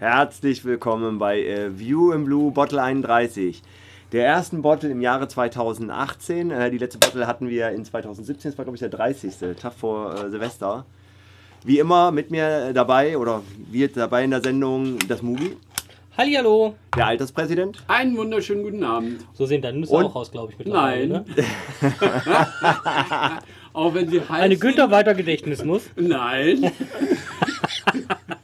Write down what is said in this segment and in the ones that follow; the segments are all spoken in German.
Herzlich willkommen bei äh, View in Blue Bottle 31. Der ersten Bottle im Jahre 2018. Äh, die letzte Bottle hatten wir in 2017, das war glaube ich der 30. Tag vor äh, Silvester. Wie immer mit mir dabei oder wir dabei in der Sendung das Mugi, Hallihallo. der Alterspräsident. Einen wunderschönen guten Abend. So sehen deine Nüsse Und- auch aus, glaube ich, mittlerweile. Nein. Ne? Auch wenn sie heiß Eine sind. Günther weiter Gedächtnisnuss. Nein.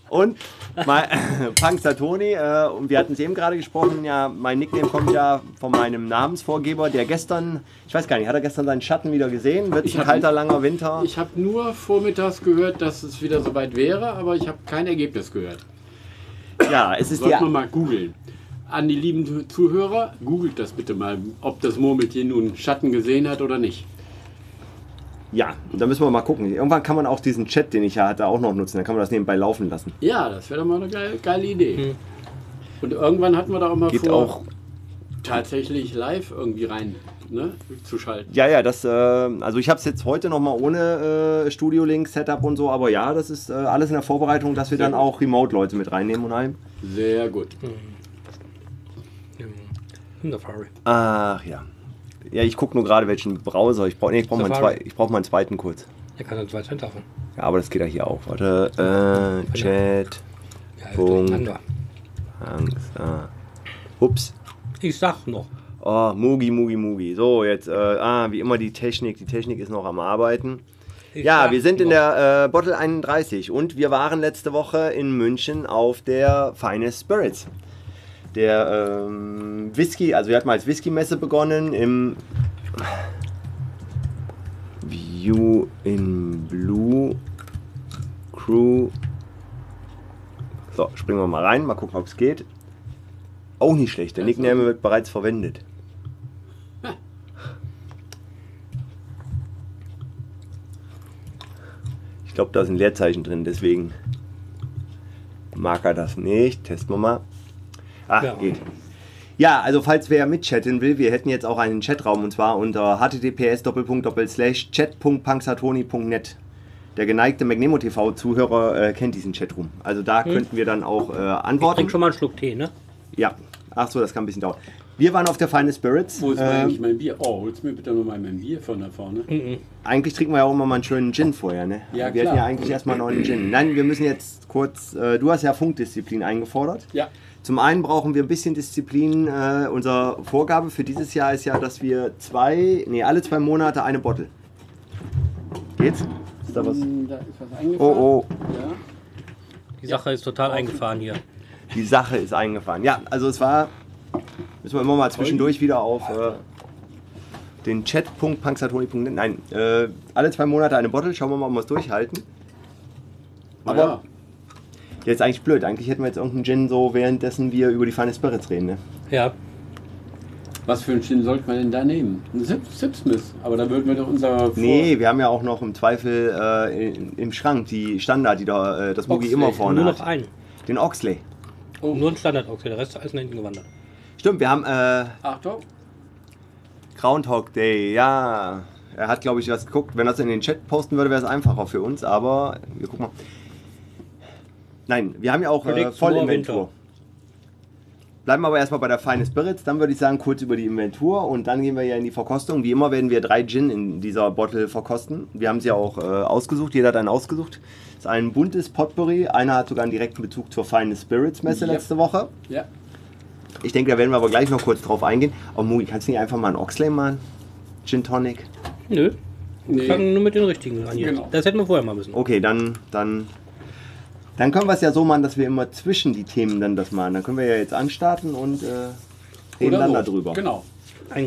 Und Punkster Toni, äh, und wir hatten es eben gerade gesprochen, ja, mein Nickname kommt ja von meinem Namensvorgeber, der gestern, ich weiß gar nicht, hat er gestern seinen Schatten wieder gesehen? Wird es ein kalter, langer Winter? Ich habe nur vormittags gehört, dass es wieder soweit wäre, aber ich habe kein Ergebnis gehört. ja, es ist man mal googeln. An die lieben Zuhörer, googelt das bitte mal, ob das Murmeltier nun Schatten gesehen hat oder nicht. Ja, da müssen wir mal gucken. Irgendwann kann man auch diesen Chat, den ich ja hatte, auch noch nutzen, dann kann man das nebenbei laufen lassen. Ja, das wäre doch mal eine geile, geile Idee. Und irgendwann hatten wir da auch mal Geht vor, auch, tatsächlich live irgendwie rein ne, zu schalten. ja, ja, das, äh, also ich habe es jetzt heute nochmal ohne äh, Studio-Link, Setup und so, aber ja, das ist äh, alles in der Vorbereitung, dass wir Sehr dann gut. auch Remote-Leute mit reinnehmen und allem. Sehr gut. Hm, Safari. Ach ja. Ja, ich gucke nur gerade, welchen Browser. Ich brauche nee, ich brauch mal, einen ich brauch mal einen zweiten kurz. Der kann dann zwei Cent davon. Ja, aber das geht ja hier auch. Warte. Äh, Chat. Ja, Punkt. Ah. Ups. Ich sag noch. Oh, Mugi, Mugi, Mugi. So, jetzt, äh, ah, wie immer die Technik. Die Technik ist noch am Arbeiten. Ich Ja, wir sind in der äh, Bottle 31 und wir waren letzte Woche in München auf der Finest Spirits. Der ähm, Whisky, also wir hatten mal als Whisky-Messe begonnen im View in Blue Crew. So, springen wir mal rein, mal gucken, ob es geht. Auch nicht schlecht, der ist Nickname wird bereits verwendet. Ich glaube, da sind Leerzeichen drin, deswegen mag er das nicht. Testen wir mal. Ach, Ja. geht. Ja, also falls wer mitchatten will, wir hätten jetzt auch einen Chatraum und zwar unter https chat.punksatoni.net. Der geneigte Magnemo TV Zuhörer äh, kennt diesen Chatroom. Also da könnten wir dann auch äh, antworten. Trink schon mal einen Schluck Tee, ne? Ja. Ach so, das kann ein bisschen dauern. Wir waren auf der Fine Spirits. Wo ist Ähm, eigentlich mein Bier? Oh, holst mir bitte nochmal mein Bier von da vorne. Eigentlich trinken wir ja auch immer mal einen schönen Gin vorher, ne? Ja, wir hätten klar. ja eigentlich erstmal noch einen Gin. Nein, wir müssen jetzt kurz. Äh, du hast ja Funkdisziplin eingefordert. Ja, Zum einen brauchen wir ein bisschen Disziplin. Äh, unsere Vorgabe für dieses Jahr ist ja, dass wir zwei, nee, alle zwei Monate eine Bottle. Geht's? Ist da was? Hm, da ist was eingefahren. Oh, oh, Ja. Die Sache ist total eingefahren hier. die Sache ist eingefahren. Ja, also es war. Müssen wir immer mal zwischendurch wieder auf äh, den Chat.punksatoni.net. Nein, äh, alle zwei Monate eine Bottle. Schauen wir mal, ob wir es durchhalten. Aber Aber- Ja, ist eigentlich blöd. Eigentlich hätten wir jetzt irgendeinen Gin so, währenddessen wir über die Fine Spirits reden. Ne? Ja. was für einen Gin sollte man denn da nehmen? Ein Sip Sipsmith. Aber da würden wir doch unser. Vor Nee, wir haben ja auch noch im Zweifel äh, im Schrank die Standard, die da äh, das Oxley. immer vorne Nur noch hat. einen. Den Oxley. Oh, Nur ein standard -Oxy, der Rest ist alles nach hinten gewandert. Stimmt, wir haben äh, Achtung. Groundhog Day. Ja, er hat glaube ich was geguckt. Wenn er das in den Chat posten würde, wäre es einfacher für uns. Aber wir gucken mal. Nein, wir haben ja auch äh, Vollinventur. Bleiben wir aber erstmal bei der Fine Spirits. Dann würde ich sagen, kurz über die Inventur und dann gehen wir ja in die Verkostung. Wie immer werden wir drei Gin in dieser Bottle verkosten. Wir haben sie ja auch äh, ausgesucht. Jeder hat einen ausgesucht. Das ist ein buntes Potpourri. Einer hat sogar einen direkten Bezug zur Fine Spirits Messe Ja. letzte Woche. Ja. Ich denke, da werden wir aber gleich noch kurz drauf eingehen. Oh, Mugi, kannst du nicht einfach mal einen Oxley machen? Gin Tonic? Nö. Wir Nee. fangen nur mit den richtigen an hier. Genau. Das hätten wir vorher mal müssen. Okay, dann, dann, dann können wir es ja so machen, dass wir immer zwischen die Themen dann das machen. Dann können wir ja jetzt anstarten und äh, reden Oder dann so. darüber. Genau.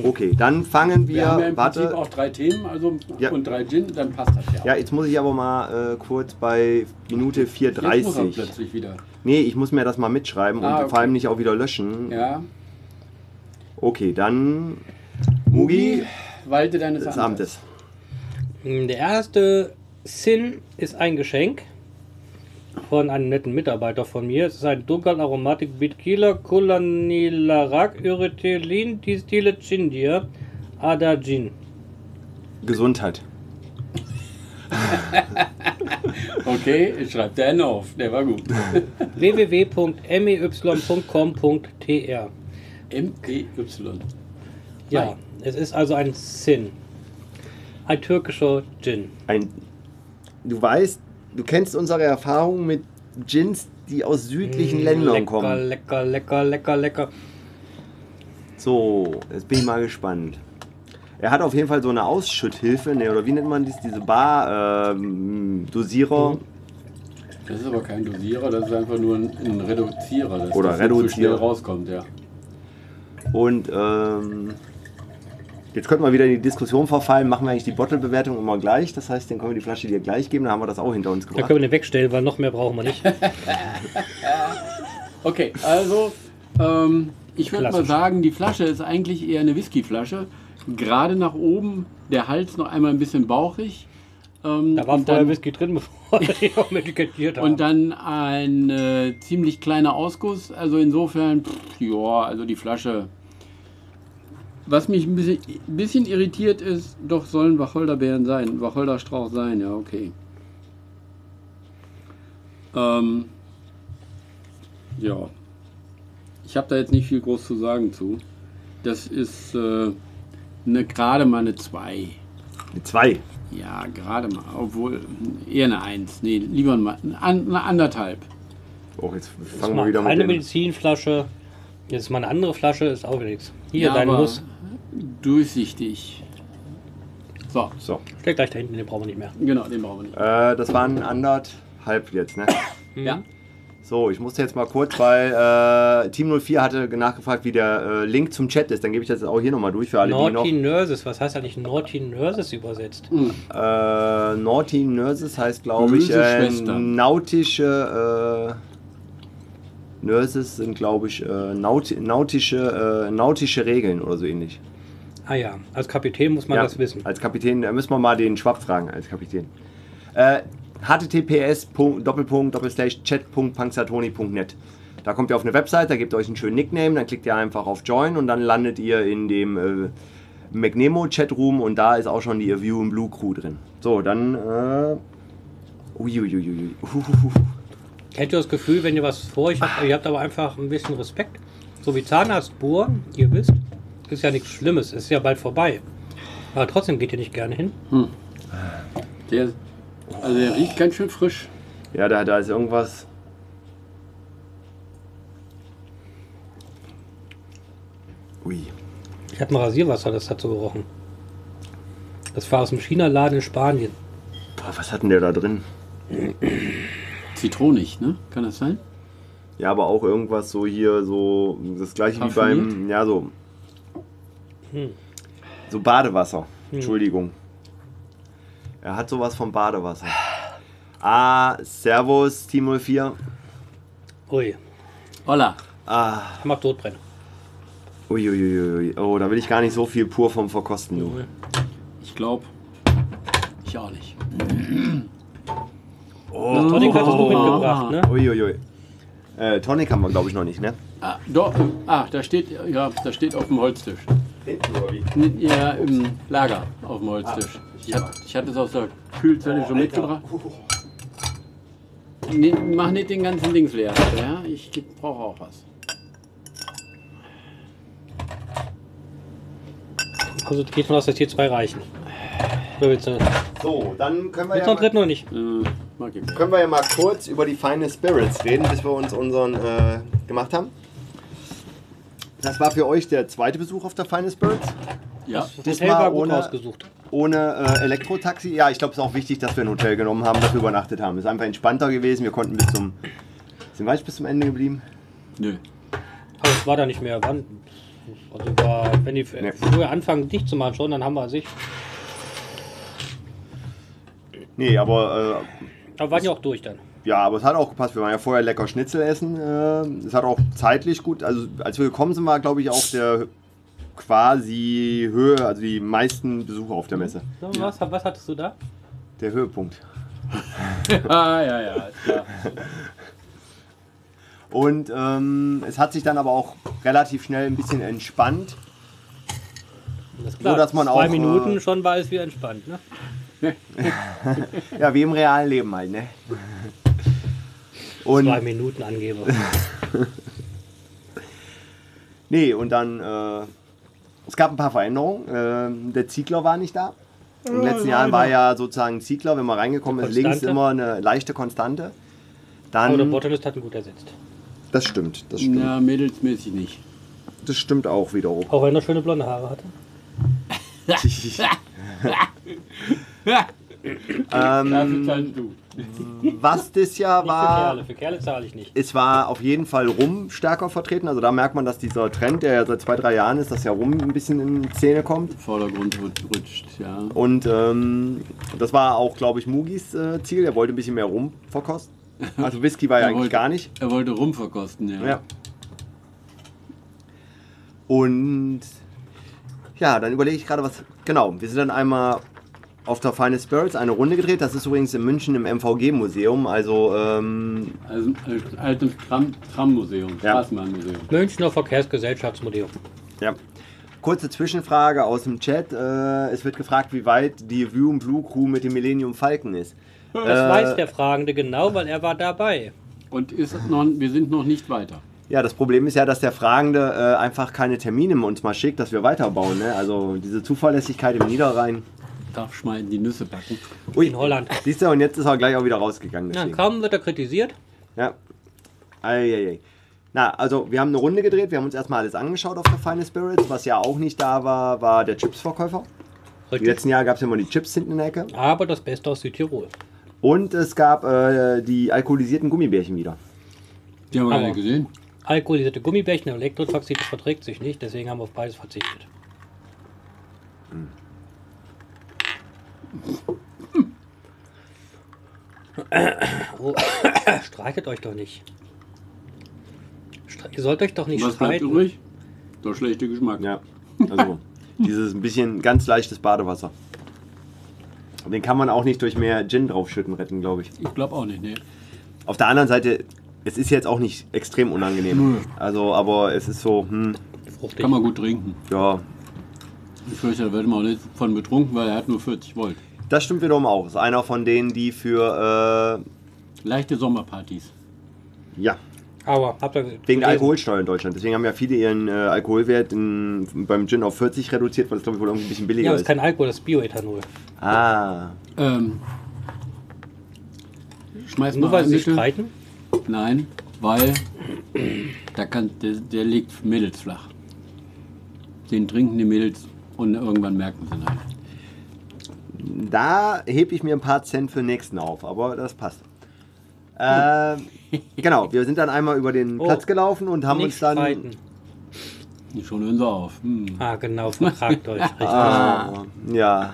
Okay, dann fangen wir. Wir haben ja im Prinzip warte. auch drei Themen also Ja. und drei Gin, dann passt das ja. Ja, jetzt muss ich aber mal äh, kurz bei Minute Jetzt muss er 4.30. plötzlich wieder. Nee, ich muss mir das mal mitschreiben Ah, und okay. vor allem nicht auch wieder löschen. Ja. Okay, dann Mugi Walte deines des Amtes. Amtes. Der erste Sin ist ein Geschenk von einem netten Mitarbeiter von mir. Es ist ein dunkel Aromatik Bitkila Kulanilarak Urethelin Distille Chindia Ada Gin. Gesundheit. Okay, ich schreibe den auf. Der war gut. www.mey.com.tr M-E-Y. Ja, Nein. es ist also ein Sin. Ein türkischer Gin. Ein, du weißt, du kennst unsere Erfahrungen mit Gins, die aus südlichen Ländern Mm, lecker, kommen. Lecker, lecker, lecker, lecker. So, jetzt bin ich mal gespannt. Er hat auf jeden Fall so eine Ausschütthilfe, ne, oder wie nennt man dies, diese Bar-Dosierer. Das ist aber kein Dosierer, das ist einfach nur ein, ein Reduzierer. Dass Oder das nicht zu schnell Reduzierer. rauskommt, ja. Und ähm, jetzt könnten wir wieder in die Diskussion verfallen, machen wir eigentlich die Bottle-Bewertung immer gleich. Das heißt, dann können wir die Flasche dir gleich geben, dann haben wir das auch hinter uns Da gebracht. können wir den wegstellen, weil noch mehr brauchen wir nicht. Okay, also ähm, ich würde mal sagen, die Flasche ist eigentlich eher eine Whiskyflasche. Gerade nach oben, der Hals noch einmal ein bisschen bauchig. Ähm, Da war vorher dann, Whisky drin, bevor die auch etikettiert haben. Und dann ein äh, ziemlich kleiner Ausguss. Also insofern, pff, ja, also die Flasche. Was mich ein bisschen, ein bisschen irritiert ist, doch sollen Wacholderbeeren sein, Wacholderstrauch sein, ja, okay. Ähm, ja. Ich habe da jetzt nicht viel groß zu sagen zu. Das ist äh, eine, gerade mal eine 2. Mit zwei. Ja, gerade mal. Obwohl, eher eine 1. Nee, lieber mal eine, An- eine anderthalb. Oh, jetzt fangen wir mal wieder mit eine dem. Medizinflasche. Jetzt ist mal eine andere Flasche, ist auch nichts. Hier, Ja, dein Muss. Durchsichtig. So, So, Steck gleich da hinten, den brauchen wir nicht mehr. genau, den brauchen wir nicht. äh, das waren anderthalb jetzt, ne? Ja, So, ich musste jetzt mal kurz, weil äh, Team 04 hatte nachgefragt, wie der äh, Link zum Chat ist. Dann gebe ich das jetzt auch hier nochmal durch für alle, die noch. Naughty Nurses, was heißt eigentlich Naughty Nurses übersetzt? Äh, Naughty Nurses heißt, glaube ich, äh, nautische. Nurses sind, glaube ich, äh, naut, nautische, äh, nautische Regeln oder so ähnlich. Ah ja, als Kapitän muss man Ja, das wissen. Als Kapitän, da müssen wir mal den Schwab fragen, als Kapitän. Äh, https doppelpunkt doppelslash Da kommt ihr auf eine Website, da gebt ihr euch einen schönen Nickname, dann klickt ihr einfach auf Join und dann landet ihr in dem äh, McNemo Chatroom und da ist auch schon die View and Blue Crew drin. So, dann. Äh, uiuiuiui. Uhuhuhu. Kennt ihr das Gefühl, wenn ihr was vor euch habt, ihr habt aber einfach ein bisschen Respekt? So wie Zahnarzt bohren, ihr wisst, ist ja nichts Schlimmes, ist ja bald vorbei. Aber trotzdem geht ihr nicht gerne hin. der, also der riecht ganz schön frisch. Ja, da, da ist irgendwas. Ui. Ich hatte mal Rasierwasser, das hat so gerochen. Das war aus dem China-Laden in Spanien. Boah, was hat denn der da drin? Zitronig, ne? Kann das sein? Ja, aber auch irgendwas so hier, so das gleiche wie Parfümiert? beim, ja, so. Hm. So Badewasser. Entschuldigung. Er hat sowas vom Badewasser. Ah, Servus, Team 04. Ui, Holla. Ah, ich mag Todbrennen. uiuiui. Oh, da will ich gar nicht so viel pur vom Verkosten. Du. Ich glaube, ich auch nicht. Oh, Tonic hattest du mitgebracht, ne? Uiuiui. Äh, Tonic haben wir, glaube ich, noch nicht, ne? Ah, doch, äh, ah, da steht, ja, da steht auf dem Holztisch. Hinten oder wie? Ja, im Lager auf dem Holztisch. Ich, hab, ich hatte es aus der Kühlzelle schon mitgebracht. Nee, mach nicht den ganzen Dings leer. Ja? Ich brauche auch was. Also geht von aus, dass hier zwei reichen. So, dann können wir, du ja noch einen mal, nicht? Äh, ich. können wir ja mal kurz über die Feine Spirits reden, bis wir uns unseren äh, gemacht haben. Das war für euch der zweite Besuch auf der Feine Spirits. Ja, Das Diesmal Hotel war gut ohne- ausgesucht. Ohne äh, Elektrotaxi. Ja, ich glaube, es ist auch wichtig, dass wir ein Hotel genommen haben, dass wir übernachtet haben. Es ist einfach entspannter gewesen. Wir konnten bis zum. Sind wir jetzt bis zum Ende geblieben? nö. Aber es war da nicht mehr. Wann? Also war, wenn die Nee. früher anfangen, dicht zu machen schon, dann haben wir sich. Nee, aber äh, Aber waren ja auch durch dann. Ja, aber es hat auch gepasst. Wir waren ja vorher lecker Schnitzel essen. Äh, es hat auch zeitlich gut. Also als wir gekommen sind, war glaube ich auch der quasi Höhe, also die meisten Besucher auf der Messe. So, was, was hattest du da? Der Höhepunkt. Ah, ja, ja, klar. Und ähm, es hat sich dann aber auch relativ schnell ein bisschen entspannt. Das ist So, dass man zwei auch, äh, Minuten schon war es wieder entspannt. Ne? Ja, wie im realen Leben halt, ne? Und, Zwei Minuten Angeber. nee, und dann, äh, es gab ein paar Veränderungen. Ähm, der Ziegler war nicht da. In den letzten Jahren war ja sozusagen Ziegler, wenn man reingekommen ist, links immer eine leichte Konstante. Aber der Dann, Botanist hat ihn gut ersetzt. das stimmt, das stimmt. Na, mädelsmäßig nicht. Das stimmt auch wiederum. Auch wenn er schöne blonde Haare hatte. ähm, du. was das Jahr Nicht für war, Kerle. Für Kerle zahle ich nicht. es war auf jeden Fall Rum stärker vertreten. Also da merkt man, dass dieser Trend, der ja seit zwei, drei Jahren ist, dass ja Rum ein bisschen in die Szene kommt. Vordergrund rut- rutscht, ja. Und ähm, das war auch, glaube ich, Mugis äh, Ziel. Er wollte ein bisschen mehr Rum verkosten. Also Whisky war ja eigentlich wollte- gar nicht. Er wollte Rum verkosten, ja. Ja. Und ja, dann überlege ich gerade, was. Genau, wir sind dann einmal auf der Finest Spirits eine Runde gedreht. Das ist übrigens in München im MVG-Museum. Also, ähm, Also ein altes Tram, Trammuseum, Ja. Straßenbahnmuseum. Münchner Verkehrsgesellschaftsmuseum. ja. Kurze Zwischenfrage aus dem Chat. Äh, es wird gefragt, wie weit die View and Blue Crew mit dem Millennium Falcon ist. Das Äh, weiß der Fragende genau, weil er war dabei. Und ist noch, wir sind noch nicht weiter. Ja, das Problem ist ja, dass der Fragende äh, einfach keine Termine uns mal schickt, dass wir weiterbauen. Ne? Also diese Zuverlässigkeit im Niederrhein. Darf ich mal in die Nüsse backen. Ui, In Holland. Siehst du, und jetzt ist er gleich auch wieder rausgegangen. Na, Deswegen. kaum wird er kritisiert. Ja. Eieiei. Na, also wir haben eine Runde gedreht, wir haben uns erstmal alles angeschaut auf der Final Spirits. Was ja auch nicht da war, war der Chipsverkäufer. Richtig. letzten Jahre gab es ja immer die Chips hinten in der Ecke. Aber das Beste aus Südtirol. Und es gab äh, die alkoholisierten Gummibärchen wieder. Die haben wir alle gesehen. Alkoholisierte Gummibärchen, Elektrotoxid, das verträgt sich nicht, deswegen haben wir auf beides verzichtet. Oh, streitet euch doch nicht. Stre ihr sollt euch doch nicht Was bleibt streiten. übrig? Der schlechte Geschmack. Ja, also dieses ein bisschen ganz leichtes Badewasser. Den kann man auch nicht durch mehr Gin draufschütten retten, glaube ich. Ich glaube auch nicht, nee. Auf der anderen Seite, es ist jetzt auch nicht extrem unangenehm. Also, aber es ist so, hm, Fruchtig. Kann man gut trinken. ja, Ich fürchte, da wird man auch nicht von betrunken, weil er hat nur 40 Volt. das stimmt wiederum auch. Ist einer von denen, die für, Leichte Sommerpartys. äh, ja, Aber habt ihr wegen der gelesen? Alkoholsteuer in Deutschland. Deswegen haben ja viele ihren äh, Alkoholwert in, beim Gin auf 40 reduziert, weil es, glaube ich, wohl irgendwie ein bisschen billiger Ja, das ist ist. kein Alkohol, das ist Bioethanol. Ah, Ähm, schmeiß Nur mal weil sie Mittel. streiten? Nein, weil da kann, der, der liegt Mädels flach. Den trinken die Mädels und irgendwann merken sie nein. da hebe ich mir ein paar Cent für den nächsten auf, aber das passt. Ähm, genau, wir sind dann einmal über den Oh, Platz gelaufen und haben Nicht uns dann. streiten. Schon hören sie auf. Hm, Ah, genau, vertragt euch. Richtig. Ah, ja,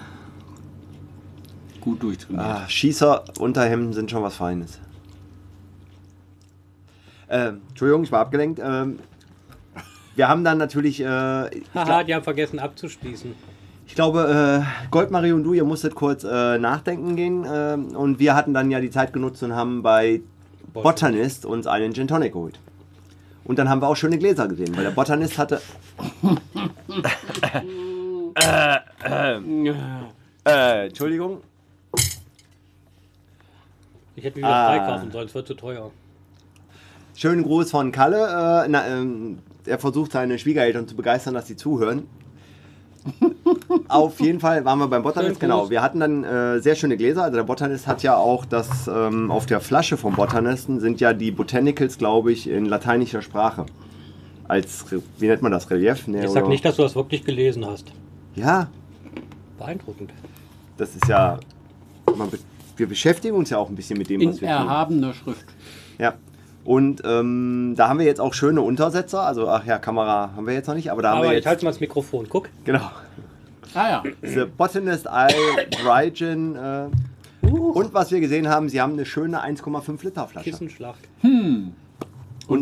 gut durchtrainiert. ah, Schießer, Unterhemden sind schon was Feines. Ähm, Entschuldigung, ich war abgelenkt. Ähm, wir haben dann natürlich, äh, Haha, glaub, die haben vergessen abzuschließen. ich glaube, äh, Goldmarie und du, ihr musstet kurz äh, nachdenken gehen. ähm, und wir hatten dann ja die Zeit genutzt und haben bei Botanist uns einen Gin Tonic geholt. Und dann haben wir auch schöne Gläser gesehen, weil der Botanist hatte. Äh, Entschuldigung. Ich hätte mir wieder Ah. freikaufen sollen, es wird zu teuer. Schönen Gruß von Kalle. Äh, na, ähm, er versucht seine Schwiegereltern zu begeistern, dass sie zuhören. Auf jeden Fall waren wir beim Botanist. Genau, wir hatten dann äh, sehr schöne Gläser. Also der Botanist hat ja auch das ähm, auf der Flasche vom Botanisten sind ja die Botanicals, glaube ich, in lateinischer Sprache. Als, wie nennt man das, Relief? Nee, Ich sag oder- nicht, dass du das wirklich gelesen hast. Ja, Beeindruckend. das ist ja. Man, wir beschäftigen uns ja auch ein bisschen mit dem, In was wir tun. erhabener Schrift. Ja. Und ähm, da haben wir jetzt auch schöne Untersetzer. Also, ach ja, Kamera haben wir jetzt noch nicht, aber da haben Aber wir ich jetzt. halte mal das Mikrofon, guck. Genau. Ah ja, The Botanist Isle Dry Gin. Äh, und was wir gesehen haben, sie haben eine schöne 1,5 Liter Flasche. Kissenschlacht. und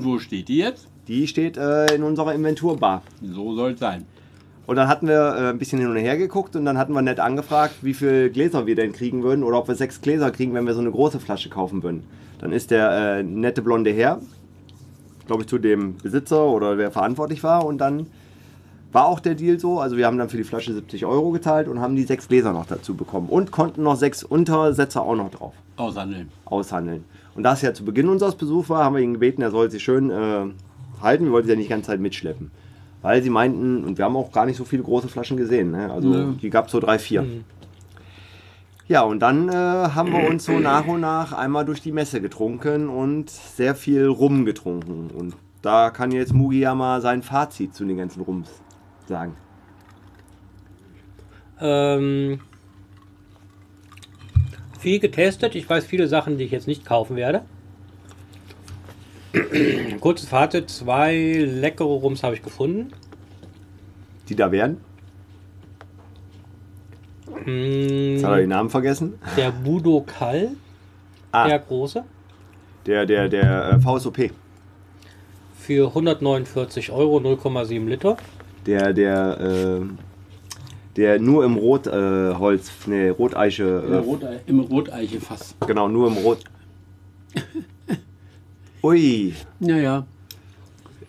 wo steht die jetzt? Die steht äh, in unserer Inventurbar. So soll es sein. Und dann hatten wir äh, ein bisschen hin und her geguckt und dann hatten wir nett angefragt, wie viele Gläser wir denn kriegen würden oder ob wir sechs Gläser kriegen, wenn wir so eine große Flasche kaufen würden. Dann ist der äh, nette blonde Herr, glaube ich, zu dem Besitzer oder wer verantwortlich war und dann war auch der Deal so. Also wir haben dann für die Flasche 70 Euro geteilt und haben die sechs Gläser noch dazu bekommen. Und konnten noch sechs Untersätze auch noch drauf Aushandeln. aushandeln. Und da es ja zu Beginn unseres Besuchs war, haben wir ihn gebeten, er soll sich schön äh, halten. Wir wollten sie ja nicht die ganze Zeit mitschleppen. Weil sie meinten, und wir haben auch gar nicht so viele große Flaschen gesehen. Ne? Also Nö. die gab es so drei, vier. Ja, und dann äh, haben wir uns so nach und nach einmal durch die Messe getrunken und sehr viel Rum getrunken. Und da kann jetzt Mugi ja mal sein Fazit zu den ganzen Rums sagen. Ähm, viel getestet. Ich weiß viele Sachen, die ich jetzt nicht kaufen werde. Kurzes Fazit: zwei leckere Rums habe ich gefunden. Die da wären. Mm, Jetzt hat er den Namen vergessen. Der Budokal, Ah, der große, der, der, der äh, VSOP. für 149 Euro, 0,7 Liter. Der, der, äh, der nur im Rotholz, äh, nee, Roteiche, Im, äh, Rotei Im Roteichefass. genau, nur im Rot. Ui, Ja, ja.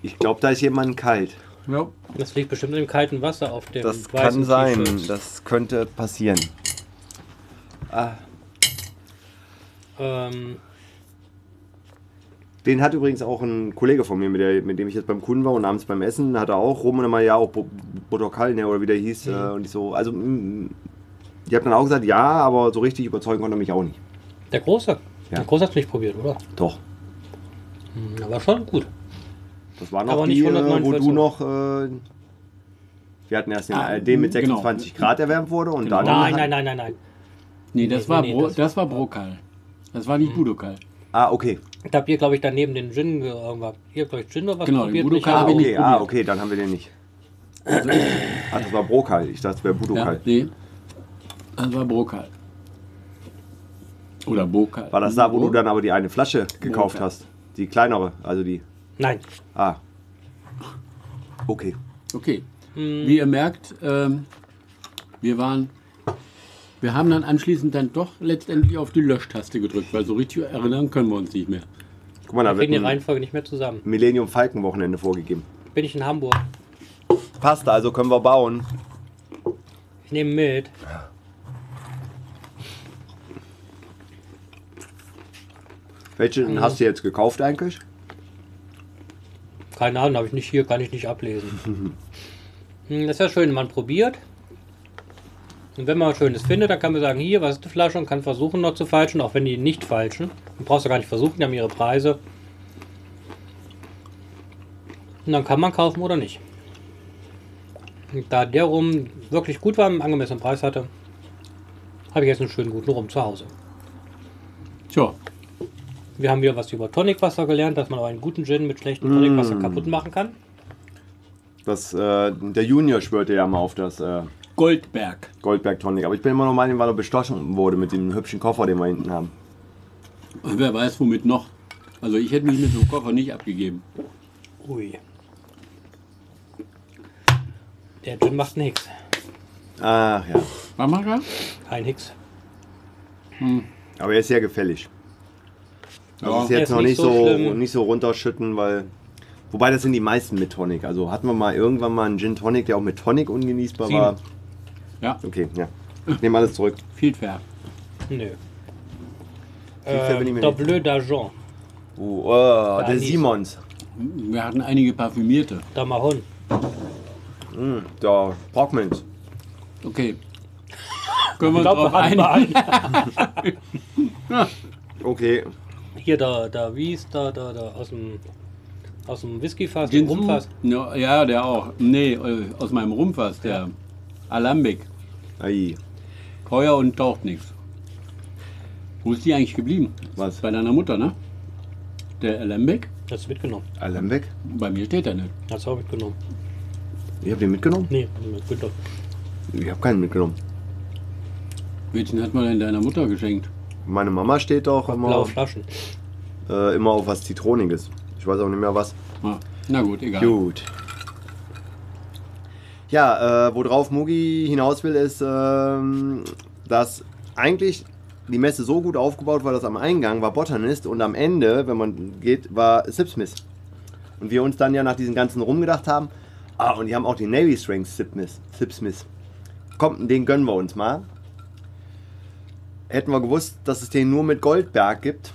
ich glaube, da ist jemand kalt. ja. Das liegt bestimmt im kalten Wasser auf dem Das kann sein, das könnte passieren. Ah, Ähm, den hat übrigens auch ein Kollege von mir, mit, der, mit dem ich jetzt beim Kunden war und abends beim Essen, hat er auch rum und immer, ja, auch Bo- Botokal, ne, oder wie der hieß. Äh, und ich so, also, mm, ich habe dann auch gesagt, ja, aber so richtig überzeugen konnte er mich auch nicht. der große. Ja. Der große hat nicht probiert, oder? Doch. Hm, Aber schon gut. Das war noch die, nicht wo 149 du noch. Äh, wir hatten erst den Ah, ARD mit genau. 26 Grad erwärmt wurde und Genau. dann. Nein, nein, nein, nein, nein. Nee, das Nee, war, nee, Bro das- das, war Brokal. Das war nicht Budokal. Ah, okay. Da habt ihr, glaube ich, daneben den Gin ge- irgendwas. Habt, glaube ich, Gin oder was Genau, probiert. Budokal? Ah, ich nicht okay, ah, okay, dann haben wir den nicht. Ach, das war Brokal. Ich dachte, es wäre Ja, Budokal. nee. Das war Brokal. Oder Bokal. War das da, wo du dann aber die eine Flasche gekauft Brokal. hast? Die kleinere, also die. Nein. Ah. Okay. Okay. Hm, Wie ihr merkt, ähm, wir waren. Wir haben dann anschließend dann doch letztendlich auf die Löschtaste gedrückt, weil so richtig erinnern können wir uns nicht mehr. Guck mal, da wir wird kriegen die Reihenfolge nicht mehr zusammen. Millennium Falken Wochenende vorgegeben. Bin ich in Hamburg. Passt, also können wir bauen. Ich nehme mit. Welche hast du jetzt gekauft eigentlich? Keine Ahnung, habe ich nicht hier, kann ich nicht ablesen. Hm, Das ist ja schön, man probiert. Und wenn man was Schönes findet, dann kann man sagen, hier, was ist die Flasche und kann versuchen noch zu falschen, auch wenn die nicht falschen. Du brauchst ja gar nicht versuchen, die haben ihre Preise. Und dann kann man kaufen oder nicht. Und da der Rum wirklich gut war, einen angemessenen Preis hatte, habe ich jetzt einen schönen guten Rum zu Hause. Tja, Wir haben wieder was über Tonicwasser gelernt, dass man auch einen guten Gin mit schlechtem Tonicwasser kaputt machen kann. Das, äh, der Junior schwörte ja mal auf das äh, Goldberg. Goldberg Tonic. Aber ich bin immer noch mal, weil er bestochen wurde mit dem hübschen Koffer, den wir hinten haben. Und wer weiß, womit noch. Also ich hätte mich mit so einem Koffer nicht abgegeben. Ui. Der Gin macht Hicks. Ach ja. Was macht er? Ein Hicks. Aber er ist sehr gefällig. Also Ja. ist jetzt ist noch nicht so so, schlimm. nicht so runterschütten, weil. Wobei das sind die meisten mit Tonic. Also hatten wir mal irgendwann mal einen Gin Tonic, der auch mit Tonic ungenießbar Sieben. war. Ja, Okay, ja. Ich nehme alles zurück. viel fair. Nö. Viel fair bin ich mir der nicht. Bleu d'Argent. Uh, oh, der Anis. Simons. Wir hatten einige parfümierte. Der Mahon. Mm, der Brockmans. Okay. Können wir uns drauf einigen? Okay. Hier der, der wie ist der, der, der aus dem aus dem Whiskyfass, dem Ginsu? Rumfass. Ja, ja, der auch. Nee, äh, aus meinem Rumpfass, der Alambic. Ei. Teuer und taucht nichts. Wo ist die eigentlich geblieben? Was? Bei deiner Mutter, ne? Der Alambic? Hast du mitgenommen? Alembeck? Bei mir steht er nicht. Hast du auch mitgenommen? Ich habe den mitgenommen? Nee, mitgenommen. Ich habe keinen mitgenommen. Welchen hat man denn deiner Mutter geschenkt? Meine Mama steht doch immer, Blaue Flaschen. äh, immer auf was Zitroniges. Ich weiß auch nicht mehr was. Ah, na gut, egal. Gut. Ja, äh, worauf Mugi hinaus will, ist, ähm, dass eigentlich die Messe so gut aufgebaut war, dass am Eingang war Botanist und am Ende, wenn man geht, war Sipsmith. Und wir uns dann ja nach diesen ganzen rumgedacht haben, Ah, und die haben auch die Navy Strength Sipsmith. Sipsmith. Kommt, den gönnen wir uns mal. Hätten wir gewusst, dass es den nur mit Goldberg gibt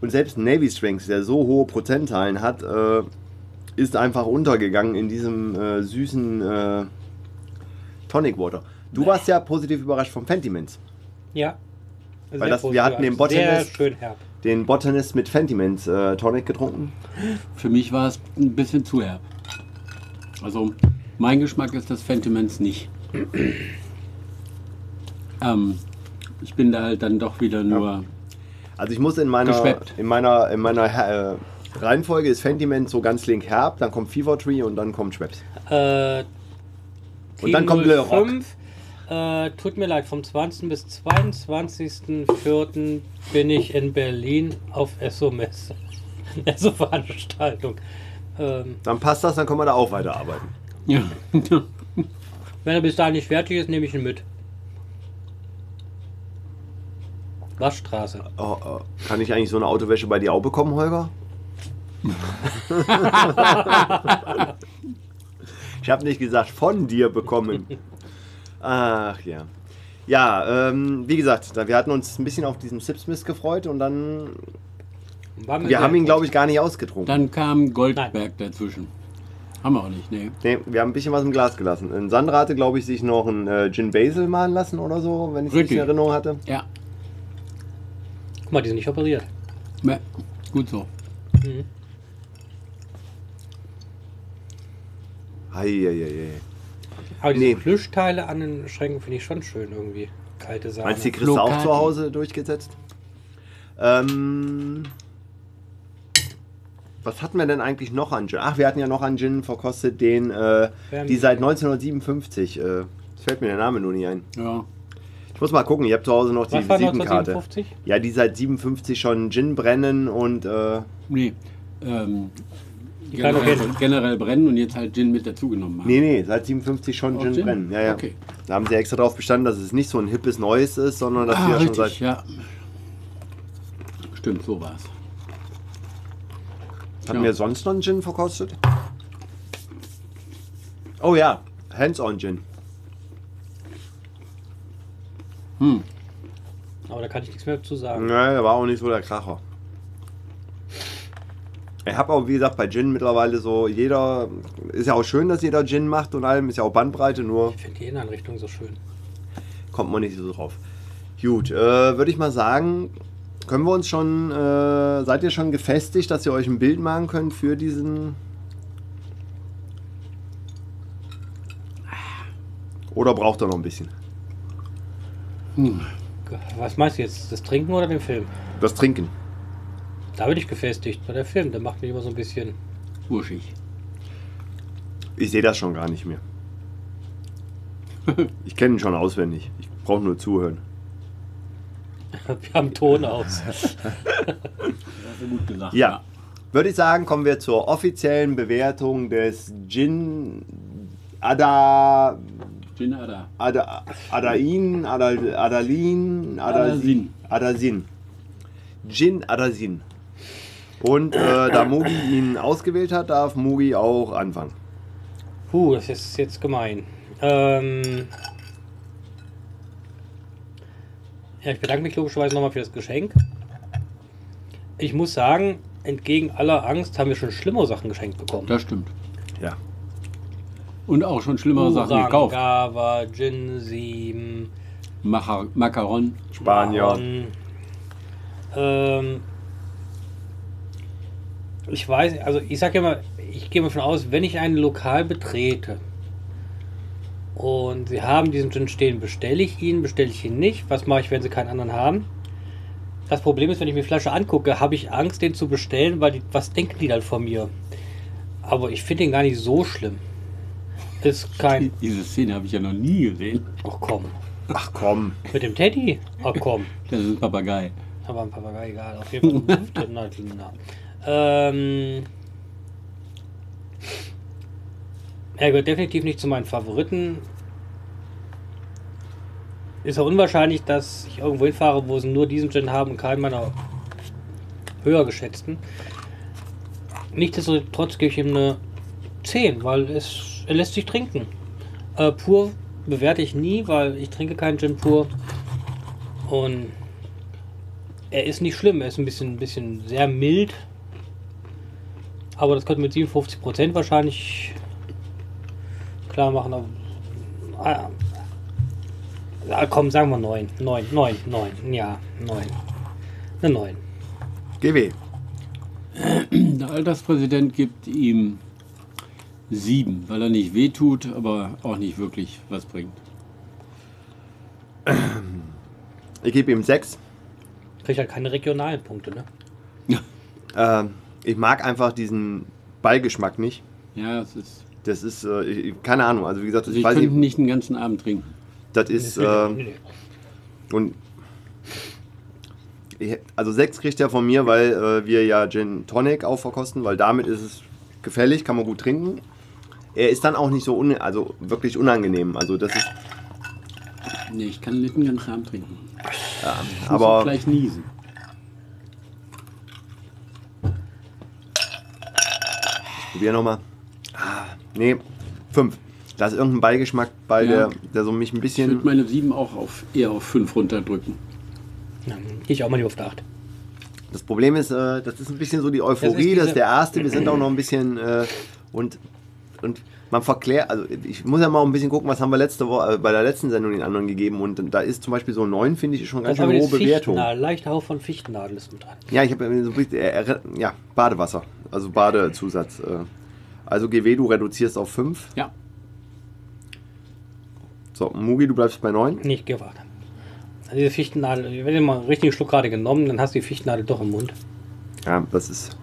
und selbst Navy Strength, der so hohe Prozentzahlen hat, äh, ist einfach untergegangen in diesem äh, süßen äh, Tonic Water. Du warst ja positiv überrascht vom Fentimans. Ja. Weil Sehr das- wir hatten den Sehr Botanist- schön herb. Den Botanist mit Fentimans äh, Tonic getrunken. Für mich war es ein bisschen zu herb. Also mein Geschmack ist das Fentimans nicht. ähm, ich bin da halt dann doch wieder nur. Also ich muss in meiner Geschweppt. in meiner in meiner äh, Reihenfolge ist Fentiment so ganz link herb, dann kommt Fever Tree und dann kommt Schweppes. Äh, Und dann kommt Le Rock. 05, Äh, tut mir leid, vom 20. bis 22.04. bin ich in Berlin auf ESSO-Messe. ESSO-Veranstaltung. Ähm, Dann passt das, dann können wir da auch weiterarbeiten. Ja. wenn er bis dahin nicht fertig ist, nehme ich ihn mit. Waschstraße. Oh, oh. Kann ich eigentlich so eine Autowäsche bei dir auch bekommen, Holger? ich habe nicht gesagt von dir bekommen. Ach ja. Ja, ähm, wie gesagt, wir hatten uns ein bisschen auf diesen Sipsmith gefreut und dann. Wir sehr haben ihn, glaube ich, gar nicht ausgetrunken. Dann kam Goldberg dazwischen. Haben wir auch nicht, nee. Nee, wir haben ein bisschen was im Glas gelassen. In Sandra hatte, glaube ich, sich noch ein äh, Gin Basil malen lassen oder so, wenn ich es Richtig. in Erinnerung hatte. Ja, Guck mal, die sind nicht operiert. ja, gut so. Mhm. Aber diese Nee. Plüschteile an den Schränken finde ich schon schön irgendwie. Kalte Sahne. Meinst du, die kriegst du auch zu Hause durchgesetzt? Ähm, was hatten wir denn eigentlich noch an Gin? Ach, wir hatten ja noch an Gin verkostet, den, äh, die seit 1957, äh, es fällt mir der Name nur nicht ein. Ja. Ich muss mal gucken, ich habe zu Hause noch die Was war Visitenkarte. 1957? Ja, die seit 57 schon Gin brennen und äh, Nee. Ähm, Die kann doch generell, generell brennen und jetzt halt Gin mit dazugenommen haben. nee, nee, seit 57 schon Gin, Gin? brennen. Ja, ja. Okay. Da haben sie extra darauf bestanden, dass es nicht so ein hippes Neues ist, sondern dass Ah, wir ja schon seit ja. Stimmt, so war's. Hatten Ja. wir sonst noch einen Gin verkostet? Oh ja, Hands-on Gin. Hm. Aber da kann ich nichts mehr zu sagen. Der war auch nicht so der Kracher. Ich habe auch, wie gesagt, bei Gin mittlerweile so, jeder, ist ja auch schön, dass jeder Gin macht und allem, ist ja auch Bandbreite, nur Ich finde die Inneneinrichtung so schön. kommt man nicht so drauf. Gut, äh, würde ich mal sagen, können wir uns schon, äh, seid ihr schon gefestigt, dass ihr euch ein Bild machen könnt für diesen... Oder braucht ihr noch ein bisschen? Was meinst du jetzt? Das Trinken oder den Film? Das Trinken. Da bin ich gefestigt. Bei der Film, der macht mich immer so ein bisschen. Urschig. Ich sehe das schon gar nicht mehr. Ich kenne ihn schon auswendig. Ich brauche nur zuhören. Wir haben Ton aus. Das hast du gut gesagt. Ja. Würde ich sagen, kommen wir zur offiziellen Bewertung des Gin Ada, Gin Ada. Ada Adain, Adal, Adalin, Adasin. Adasin. Gin Adasin. Und äh, da Mugi ihn ausgewählt hat, darf Mugi auch anfangen. Puh, das ist jetzt gemein. Ähm ja, ich bedanke mich logischerweise nochmal für das Geschenk. Ich muss sagen, entgegen aller Angst haben wir schon schlimmere Sachen geschenkt bekommen. Das stimmt. Ja. Und auch schon schlimmere Sachen gekauft. Gava, Gin 7, Macha Macaron. Spanier. Ähm, ich weiß, also ich sage ja mal, ich gehe mal von aus, wenn ich ein Lokal betrete und sie haben diesen Gin stehen, bestelle ich ihn, bestelle ich ihn nicht. Was mache ich, wenn sie keinen anderen haben? Das Problem ist, wenn ich mir die Flasche angucke, habe ich Angst, den zu bestellen, weil die, was denken die dann von mir? Aber ich finde den gar nicht so schlimm. Ist kein. Diese Szene habe ich ja noch nie gesehen. Ach komm. Ach komm. Mit dem Teddy? Ach komm. Das ist ein Papagei. Aber ein Papagei, egal. Auf jeden Fall. na, na. Ähm, er gehört definitiv nicht zu meinen Favoriten. Ist auch unwahrscheinlich, dass ich irgendwo hinfahre, wo sie nur diesen Gin haben und keinen meiner höher geschätzten. Nichtsdestotrotz gebe ich ihm eine 10, weil es, lässt sich trinken. Äh, pur bewerte ich nie, weil ich trinke keinen Gin pur. Und er ist nicht schlimm, er ist ein bisschen, ein bisschen sehr mild. Aber das könnte mit 57% wahrscheinlich klar machen. Aber, ah, komm, sagen wir 9. 9, 9, 9. Ja, 9. Eine 9. GW. Der Alterspräsident gibt ihm sieben, weil er nicht wehtut, aber auch nicht wirklich was bringt. Ich gebe ihm 6. Kriegt halt keine regionalen Punkte, ne? Ähm, ich mag einfach diesen Beigeschmack nicht. Ja, es ist. Das ist, äh, ich, keine Ahnung, also wie gesagt, Also ich ich weiß könnte nicht, nicht den ganzen Abend trinken. das ist, Nee, äh, und ich, also 6 kriegt er von mir, weil äh, wir ja Gin Tonic auch verkosten, weil damit ist es gefällig, kann man gut trinken. Er ist dann auch nicht so, un, also wirklich unangenehm, also das ist, Nee, ich kann nicht den ganzen Abend trinken. Ich muss aber auch gleich niesen. probier nochmal. Ah, nee, 5. Da ist irgendein Beigeschmack bei, Ja. der, der so mich ein Ich würde bisschen, meine sieben auch auf, eher auf fünf runterdrücken. Ja, Gehe ich auch mal lieber auf die 8. Das Problem ist, äh, das ist ein bisschen so die Das Euphorie, ist das ist der erste. Wir sind auch noch ein bisschen äh, und, und man verklärt, also ich muss ja mal ein bisschen gucken, was haben wir letzte Woche äh, bei der letzten Sendung den anderen gegeben und da ist zum Beispiel so ein 9, finde ich, schon ganz schön hohe Bewertung. Leichter Hauch von Fichtennadel ist mit dran. Ja, ich habe so äh, ja, Badewasser, also Badezusatz. Äh. Also GW, du reduzierst auf 5. Ja, So, Mugi, du bleibst bei 9. Nicht gewartet. Also diese Fichtennadel, wenn du mal einen richtigen Schluck gerade genommen, dann hast du die Fichtennadel doch im Mund. Ja, das ist.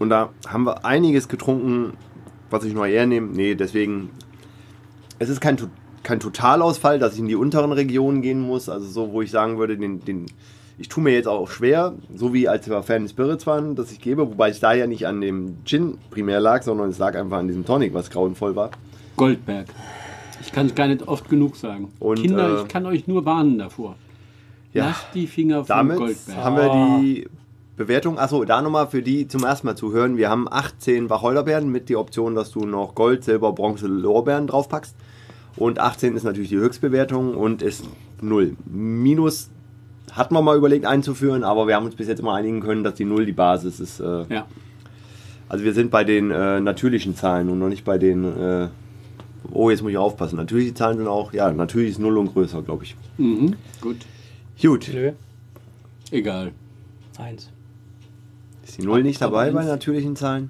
Und da haben wir einiges getrunken, was ich noch eher nehme. Nee, deswegen. Es ist kein, kein Totalausfall, dass ich in die unteren Regionen gehen muss. Also so, wo ich sagen würde, den, den, ich tue mir jetzt auch schwer, so wie als wir Fan Spirits waren, dass ich gebe, wobei es da ja nicht an dem Gin primär lag, sondern es lag einfach an diesem Tonic, was grauenvoll war. Goldberg. Ich kann es gar nicht oft genug sagen. Und, Kinder, äh, ich kann euch nur warnen davor. Ja, Lasst die Finger von Damit Goldberg. haben wir die Bewertung. Achso, da nochmal für die zum ersten Mal zuhören. Wir haben 18 Wacholderbeeren mit der Option, dass du noch Gold, Silber, Bronze, Lorbeeren draufpackst. Und 18 ist natürlich die Höchstbewertung und ist 0. Minus hatten wir mal überlegt einzuführen, aber wir haben uns bis jetzt immer einigen können, dass die 0 die Basis ist. Äh, Ja, also wir sind bei den äh, natürlichen Zahlen und noch nicht bei den. Äh, oh, jetzt muss ich aufpassen. Natürliche Zahlen sind auch, ja, natürlich ist 0 und größer, glaube ich. mhm. gut. Gut. Nö, Egal. eins. Ist die Null nicht dabei bei natürlichen Zahlen?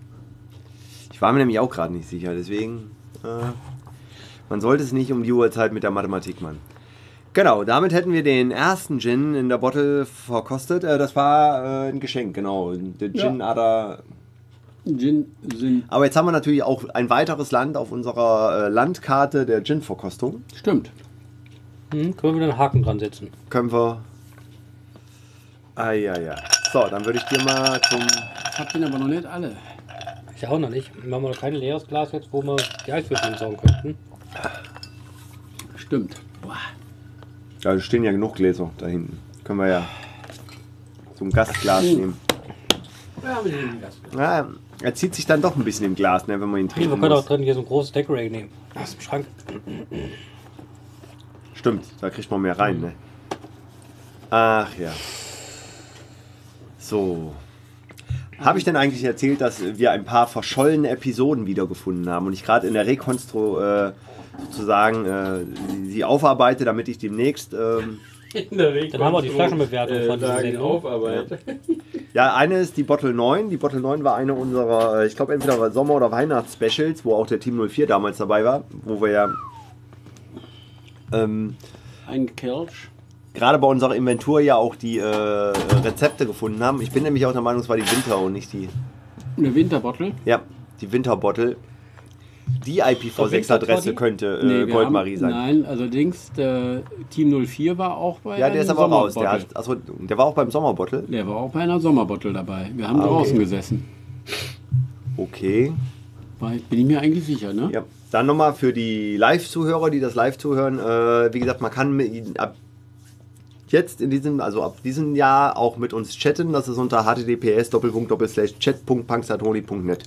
Ich war mir nämlich auch gerade nicht sicher, deswegen. Äh, man sollte es nicht um die Uhrzeit mit der Mathematik machen. Genau, damit hätten wir den ersten Gin in der Bottle verkostet. Äh, das war äh, ein Geschenk, genau. Der Ja. Gin Ada. Gin sind. Aber jetzt haben wir natürlich auch ein weiteres Land auf unserer äh, Landkarte der Gin-Verkostung. Stimmt. Hm, können wir wieder einen Haken dran setzen. Können wir. Ah, ja, ja. So, dann würde ich dir mal zum. Ich hab den aber noch nicht alle. Ich auch noch nicht. Wir haben noch kein leeres Glas jetzt, wo wir die Eiswürfel entsorgen könnten. Stimmt. Boah. Ja, da stehen ja genug Gläser da hinten. Können wir ja so ein Gastglas nehmen. Ja, wir nehmen das. Ja, er zieht sich dann doch ein bisschen im Glas, ne, wenn man ihn Wir trinken können auch muss. drin hier so ein großes Decorate nehmen. Aus dem Schrank. Stimmt, da kriegt man mehr rein, ne? Ach ja. So. Habe ich denn eigentlich erzählt, dass wir ein paar verschollene Episoden wiedergefunden haben und ich gerade in der Rekonstru äh, sozusagen äh, sie aufarbeite, damit ich demnächst ähm, Dann haben wir die Flaschenbewertung von dieser Sendung. Ja, eine ist die Bottle 9. Die Bottle 9 war eine unserer, äh, ich glaube, entweder Sommer- oder Weihnachts-Specials, wo auch der Team 04 damals dabei war, wo wir ja ähm, Ein Kelch. Gerade bei unserer Inventur ja auch die äh, Rezepte gefunden haben. Ich bin nämlich auch der Meinung, es war die Winter und nicht die, Eine Winterbottle. ja, die Winterbottle. Die Winter IPv6-Adresse Toddy? könnte Nee, äh, wir Goldmarie haben, sein. Nein, allerdings der Team 04 war auch bei Ja, der ist aber raus. Der, hat, achso, der war auch beim Sommerbottle. Der war auch bei einer Sommerbottle dabei. Wir haben Ah, okay. draußen gesessen. Okay. Bin ich mir eigentlich sicher, ne? Ja, dann nochmal für die Live-Zuhörer, die das live zuhören. Äh, wie gesagt, man kann mit, ab jetzt in diesem, also ab diesem Jahr auch mit uns chatten. Das ist unter https chat.punksatoni.net.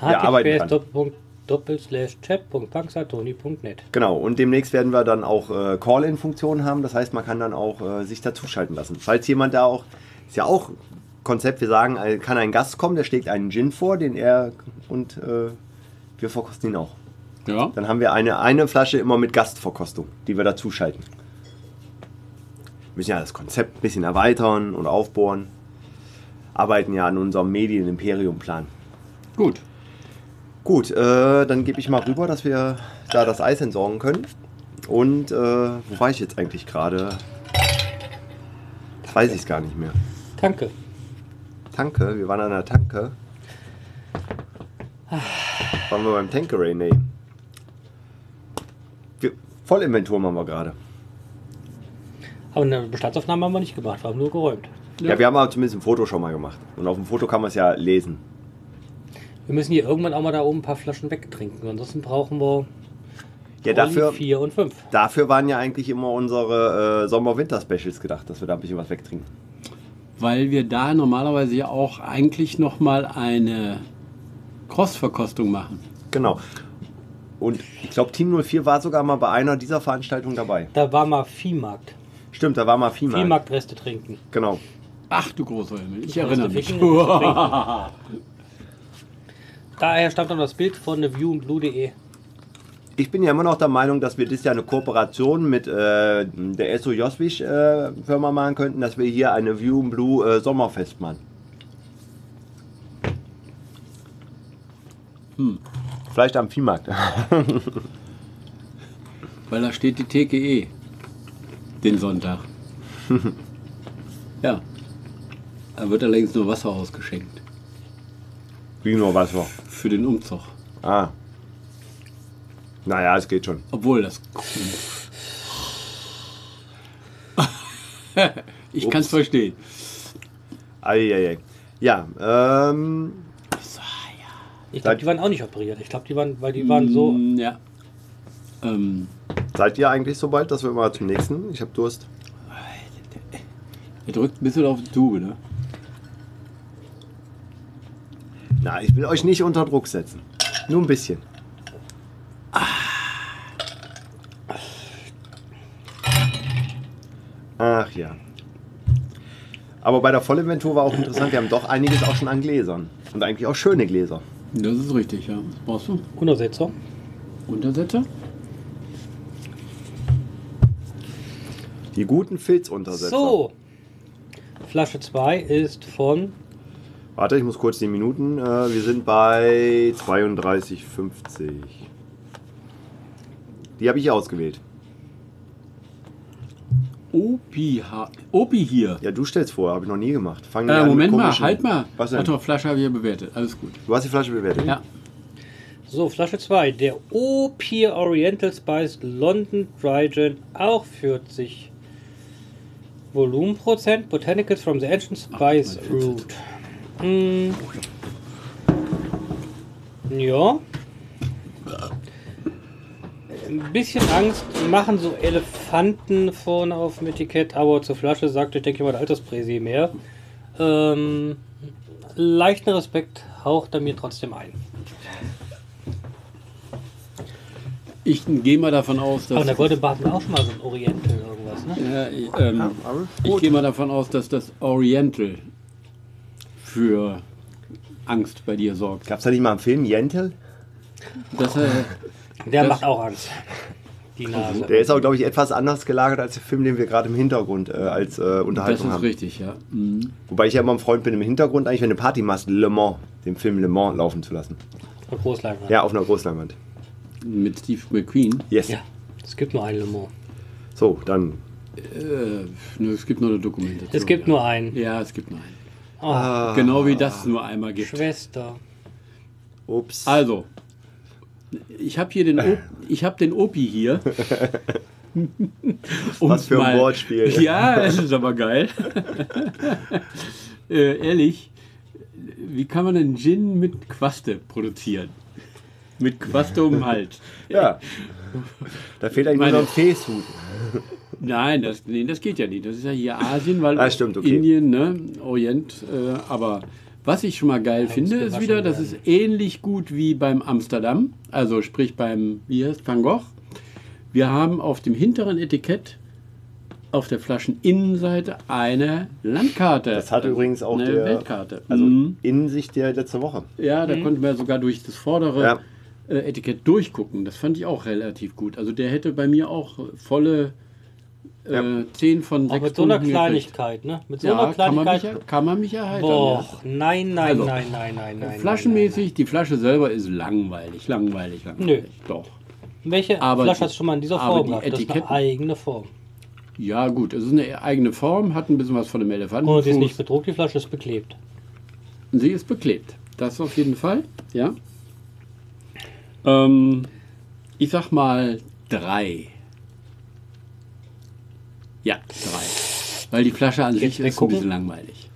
wir arbeiten dran. Genau, und demnächst werden wir dann auch äh, Call-In-Funktionen haben. Das heißt, man kann dann auch äh, sich dazuschalten lassen. Falls jemand da auch, ist ja auch Konzept, wir sagen, äh, kann ein Gast kommen, der schlägt einen Gin vor, den er und äh, wir verkosten ihn auch. Ja. Dann haben wir eine, eine Flasche immer mit Gastverkostung, die wir dazuschalten. Wir müssen ja das Konzept ein bisschen erweitern und aufbohren. Arbeiten ja an unserem Medien-Imperium-Plan. Gut. Gut, äh, dann gebe ich mal rüber, dass wir da das Eis entsorgen können. Und äh, wo war ich jetzt eigentlich gerade? Das weiß ich gar nicht mehr. Danke. Tanke, wir waren an der Tanke. Waren wir beim Tankeray? Nee. Vollinventur machen wir gerade. Aber eine Bestandsaufnahme haben wir nicht gemacht, wir haben nur geräumt. Ja. wir haben aber zumindest ein Foto schon mal gemacht. Und auf dem Foto kann man es ja lesen. Wir müssen hier irgendwann auch mal da oben ein paar Flaschen wegtrinken. Ansonsten brauchen wir Ja, dafür, 4 und 5. dafür waren ja eigentlich immer unsere äh, Sommer-Winter-Specials gedacht, dass wir da ein bisschen was wegtrinken. Weil wir da normalerweise ja auch eigentlich nochmal eine Cross-Verkostung machen. Genau. Und ich glaube, Team 04 war sogar mal bei einer dieser Veranstaltungen dabei. Da war mal Viehmarkt. Stimmt, da war mal Viehmarkt. Viehmarktreste trinken. Genau. Ach du großer Himmel, ich erinnere mich. Daher stammt dann das Bild von theviewandblue.de. Ich bin ja immer noch der Meinung, dass wir das ja eine Kooperation mit äh, der SO Joswig äh, Firma machen könnten, dass wir hier eine View and Blue äh, Sommerfest machen. Hm. Vielleicht am Viehmarkt. Weil da steht die TKE. Den Sonntag. ja. Da wird allerdings nur Wasser ausgeschenkt. Wie nur Wasser. Für den Umzug. Ah. Naja, es geht schon. Obwohl das. ich kann es verstehen. Eieiei. Ja, ähm, Ich glaube, die waren auch nicht operiert. Ich glaube, die waren, weil die waren so. Mm, Ja. Ähm, seid ihr eigentlich so bald, dass wir mal zum nächsten? Ich habe Durst. er drückt ein bisschen auf die Tube, ne? Na, ich will euch nicht unter Druck setzen. Nur ein bisschen. Ach ja. Aber bei der Vollinventur war auch interessant, wir haben doch einiges auch schon an Gläsern. Und eigentlich auch schöne Gläser. Das ist richtig, ja. Was brauchst du? Untersetzer. Untersetzer? Die guten Filzuntersetzer. So. Flasche 2 ist von. Warte, ich muss kurz die Minuten. Äh, wir sind bei 32,50. Die habe ich ausgewählt. Opi, Opi hier. Ja, du stellst vor, habe ich noch nie gemacht. Fang Äh, an Moment mal, halt mal. Was denn? Warte mal, Flasche habe ich ja bewertet. Alles gut. Du hast die Flasche bewertet? Ja. So, Flasche 2. Der O-Pier Oriental Spice London Dry Gin. Auch 40 Volumenprozent. Botanicals from the Ancient Spice Ach, Root. Hm. Ja. Ein bisschen Angst machen so Elefanten vorne auf dem Etikett, aber zur Flasche sagt, ich denke mal, der Alterspräsi mehr. Ähm, leichten Respekt haucht er mir trotzdem ein. Ich gehe mal davon aus, Aber dass. der Golden Bart war auch schon mal so ein Oriental irgendwas, ne? Ja, ich, ähm, aber ich gehe mal davon aus, dass das Oriental für Angst bei dir sorgt. Gab es da nicht mal einen Film, Jentel? Das, äh, Der Das- macht auch Angst. Die Nase. Der ist auch, glaube ich, etwas anders gelagert als der Film, den wir gerade im Hintergrund äh, als äh, das Unterhaltung ist haben. richtig, ja. Mhm. Wobei ich ja immer ein Freund bin, im Hintergrund eigentlich, wenn du Party machst, Le Mans, den Film Le Mans laufen zu lassen. Und Großleinwand. Ja, auf einer Großleinwand. Mit Steve McQueen. Yes. Ja, es gibt nur einen Le Mans. So, dann. Äh, nö, es gibt nur eine Dokumentation. Es gibt ja. nur einen. Ja, es gibt nur einen. Oh, Genau wie das nur einmal gibt. Schwester. Ups. Also, ich habe hier den, o ich hab den Opi hier. Um Was für ein Wortspiel. Ja, es ist aber geil. äh, ehrlich, wie kann man einen Gin mit Quaste produzieren? Mit Quaste um den Hals. Ja. Da fehlt eigentlich Meine- nur noch ein Fäßhut. Nein, das, nee, das geht ja nicht. Das ist ja hier Asien, weil Ah, stimmt, okay. Indien, ne, Orient, äh, aber Was ich schon mal geil finde, ist wieder, das ist ähnlich gut wie beim Amsterdam, also sprich beim, wie heißt Van Gogh. Wir haben auf dem hinteren Etikett auf der Flascheninnenseite eine Landkarte. Das hat übrigens auch eine der- Weltkarte. Also Mhm. Innensicht der letzte Woche. Ja, da konnten wir sogar durch das vordere Ja. äh, Etikett durchgucken. Das fand ich auch relativ gut. Also der hätte bei mir auch volle äh, Ja. 10 von 6 Auch mit so einer Punkten. Kleinigkeit, ne? Mit so Ja, einer kann man, mich, Kleinigkeit. kann man mich erheitern. Boah, ja. nein, nein, Also, nein, nein, nein, nein. Flaschenmäßig, die Flasche selber ist langweilig, langweilig, langweilig. Doch. Nein. Welche Aber Flasche hast du schon mal in dieser Form die gehabt? Das ist eine eigene Form. Ja, gut, es ist eine eigene Form, hat ein bisschen was von dem Elefanten. Und sie ist nicht bedruckt, die Flasche ist beklebt. Sie ist beklebt. Das auf jeden Fall, ja. Ähm, ich sag mal drei. Ja, drei. Weil die Flasche an sich ist ein bisschen langweilig.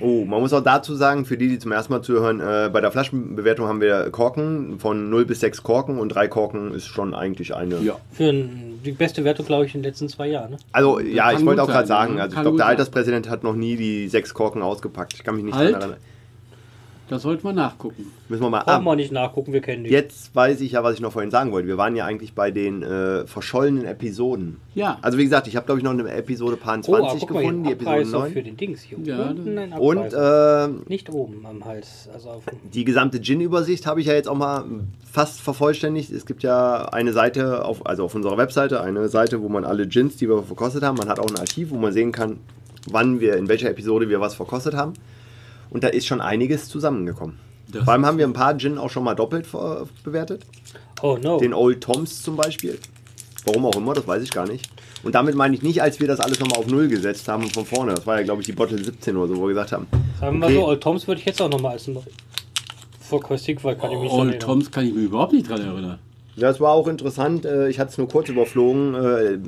Oh, man muss auch dazu sagen, für die, die zum ersten Mal zuhören, äh, bei der Flaschenbewertung haben wir Korken von 0 bis 6 Korken und 3 Korken ist schon eigentlich eine. Ja. Für ein, die beste Wertung, glaube ich, in den letzten zwei Jahren. Ne? Also, ja, kann ich wollte auch gerade sagen, also ich glaube, der. Alterspräsident hat noch nie die 6 Korken ausgepackt. Ich kann mich nicht Alt? daran erinnern. Das sollte man nachgucken. Müssen wir mal Brauchen ab. wir nicht nachgucken, wir kennen die. Jetzt weiß ich ja, was ich noch vorhin sagen wollte. Wir waren ja eigentlich bei den äh, verschollenen Episoden. Ja. Also wie gesagt, ich habe glaube ich noch eine Episode Paar oh, ah, 20 guck mal, gefunden, die Episode Abreißer 9. für den Dings hier. Ja, Unten ein Und äh, Nicht oben am Hals. Also die gesamte Gin-Übersicht habe ich ja jetzt auch mal fast vervollständigt. Es gibt ja eine Seite, auf, also auf unserer Webseite, eine Seite, wo man alle Gins, die wir verkostet haben, man hat auch ein Archiv, wo man sehen kann, wann wir, in welcher Episode wir was verkostet haben. Und da ist schon einiges zusammengekommen. Das Vor allem haben wir ein paar Gin auch schon mal doppelt bewertet. Oh no. Den Old Toms zum Beispiel. Warum auch immer, das weiß ich gar nicht. Und damit meine ich nicht, als wir das alles nochmal auf Null gesetzt haben von vorne. Das war ja, glaube ich, die Bottle 17 oder so, wo wir gesagt haben. Sagen wir mal okay. so, Old Toms würde ich jetzt auch nochmal als ein Verkostik, weil kann ich mich Old. Toms kann ich mir überhaupt nicht dran erinnern. Das war auch interessant. äh, Ich hatte es nur kurz überflogen. äh,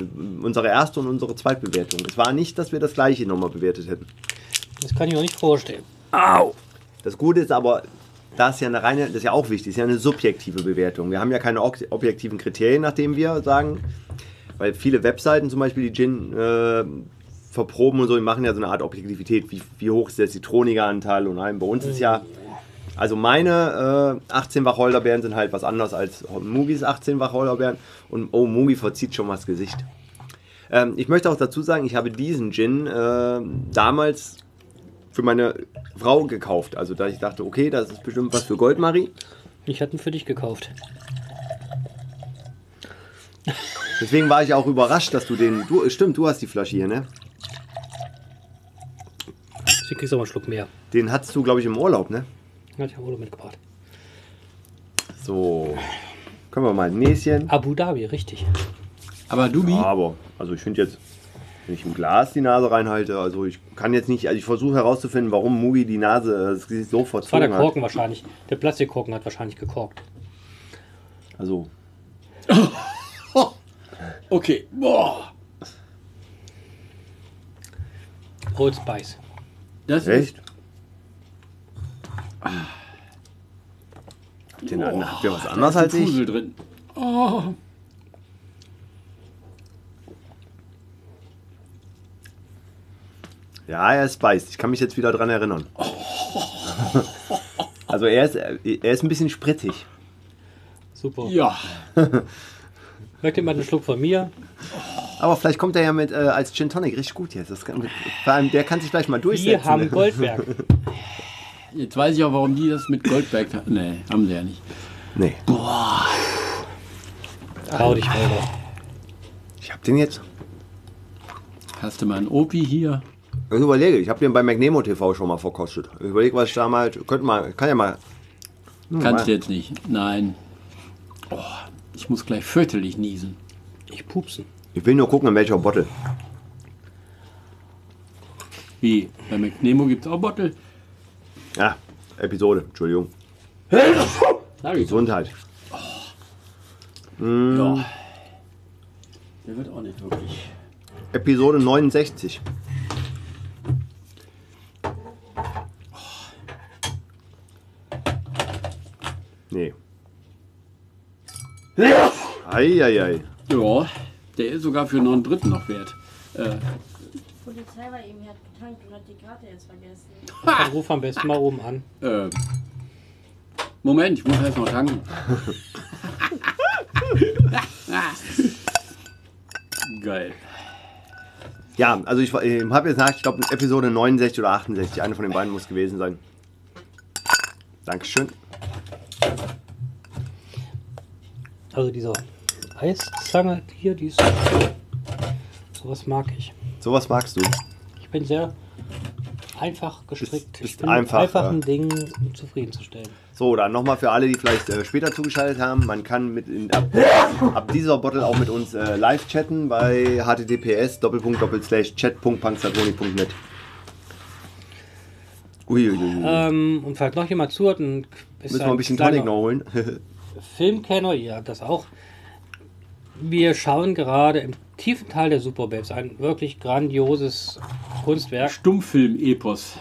Unsere erste und unsere Zweitbewertung. Es war nicht, dass wir das gleiche nochmal bewertet hätten. Das kann ich mir nicht vorstellen. Das Gute ist aber, das ist ja eine reine, das ist ja auch wichtig, ist ja eine subjektive Bewertung. Wir haben ja keine objektiven Kriterien, nach denen wir sagen, weil viele Webseiten zum Beispiel die Gin äh, verproben und so, die machen ja so eine Art Objektivität, wie, wie hoch ist der zitronige Anteil und allem. Bei uns ist ja, also meine äh, 18 Wacholderbeeren sind halt was anderes als Mugis 18 Wacholderbeeren und oh, Mugi verzieht schon mal das Gesicht. Ähm, ich möchte auch dazu sagen, ich habe diesen Gin äh, damals für meine Frau gekauft. Also da ich dachte, okay, das ist bestimmt was für Goldmarie. Ich hatte ihn für dich gekauft. Deswegen war ich auch überrascht, dass du den. Du, stimmt, du hast die Flasche hier, ne? Sie kriegst aber einen Schluck mehr. Den hattest du, glaube ich, im Urlaub, ne? Hat ja Ole mitgebracht. So. Können wir mal ein Näschen. Abu Dhabi, richtig. Aber Dubi, Aber, also ich finde jetzt, wenn ich im Glas die Nase reinhalte, also ich kann jetzt nicht, also ich versuche herauszufinden, warum Mugi die Nase das Gesicht so Das war der verzogen hat. Korken wahrscheinlich. Der Plastikkorken hat wahrscheinlich gekorkt. Also, okay. Boah. Old Spice. Das ist echt? Habt ihr, habt ihr was anderes als ich? Drin. Oh. Ja, er ist spiced. Ich kann mich jetzt wieder dran erinnern. Also er ist, er ist ein bisschen spritzig. Super. Ja. Möchte mal einen Schluck von mir? Aber vielleicht kommt er ja mit äh, als Gin Tonic richtig gut jetzt. Das kann, vor allem, der kann sich vielleicht mal durchsetzen. Wir haben Goldberg. Jetzt weiß ich auch, warum die das mit Goldberg haben. Nee, haben sie ja nicht. Nee, Trau dich, Holger. ich hab den jetzt. Hast du mal einen Opi hier? Ich überlege, ich habe den bei McNemo TV schon mal verkostet. Ich überlege, was ich da mal. Könnte mal, kann ja mal. Hm, Kannst du jetzt nicht. Nein. Oh, ich muss gleich fürchterlich niesen. Ich pupsen. Ich will nur gucken, in welcher Bottle. Wie? Bei McNemo gibt es auch Bottle? Ja, Episode, Entschuldigung. Sag ich. Gesundheit. Ja. Der wird auch nicht wirklich. Episode 69. Nee. Eieiei. Ja, der ist sogar für noch einen dritten noch wert. Äh, Polizei war eben, er hat getankt und hat die Karte jetzt vergessen. Dann ruf am besten mal oben an. Äh, Moment, ich muss erst noch tanken. Geil. Ja, also ich, ich habe jetzt nach, ich glaube Episode 69 oder 68, eine von den beiden muss gewesen sein. Dankeschön. Also diese Eiszange hier, die ist. Sowas mag ich. Sowas magst du. Ich bin sehr einfach gestrickt. Bist- bist ich bin einfach, mit einfachen ja. Dingen zufriedenzustellen. So, dann nochmal für alle, die vielleicht äh, später zugeschaltet haben. Man kann mit in, ab, ab dieser Bottle auch mit uns äh, live chatten bei https chat.panzertoni.net. Uiuiui. Ähm, und falls noch jemand zuhört, und ist Müssen wir ein bisschen Tonic noch holen. Filmkenner, ja, das auch. Wir schauen gerade im tiefen Teil der Superbabes ein wirklich grandioses Kunstwerk. Stummfilm-Epos.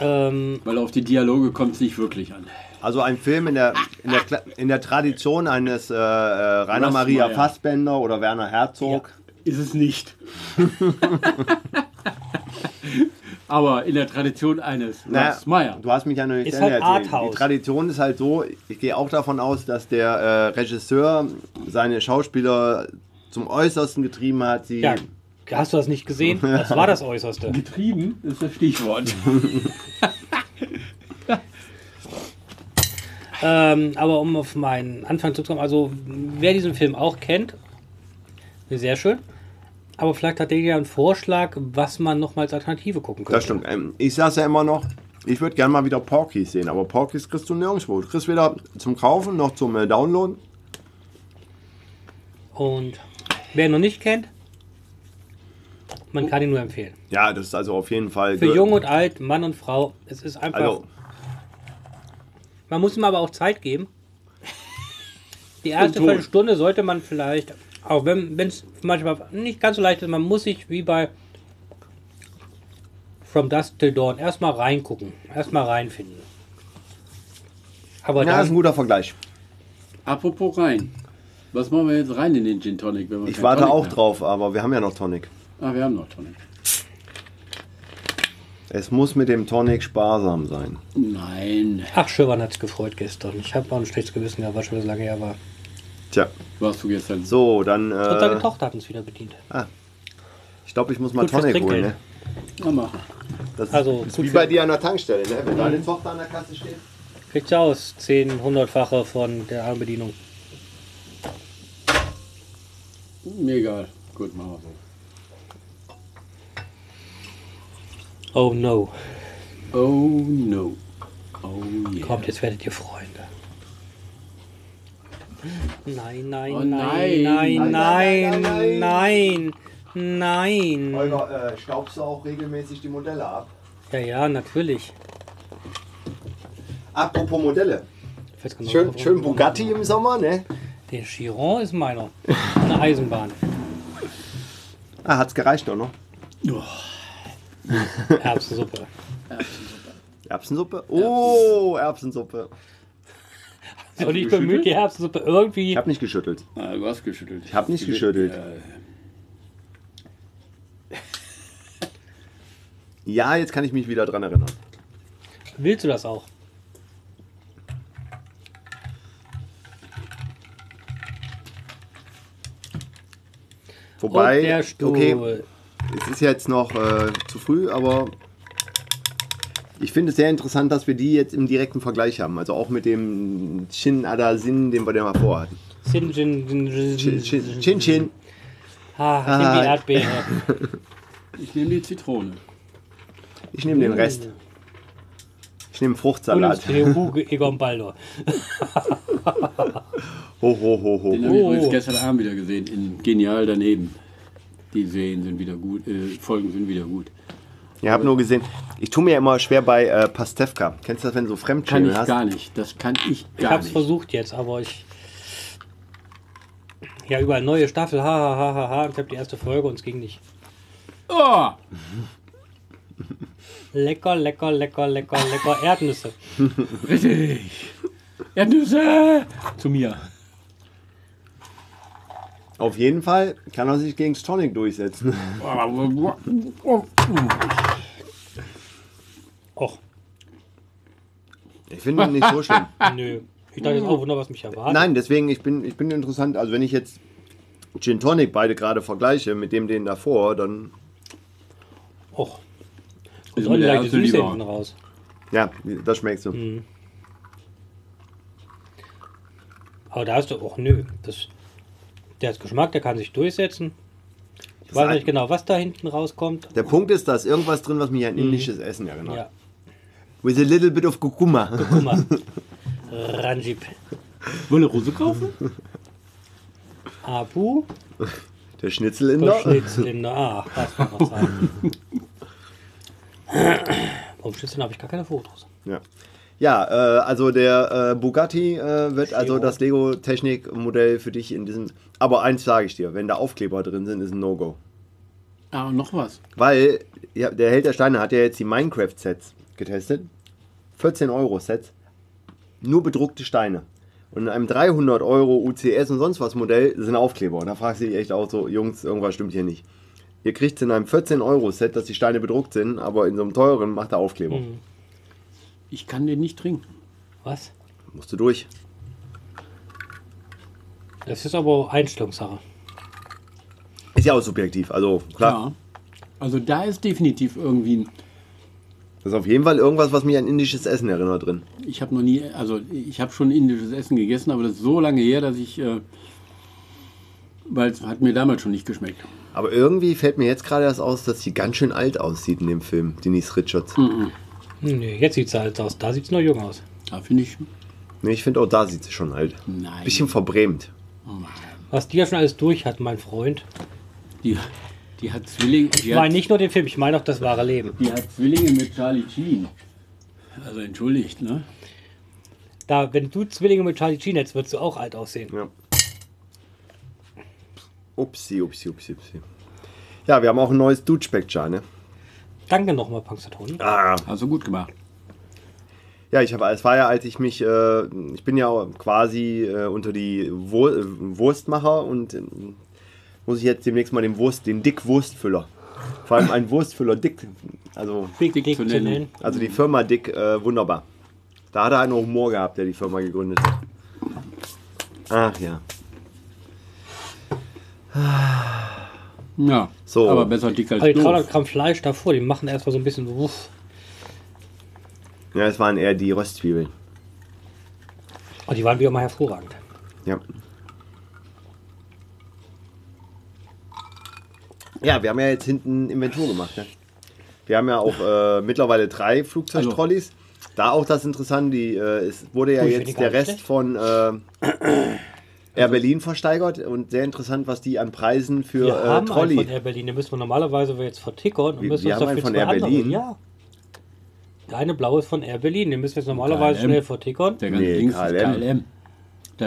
Ähm, Weil auf die Dialoge kommt es nicht wirklich an. Also ein Film in der, in der, Kla- in der Tradition eines äh, äh, Rainer Maria. Fassbender oder Werner Herzog. Ist es nicht. Aber in der Tradition eines Naja, Russ Meyer. Du hast mich ja noch nicht Ist zu halt erzählt. Arthouse. Die Tradition ist halt so, ich gehe auch davon aus, dass der äh, Regisseur seine Schauspieler zum Äußersten getrieben hat. Sie, ja, hast du das nicht gesehen? Das war das Äußerste. Getrieben ist das Stichwort. Ähm, aber um auf meinen Anfang zurückzukommen, also wer diesen Film auch kennt, sehr schön. Aber vielleicht hat der ja einen Vorschlag, was man noch mal als Alternative gucken könnte. Das stimmt. Ähm, ich sage ja immer noch, ich würde gerne mal wieder Porkies sehen, aber Porkies kriegst du nirgendwo. Du kriegst weder zum Kaufen noch zum äh, Downloaden. Und wer ihn noch nicht kennt, man kann ihn nur empfehlen. Ja, das ist also auf jeden Fall. Für Jung und Alt, Mann und Frau, es ist einfach. Also, man muss ihm aber auch Zeit geben. Die erste. Viertelstunde sollte man vielleicht, auch wenn es manchmal nicht ganz so leicht ist, man muss sich wie bei From Dusk Till Dawn erstmal reingucken, erstmal reinfinden. Aber ja, das ist ein guter Vergleich. Apropos rein. Was machen wir jetzt rein in den Gin Tonic? Wenn wir Ich warte Tonic auch mehr drauf, aber wir haben ja noch Tonic. haben? Ah, wir haben noch Tonic. Es muss mit dem Tonic sparsam sein. Nein. ach, Schirwan hat es gefreut gestern. Ich habe auch ein schlechtes Gewissen gehabt, was schon so lange her war. Tja, Warst du gestern? so, dann. Und deine Äh, Tochter hat uns wieder bedient. ich glaube, ich muss mal Tonic holen. Ne? Na, machen. Das Also, ist wie bei dir an der Tankstelle, ne? wenn deine Tochter an der Kasse steht. Kriegt ja aus 10, 100-fache von der Armbedienung. Mir egal. Gut, machen wir so. Oh no. Oh no. Oh yeah. Kommt, jetzt werdet ihr Freunde. Nein, nein, Oh nein, nein. nein, Nein, nein, nein, nein, nein. Holger, äh, staubst du auch regelmäßig die Modelle ab? Ja, ja, natürlich. Apropos Modelle. Nicht, Schön, schön Bugatti im Sommer, ne? Der Chiron ist meiner. Eine Eisenbahn. Ah, hat's gereicht doch noch. Erbsensuppe. Erbsensuppe? Oh, Erbsensuppe. Soll ich bemüht, die Erbsensuppe irgendwie. Ich habe nicht geschüttelt. Ah, du hast geschüttelt. Ich hab nicht geschüttelt. Ja, jetzt kann ich mich wieder dran erinnern. Willst du das auch? Und Wobei, der Stuhl. okay, es ist jetzt noch äh, zu früh, aber ich finde es sehr interessant, dass wir die jetzt im direkten Vergleich haben. Also auch mit dem Shin Adasin, den wir ja mal vorhatten. Sin, Chin Chin. Chin, Chin. Ah, ich nehme die Ah. Erdbeere. Ich nehme die Zitrone. Ich nehme den Rest. Ich nehme Und Fruchtsalat. Hugo Egon Baldur. Ho, ho, ho, ho. Den habe ich übrigens gestern Abend wieder gesehen. In Genial daneben. Die Serien sind wieder gut, äh, Folgen sind wieder gut. Ich habe nur gesehen, ich tue mir immer schwer bei äh, Pastewka. Kennst du das, wenn du so Kann Fremdschämen ich hast? gar nicht. Das kann ich Ich gar habe es nicht. versucht jetzt, aber ich. Ja, überall neue Staffel, ha, ha, ha, ha, ha. Und ich habe die erste Folge und es ging nicht. Oh! Lecker, lecker, lecker, lecker, lecker Erdnüsse. Richtig! Erdnüsse! Zu mir. Auf jeden Fall kann er sich gegen Tonic durchsetzen. Och, Ich finde ihn nicht so schlimm. nö. Ich dachte jetzt auch wunder, was mich erwartet. Nein, deswegen, ich bin, ich bin interessant. Also wenn ich jetzt Gin Tonic beide gerade vergleiche mit dem den davor, dann Och. Der gleich die erste Süße hinten raus. ja, das schmeckst du. Mhm. Aber da hast du, och nö. Das, der hat Geschmack, der kann sich durchsetzen. Ich weiß ein- nicht genau, was da hinten rauskommt. Der Punkt ist, da ist irgendwas drin, was mich an indisches Essen erinnert. Ja, With a little bit of Kurkuma. Ranjip. Wollen wir Rose kaufen? Apu, Der Schnitzel in der. Schnitzel in der Ah, das kann was sein. Vom Schnitzel habe ich gar keine Fotos. Ja, ja äh, also der äh, Bugatti äh, wird also Chiro. das Lego-Technik-Modell für dich in diesem. Aber eins sage ich dir, wenn da Aufkleber drin sind, ist ein No-Go. Ah, und noch was. Weil ja, der Held der Steine hat ja jetzt die Minecraft-Sets getestet. 14 Euro Sets. Nur bedruckte Steine. Und in einem 300 Euro UCS und sonst was Modell sind Aufkleber. Und da fragst du dich echt auch so, Jungs, irgendwas stimmt hier nicht. Ihr kriegt es in einem 14 Euro Set, dass die Steine bedruckt sind, aber in so einem teuren macht er Aufkleber. Mhm. Ich kann den nicht trinken. Was? Musst du durch. Das ist aber Einstellungssache. Ist ja auch subjektiv, also klar. Ja. Also da ist definitiv irgendwie ein Das ist auf jeden Fall irgendwas, was mich an indisches Essen erinnert drin. Ich habe noch nie, also ich habe schon indisches Essen gegessen, aber das ist so lange her, dass ich, äh, weil es hat mir damals schon nicht geschmeckt. Aber irgendwie fällt mir jetzt gerade erst aus, dass sie ganz schön alt aussieht in dem Film, Denise Richards. Nö, jetzt sieht es alt aus. Da sieht es noch jung aus. Da finde ich, Nee, ich finde auch da sieht sie schon alt. nein, Bisschen verbrämt. Was die ja schon alles durch hat, mein Freund. die, die hat Zwillinge, Ich die, meine hat, nicht nur den Film, ich meine auch das wahre Leben. die hat Zwillinge mit Charlie Sheen. Also entschuldigt, ne? Da, wenn du Zwillinge mit Charlie Sheen hättest, würdest du auch alt aussehen. Ja. Upsi, upsi, upsi, upsi. Ja, wir haben auch ein neues Dude-Spectre, ne? Danke nochmal, Punxsutawney. Ah, Hast du gut gemacht. ja, ich habe, es war ja, als ich mich, äh, ich bin ja quasi äh, unter die Wur Wurstmacher und äh, muss ich jetzt demnächst mal den Wurst, den Dick-Wurstfüller. Vor allem ein Wurstfüller Dick, also, Big Dick Dick zu nennen. also die Firma Dick, äh, wunderbar. Da hat er einen Humor gehabt, der die Firma gegründet hat. Ach ja. Ja, So. aber besser dick als Aber die 300 doof. Gramm Fleisch davor, die machen erstmal so ein bisschen wuff. Ja, es waren eher die Röstzwiebeln. Und die waren wieder mal hervorragend. Ja. Ja, wir haben ja jetzt hinten Inventur gemacht. Ne? Wir haben ja auch äh, mittlerweile drei Flugzeugtrolleys. Da auch das Interessante, die, äh, es wurde ja finde jetzt der Rest von äh, Air Berlin versteigert und sehr interessant, was die an Preisen für Wir äh, haben einen Trolley. von Air Berlin, den müssen wir normalerweise jetzt vertickern und Wir- müssen wir uns haben einen dafür von Air andere- Berlin? Ja. Der eine blaue ist von Air Berlin, den müssen wir jetzt normalerweise KLM. schnell vertickern. Der ganze Nee, ist KLM. KLM.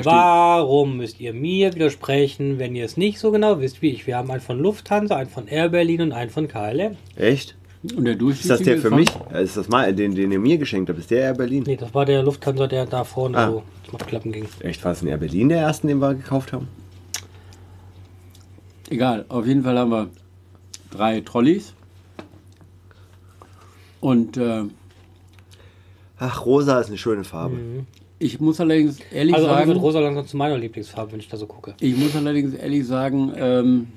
Da Warum müsst ihr mir widersprechen, wenn ihr es nicht so genau wisst wie ich? Wir haben einen von Lufthansa, einen von Air Berlin und einen von KLM. Echt? und der Ist das der für mich? Ist das mal, den, den ihr mir geschenkt habt? Ist der Air Berlin? Nee, das war der Lufthansa, der da vorne Ah. so zum Abklappen ging. Echt, war es ein Air Berlin der ersten, den wir gekauft haben? Egal, auf jeden Fall haben wir drei Trolleys. Und äh, Ach, rosa ist eine schöne Farbe. Ich muss allerdings ehrlich Also wird sagen, rosa langsam zu meiner Lieblingsfarbe, wenn ich da so gucke. ich muss allerdings ehrlich sagen, ähm,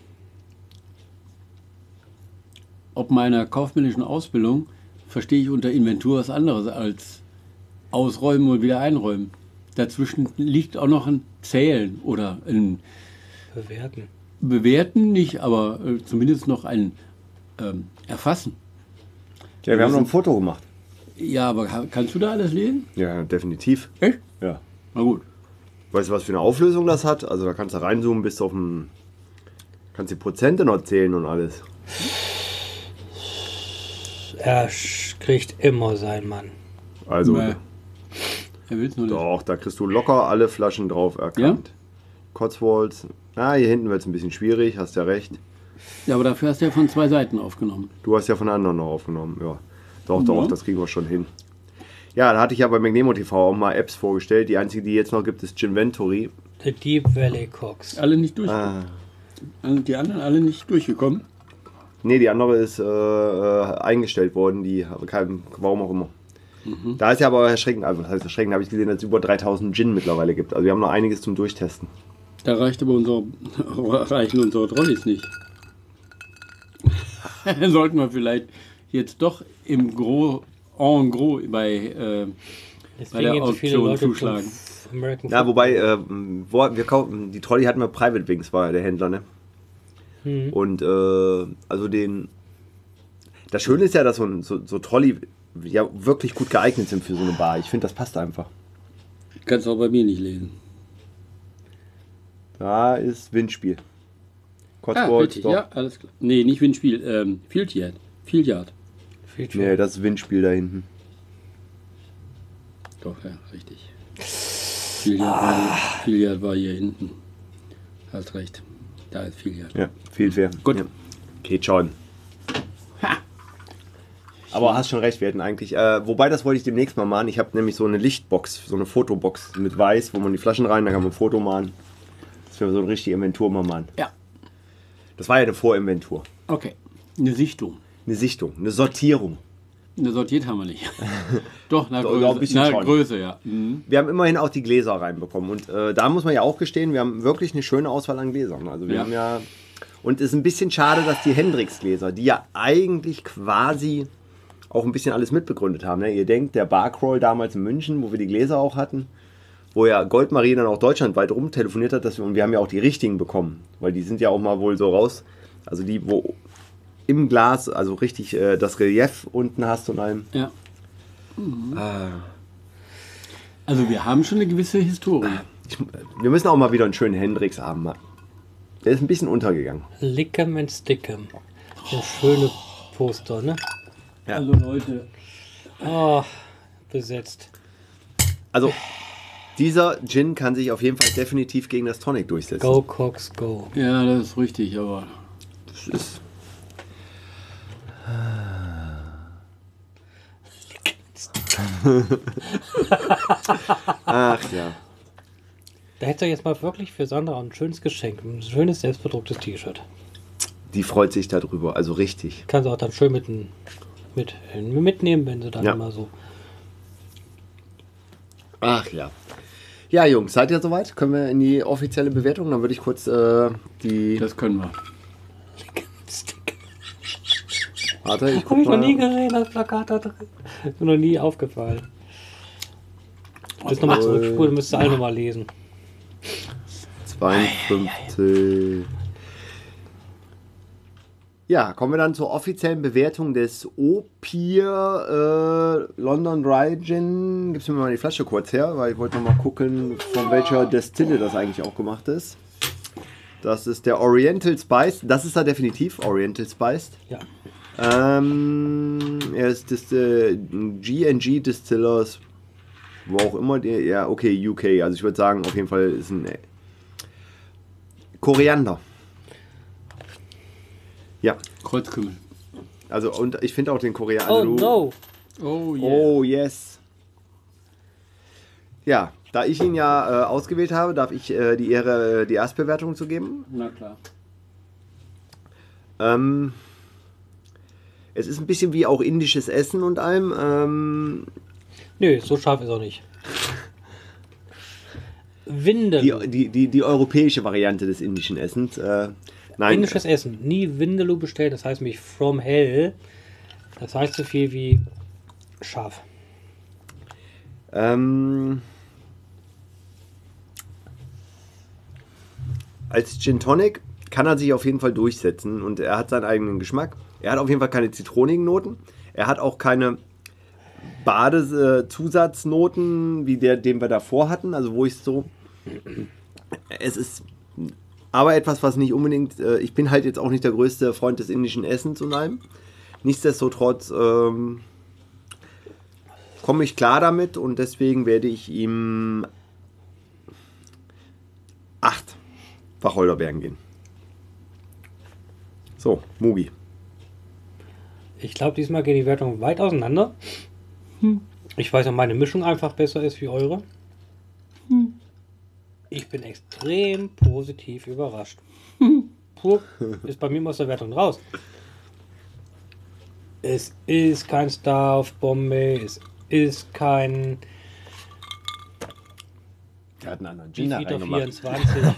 ob meiner kaufmännischen Ausbildung verstehe ich unter Inventur was anderes als ausräumen und wieder einräumen. Dazwischen liegt auch noch ein Zählen oder ein Bewerten. Bewerten nicht, aber äh, zumindest noch ein ähm, Erfassen. Ja, wir haben noch ein Foto gemacht. Ja, aber ka- kannst du da alles lesen? Ja, definitiv. Echt? Ja. Na gut. Weißt du, was für eine Auflösung das hat? Also da kannst du reinzoomen bis auf ein. Kannst die Prozente noch zählen und alles. Er kriegt immer sein Mann. Also Nee. Er will es nur nicht. doch, da kriegst du locker alle Flaschen drauf erkannt. Cotswolds. Na, hier hinten wird es ein bisschen schwierig, hast ja recht. Ja, aber dafür hast du ja von zwei Seiten aufgenommen. Du hast ja von anderen noch aufgenommen, ja. Doch, doch, das kriegen wir schon hin. Ja, da hatte ich ja bei Magnemo TV auch mal Apps vorgestellt. Die einzige, die jetzt noch gibt, ist Ginventory. The Deep Valley Cox. Alle nicht durch. Ah, die anderen alle nicht durchgekommen. Nee, die andere ist äh, äh, eingestellt worden, die keinen, warum auch immer. Da ist ja aber erschreckend, also was heißt erschreckend, habe ich gesehen, dass es über 3000 Gin mittlerweile gibt. Also wir haben noch einiges zum Durchtesten. Da reicht aber unsere, reichen unsere Trolleys nicht. Sollten wir vielleicht jetzt doch im Gros, en gros bei, äh, bei der Auktion zuschlagen. American Ja, wobei, äh, wo, wir kaufen, die Trolley hatten wir Private Wings, war der Händler, ne? Mhm. Und äh, also den. Das Schöne ist ja, dass so, ein- so, so Trolley ja wirklich gut geeignet sind für so eine Bar. Ich finde, das passt einfach. Kannst du auch bei mir nicht lesen. Da ist Windspiel. Ah, Cotswold, richtig, doch. ja, alles klar. Nee, nicht Windspiel, ähm, Field Yard. Field Yard. Viel Nee, das Windspiel da hinten. Doch, ja, richtig. Field Yard, war, hier, Field Yard war hier hinten. Hast recht. Da ist Yard. Ja, viel fair. Gut. Ja. Geht schon. Aber hast schon recht, wir hätten eigentlich. Äh, wobei, das wollte ich demnächst mal machen. Ich habe nämlich so eine Lichtbox, so eine Fotobox mit weiß, wo man die Flaschen rein, da kann man ein Foto machen. Das wäre so eine richtige Inventur mal machen. Ja. Das war ja eine Vorinventur. Okay. Eine Sichtung. Eine Sichtung, eine Sortierung. Eine sortiert haben wir nicht. Doch, nach Größe. ja, ein bisschen nach schon. Größe, ja. Mhm. Wir haben immerhin auch die Gläser reinbekommen. Und äh, da muss man ja auch gestehen, wir haben wirklich eine schöne Auswahl an Gläsern. Also wir Ja. haben ja. Und es ist ein bisschen schade, dass die Hendrix-Gläser, die ja eigentlich quasi auch ein bisschen alles mitbegründet haben. Ne? Ihr denkt, der Barcrawl damals in München, wo wir die Gläser auch hatten, wo ja Goldmarie dann auch deutschlandweit rumtelefoniert hat, dass wir, und wir haben ja auch die richtigen bekommen, weil die sind ja auch mal wohl so raus, also die, wo im Glas, also richtig äh, das Relief unten hast und allem. Ja. Ah. Also wir haben schon eine gewisse Historie. Ich, wir müssen auch mal wieder einen schönen Hendrix haben. Mann. Der ist ein bisschen untergegangen. Lickem and Stickem. So schöne Poster, ne? Ja. Also Leute, Oh, besetzt. Also, dieser Gin kann sich auf jeden Fall definitiv gegen das Tonic durchsetzen. Go Cox, go. ja, das ist richtig, aber Das ist, Ach ja. Da hätte er jetzt mal wirklich für Sandra ein schönes Geschenk. Ein schönes selbstbedrucktes T-Shirt. Die freut sich darüber, also richtig. Kann sie auch dann schön mit, mit mitnehmen, wenn sie dann Ja. immer so. Ach ja. Ja, Jungs, seid ihr soweit? Können wir in die offizielle Bewertung? Dann würde ich kurz äh, die. das können wir. Lickem and Stickem. Warte, ich Hab guck ich noch nie gesehen, das Plakat da drin. Ist mir noch nie aufgefallen. Jetzt nochmal zurückspulen, müsst ihr alle nochmal lesen. 52. Ja, kommen wir dann zur offiziellen Bewertung des Opier äh, London Dry Gin. Gibst du mir mal die Flasche kurz her, weil ich wollte noch mal gucken, von welcher Destille das eigentlich auch gemacht ist. Das ist der Oriental Spice. Das ist er definitiv, Oriental Spiced. Ja. Ähm, er ist Dist äh, GNG Distillers, wo auch immer, der, ja, okay, UK. Also ich würde sagen, auf jeden Fall ist ein äh, Koriander. Ja, Kreuzkümmel. also und ich finde auch den Koriander. Oh no! Oh yeah. Oh yes. Ja, da ich ihn ja äh, ausgewählt habe, darf ich äh, die Ehre, äh, die Erstbewertung zu geben. Na klar. Ähm, es ist ein bisschen wie auch indisches Essen und allem. Ähm, Nö, so scharf ist er nicht. Windel. die, die, die, die europäische Variante des indischen Essens. Äh, nein, Indisches Essen. Nie Vindaloo bestellen, das heißt mich from hell. Das heißt so viel wie scharf. ähm, als Gin Tonic kann er sich auf jeden Fall durchsetzen und er hat seinen eigenen Geschmack. Er hat auf jeden Fall keine zitronigen Noten. Er hat auch keine Badezusatznaten wie der, den wir davor hatten. Also wo ich so. Es ist aber etwas, was nicht unbedingt. Äh, ich bin halt jetzt auch nicht der größte Freund des indischen Essens und allem. Nichtsdestotrotz ähm, komme ich klar damit und deswegen werde ich ihm acht Wacholderbeeren gehen. So, Mugi. Ich glaube, diesmal gehen die Wertungen weit auseinander. Ich weiß, ob meine Mischung einfach besser ist wie eure. Ich bin extrem positiv überrascht. pur ist bei mir aus der Wertung raus. Es ist kein Star of Bombay, es ist kein Der hat einen anderen Gin da Beefeater reingemacht.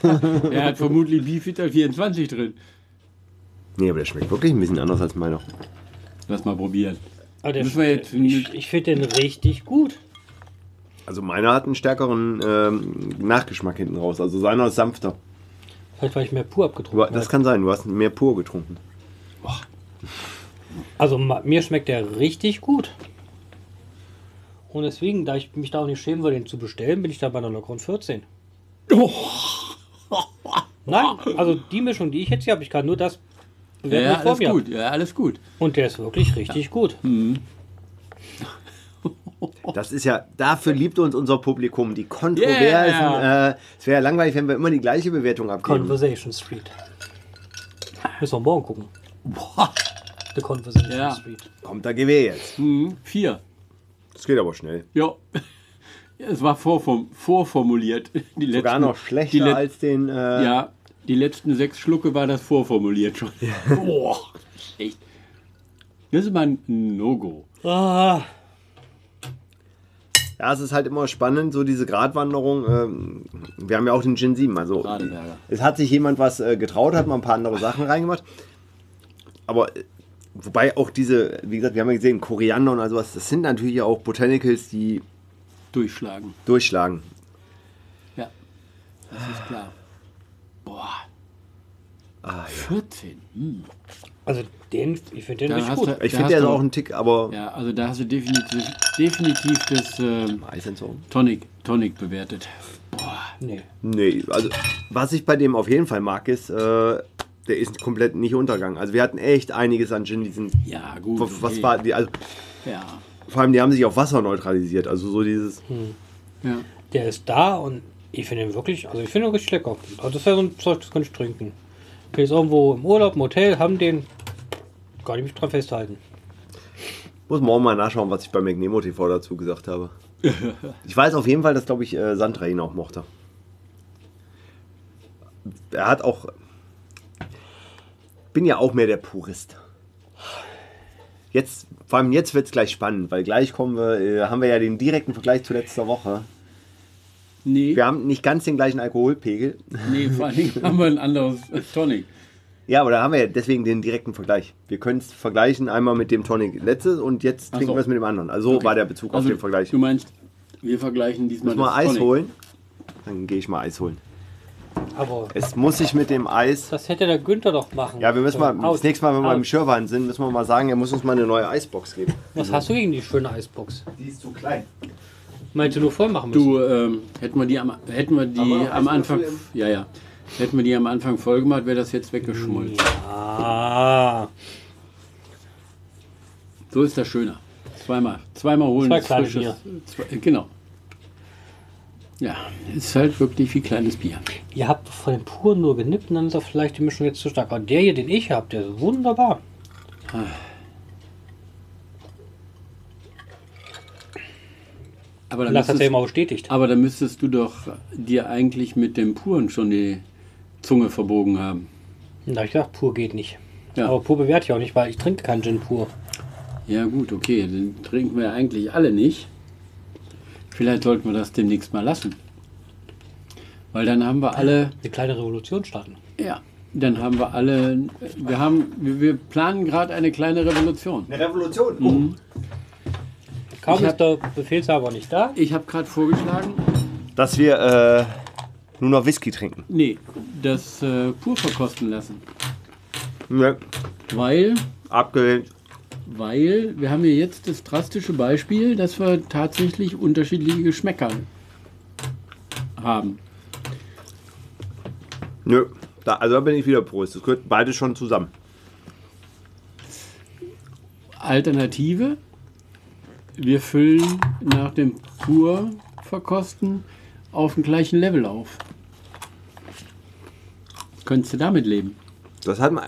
24. Er hat vermutlich Beefeater 24 drin. Nee, aber der schmeckt wirklich ein bisschen anders als meiner. Lass mal probieren. Aber der Müssen wir jetzt ich ich finde den richtig gut. Also meiner hat einen stärkeren ähm, Nachgeschmack hinten raus. Also seiner ist sanfter. Vielleicht, weil ich mehr pur abgetrunken Du, habe. das kann sein, du hast mehr pur getrunken. Also ma- mir schmeckt der richtig gut. Und deswegen, da ich mich da auch nicht schämen will, den zu bestellen, bin ich da bei einer lockeren 14. Nein, also die Mischung, die ich jetzt hier habe, ich kann nur das Ja, alles mir. gut. Ja, alles gut. Und der ist wirklich richtig gut. Das ist ja, dafür liebt uns unser Publikum, die Kontroversen. Yeah. Äh, es wäre ja langweilig, wenn wir immer die gleiche Bewertung abgeben. Conversation Street. Müssen wir morgen gucken. The Conversation Ja. Street. Kommt der GW jetzt. Mhm. Vier. Das geht aber schnell. Ja. Ja, Es war vorform vorformuliert. Die letzten, Sogar noch die schlechter als den. Äh, Ja, die letzten sechs Schlucke war das vorformuliert schon. Boah, echt. Das ist mal ein No-Go. Ah, Ja, es ist halt immer spannend, so diese Gratwanderung. Ähm, wir haben ja auch den Gin 7. Also, es hat sich jemand was äh, getraut, hat mal ein paar andere Sachen reingemacht. Aber, äh, wobei auch diese, wie gesagt, wir haben ja gesehen, Koriander und all sowas, das sind natürlich auch Botanicals, die Durchschlagen. durchschlagen. Ja, das ist klar. Boah, Ah, 14. Hm. also den, ich finde den Da richtig gut. du- Ich finde, der ist auch ein Tick, aber. Ja, also da hast du definitiv, definitiv das ähm, Eis entzogen? Tonic, Tonic bewertet. Nee. Nee, also was ich bei dem auf jeden Fall mag, ist, äh, der ist komplett nicht untergegangen. Also wir hatten echt einiges an Gin, die sind. Ja, gut. Was, was okay. war die, also Ja, vor allem die haben sich auf Wasser neutralisiert. Also so dieses. ja. Der ist da und ich finde ihn wirklich, also ich finde ihn richtig lecker. Also das wäre so ein Zeug, das könnte ich trinken. Bin jetzt irgendwo im Urlaub, im Hotel, haben den, kann ich mich dran festhalten. Muss morgen mal nachschauen, was ich bei McNemo TV dazu gesagt habe. ich weiß auf jeden Fall, dass, glaube ich, äh, Sandra ihn auch mochte. Er hat auch. Bin ja auch mehr der Purist. Jetzt, vor allem jetzt wird es gleich spannend, weil gleich kommen wir, äh, haben wir ja den direkten Vergleich zu letzter Woche. Nee, Wir haben nicht ganz den gleichen Alkoholpegel. nee, vor allen Dingen haben wir ein anderes Tonic. Ja, aber da haben wir ja deswegen den direkten Vergleich. Wir können es vergleichen einmal mit dem Tonic letztes und jetzt Ach trinken so. wir es mit dem anderen. Also so Okay. war der Bezug auf den Vergleich. Du meinst, wir vergleichen diesmal Muss mal Eis Tonic. holen? Dann gehe ich mal Eis holen. Aber Es muss sich mit dem Eis. das hätte der Günther doch machen. Ja, wir müssen mal, können. das nächste Mal, wenn wir Out. beim Schirrwein sind, müssen wir mal sagen, er muss uns mal eine neue Eisbox geben. Was hast du gegen die schöne Eisbox? Die ist zu klein. Meinst du nur voll machen müssen? Du, ähm, hätten wir die am, hätten wir die am Anfang, ja, ja, hätten wir die am Anfang voll gemacht, wäre das jetzt weggeschmolzen. Ah, So ist das schöner. Zweimal, zweimal holen. Zwei kleine frisches- Zwei, genau. Ja, ist halt wirklich wie kleines Bier. ihr habt von dem puren nur genippt und dann ist auch vielleicht die Mischung jetzt zu stark. Aber der hier, den ich habe, der ist wunderbar. Aber dann, das ja müsstest, immer bestätigt. aber dann müsstest du doch dir eigentlich mit dem Puren schon die Zunge verbogen haben. Da habe ich gesagt, pur geht nicht. Ja. Aber pur bewerte ich auch nicht, weil ich trinke keinen Gin pur. Ja gut, okay, den trinken wir eigentlich alle nicht. Vielleicht sollten wir das demnächst mal lassen. Weil dann haben wir alle, Eine kleine Revolution starten. ja, dann haben wir alle, wir haben, wir, wir planen gerade eine kleine Revolution. Eine Revolution. Oh. Kaum Ich hab- ist der Befehlshaber nicht da. Ich habe gerade vorgeschlagen, Dass wir äh, nur noch Whisky trinken. nee, das äh, pur verkosten lassen. Ne, Weil, abgelehnt. weil wir haben hier jetzt das drastische Beispiel, dass wir tatsächlich unterschiedliche Geschmäcker haben. Nö. Da, also da bin ich wieder Prost. Das gehört beides schon zusammen. Alternative, wir füllen nach dem pur verkosten auf dem gleichen Level auf. Könntest du damit leben? Das hat man.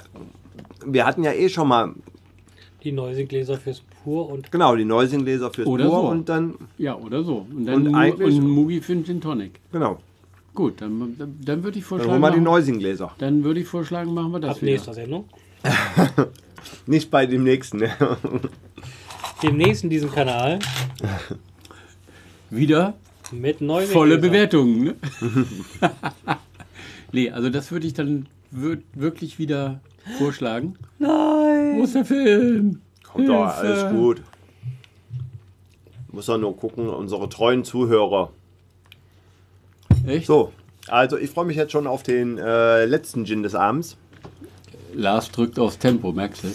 Wir hatten ja eh schon mal, Die Neusing-Gläser fürs Pur und genau, die Neusing-Gläser fürs Oder Pur so. und dann, Ja, oder so. Und dann Und eigentlich- und Mugi für den Tonic. genau. Gut, dann, dann, dann würde ich Dann vorschlagen. hol mal die machen- Neusing-Gläser. Dann würde ich vorschlagen, machen wir das Ab wieder. nächster Sendung. Nicht bei dem nächsten. Demnächst in diesem Kanal Wieder mit neuen volle Bewertungen. Ne? nee, also das würde ich dann wir- wirklich wieder vorschlagen. Nein! Wo ist der Film? Kommt doch, Hilfe. alles gut. Muss doch nur gucken, unsere treuen Zuhörer. Echt? So, also ich freue mich jetzt schon auf den äh, letzten Gin des Abends. Lars drückt aufs Tempo, merkst du?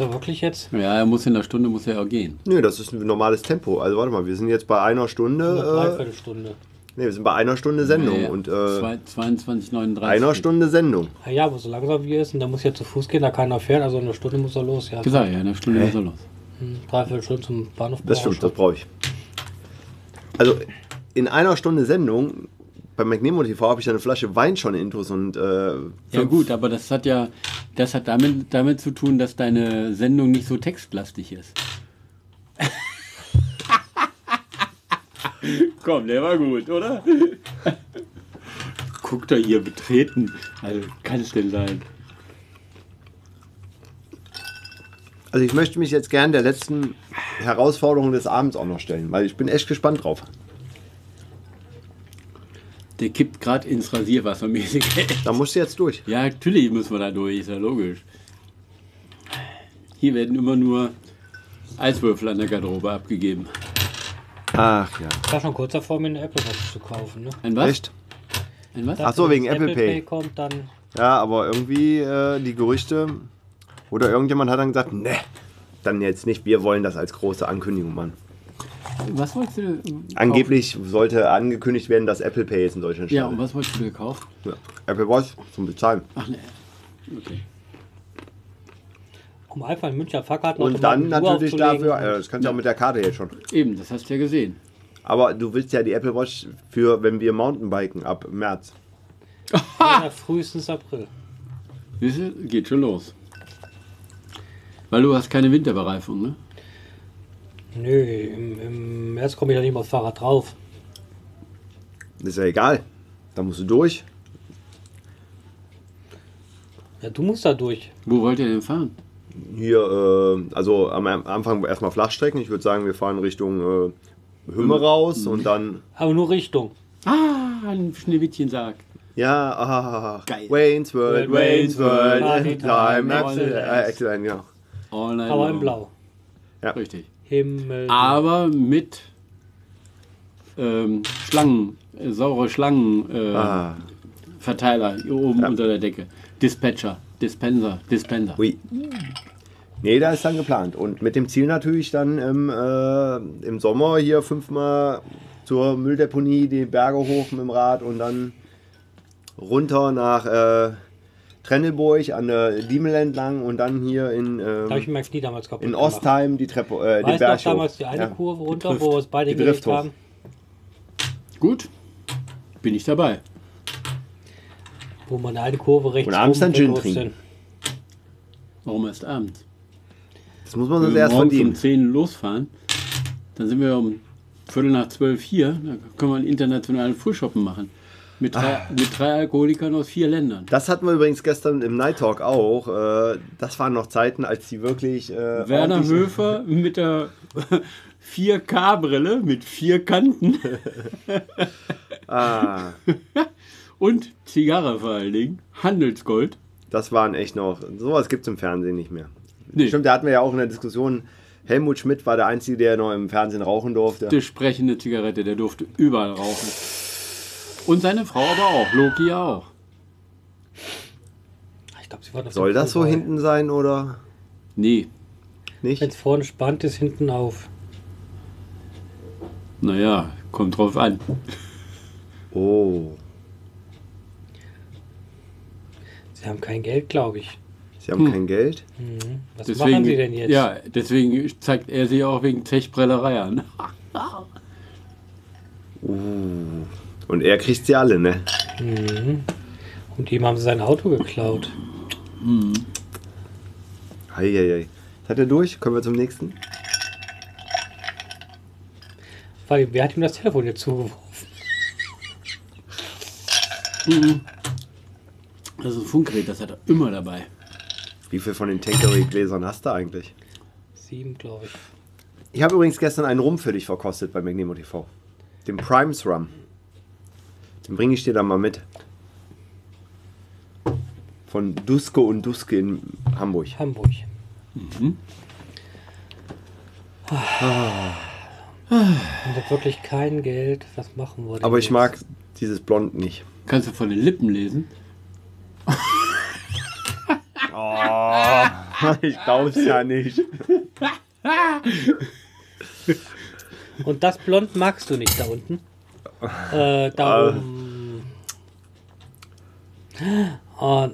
Doch wirklich jetzt Ja, er muss in einer Stunde muss er auch gehen. Nö, das ist ein normales Tempo. Also warte mal, wir sind jetzt bei einer eine Stunde. Äh, Dreiviertelstunde. nee, wir sind bei einer Stunde Sendung Nee, und äh, zwei- 22,39. einer Stunde Sendung. Ah ja, aber so langsam wie er ist, und da muss ja zu Fuß gehen, da keiner fährt, also eine Stunde muss er los. Ja, Gesagt, ja, in einer Stunde Hä? muss er los. Hm, Dreiviertelstunde zum Bahnhof. Das stimmt, das brauche ich. Also in einer Stunde Sendung bei McNemo TV habe ich eine Flasche Wein schon intus und äh, Ja gut, aber das hat ja, das hat damit, damit zu tun, dass deine Sendung nicht so textlastig ist. Komm, der war gut, oder? Guckt er hier betreten. Also kann es denn sein? Also ich möchte mich jetzt gern der letzten Herausforderung des Abends auch noch stellen, weil ich bin echt gespannt drauf. Der kippt gerade ins Rasierwasser mäßig. Da musst du jetzt durch. ja, natürlich müssen wir da durch, ist ja logisch. Hier werden immer nur Eiswürfel an der Garderobe abgegeben. Ach ja. Ich war schon kurz davor, mir eine Apple Watch zu kaufen. Ne? Ein was? Echt? Ein was? Ach so, wegen das Apple Pay. kommt, dann Ja, aber irgendwie äh, die Gerüchte oder irgendjemand hat dann gesagt, ne, dann jetzt nicht, wir wollen das als große Ankündigung machen. Was wolltest du? kaufen? Angeblich sollte angekündigt werden, dass Apple Pay jetzt in Deutschland Ja, startet. und was wolltest du gekauft? Ja. Apple Watch zum Bezahlen. Ach ne. Okay. um einfach in Münchner Fahrkarten Und dann natürlich dafür, Ja. das kannst du auch mit der Karte jetzt schon. Eben, das hast du ja gesehen. Aber du willst ja die Apple Watch für, wenn wir Mountainbiken ab März. frühestens April. Siehst du, geht schon los. Weil du hast keine Winterbereifung, ne? Nö, im, im März komme ich ja nicht mal aufs Fahrrad drauf. Das ist ja egal. Da musst du durch. Ja, du musst da durch. Wo wollt ihr denn fahren? Hier, äh, also am Anfang erstmal Flachstrecken. Ich würde sagen, wir fahren Richtung äh, Hümme raus und dann, Aber nur Richtung. Ah, ein Schneewittchen sagt. ja, ah, Geil. Wayne's World, Wayne's World, Party Time, Excellent, äh, excellent, genau. All night Aber long. in Blau. Richtig. Himmel. Aber mit ähm, Schlangen, äh, saure Schlangen äh, Ah, Verteiler hier oben unter der Decke. Dispatcher, Dispenser, Dispenser. ui. Nee, da ist dann geplant. Und mit dem Ziel natürlich dann im, äh, im Sommer hier fünfmal zur Mülldeponie die Berge hoch mit dem Rad und dann runter nach äh, Trennelburg an der Diemel entlang und dann hier in, da habe ich ähm, mein Knie damals kaputt in. Ostheim die Treppe, äh, den Berg noch damals hoch. die eine Ja. Kurve runter, Drift. wo wir es beide gelegt hoch. haben? Gut, bin ich dabei. Wo man eine Kurve rechts Und abends dann Gin trinken. Warum erst abends? Das muss man wir erst morgens um verdienen. 10 losfahren, dann sind wir um Viertel nach zwölf hier. Dann können wir einen internationalen Frühshoppen machen. Mit drei, Ah. mit drei Alkoholikern aus vier Ländern. Das hatten wir übrigens gestern im Night Talk auch. Äh, das waren noch Zeiten, als die wirklich. Äh, Werner Höfer mit der 4K-Brille mit vier Kanten Ah, und Zigarre vor allen Dingen. Handelsgold. das waren echt noch. Sowas gibt es im Fernsehen nicht mehr. Nee, Stimmt, da hatten wir ja auch in der Diskussion. Helmut Schmidt war der Einzige, der noch im Fernsehen rauchen durfte. die sprechende Zigarette, der durfte überall rauchen. Und seine Frau aber auch, Loki auch. Ich glaube, sie war noch Soll das so hinten sein oder Nee, nicht? Wenn es vorne spannt ist, hinten auf. naja, kommt drauf an. Oh, Sie haben kein Geld, glaube ich. Sie haben Hm. kein Geld? Mhm. Was Deswegen, machen Sie denn jetzt? Ja, deswegen zeigt er sie auch wegen Zechprellerei an. Uh. Und er kriegt sie alle, ne? Mhm. Und ihm haben sie sein Auto geklaut. Heieiei. Hat er durch? Kommen wir zum nächsten? Weil, wer hat ihm das Telefon jetzt zugeworfen? Das ist ein Funkgerät, das hat er immer dabei. Wie viel von den Tankery-Gläsern hast du eigentlich? Sieben, glaube ich. Ich habe übrigens gestern einen Rum für dich verkostet bei Magnemo TV. Den Primes Rum. Den bringe ich dir dann mal mit. Von Duske und Duske in Hamburg. Hamburg. Ich habe wirklich kein Geld. Was machen wir denn Aber ich jetzt? mag dieses Blond nicht. Kannst du von den Lippen lesen? Oh, ich glaub's ja nicht. Und das Blond magst du nicht da unten? Äh, da oben. Oh,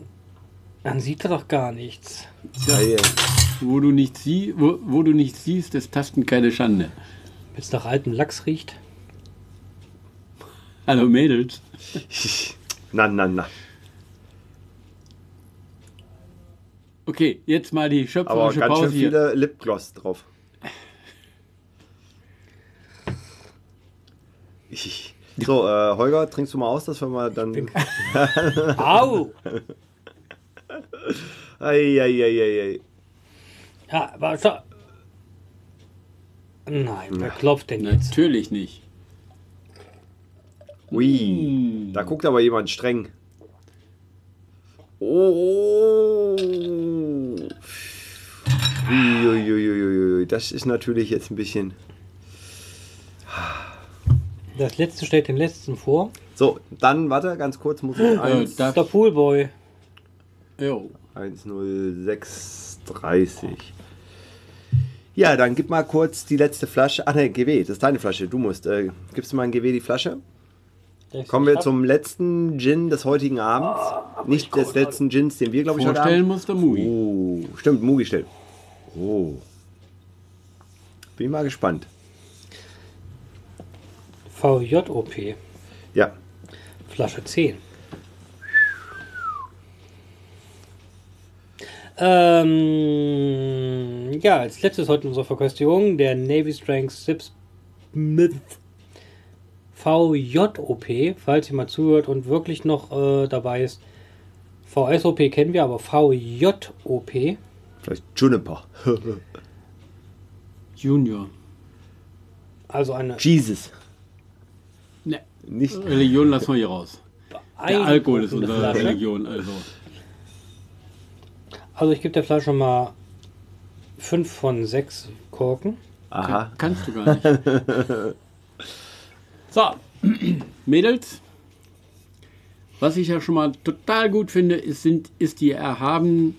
dann sieht er doch gar nichts. Ja, hier. Wo du nicht, sie wo, wo du nicht siehst, ist Tasten keine Schande. Wenn es nach altem Lachs riecht. Hallo Mädels. Na, na, na. Okay, jetzt mal die Aber schöpferische ganz schön Pause hier. viele Lipgloss drauf. Ich- So, äh, Holger, trinkst du mal aus, dass wir mal dann. Au! Eieieiei. Ja, aber so. Nein, wer klopft denn jetzt? Natürlich nicht. Ui, da guckt aber jemand streng. Oh. Uiuiuiui, das ist natürlich jetzt ein bisschen. Das letzte stellt den letzten vor. So, dann, warte, ganz kurz, muss ich Äh, 1, da, Der Poolboy. jo. 10630. Ja, dann gib mal kurz die letzte Flasche. Ach ne, GW, das ist deine Flasche. Du musst. Äh, gibst du mal ein GW die Flasche? Kommen wir zum letzten Gin des heutigen Abends. Nicht des letzten Gins, den wir, glaube ich, heute Abend. muss der Mugi. Oh, stimmt, Mugi stellt. Oh. Bin mal gespannt. VJOP. Ja, Flasche 10. Ähm, ja, als letztes heute in unserer Verköstigung der Navy Strength Sip Smith VJOP, falls ihr mal zuhört und wirklich noch äh, dabei ist. VSOP kennen wir, aber VJOP, vielleicht Juniper. Junior. also eine Jesus. Nicht. Religion lassen wir hier raus. Der Alkohol ist unsere Flasche. Religion, also. Also ich gebe der Flasche mal 5 von 6 Korken. Aha. Kannst du gar nicht. so, Mädels. Was ich ja schon mal total gut finde, ist, sind, ist die erhaben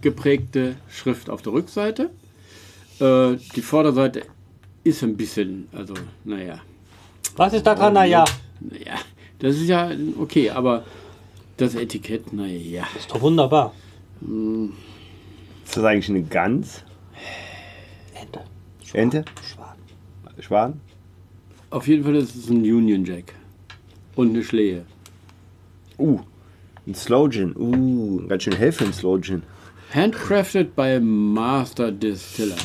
geprägte Schrift auf der Rückseite. Äh, die Vorderseite ist ein bisschen, also, naja. Was ist da dran? Naja, Naja, das ist ja okay, aber das Etikett, naja. ist doch wunderbar. Ist das eigentlich eine Gans? Ente. Ente? Schwan. Schwan? Auf jeden Fall ist es ein Union Jack. Und eine Schlehe. Uh, ein Slow Gin. Uh, ein ganz schön hell für ein Slow Gin. Handcrafted by Master Distiller.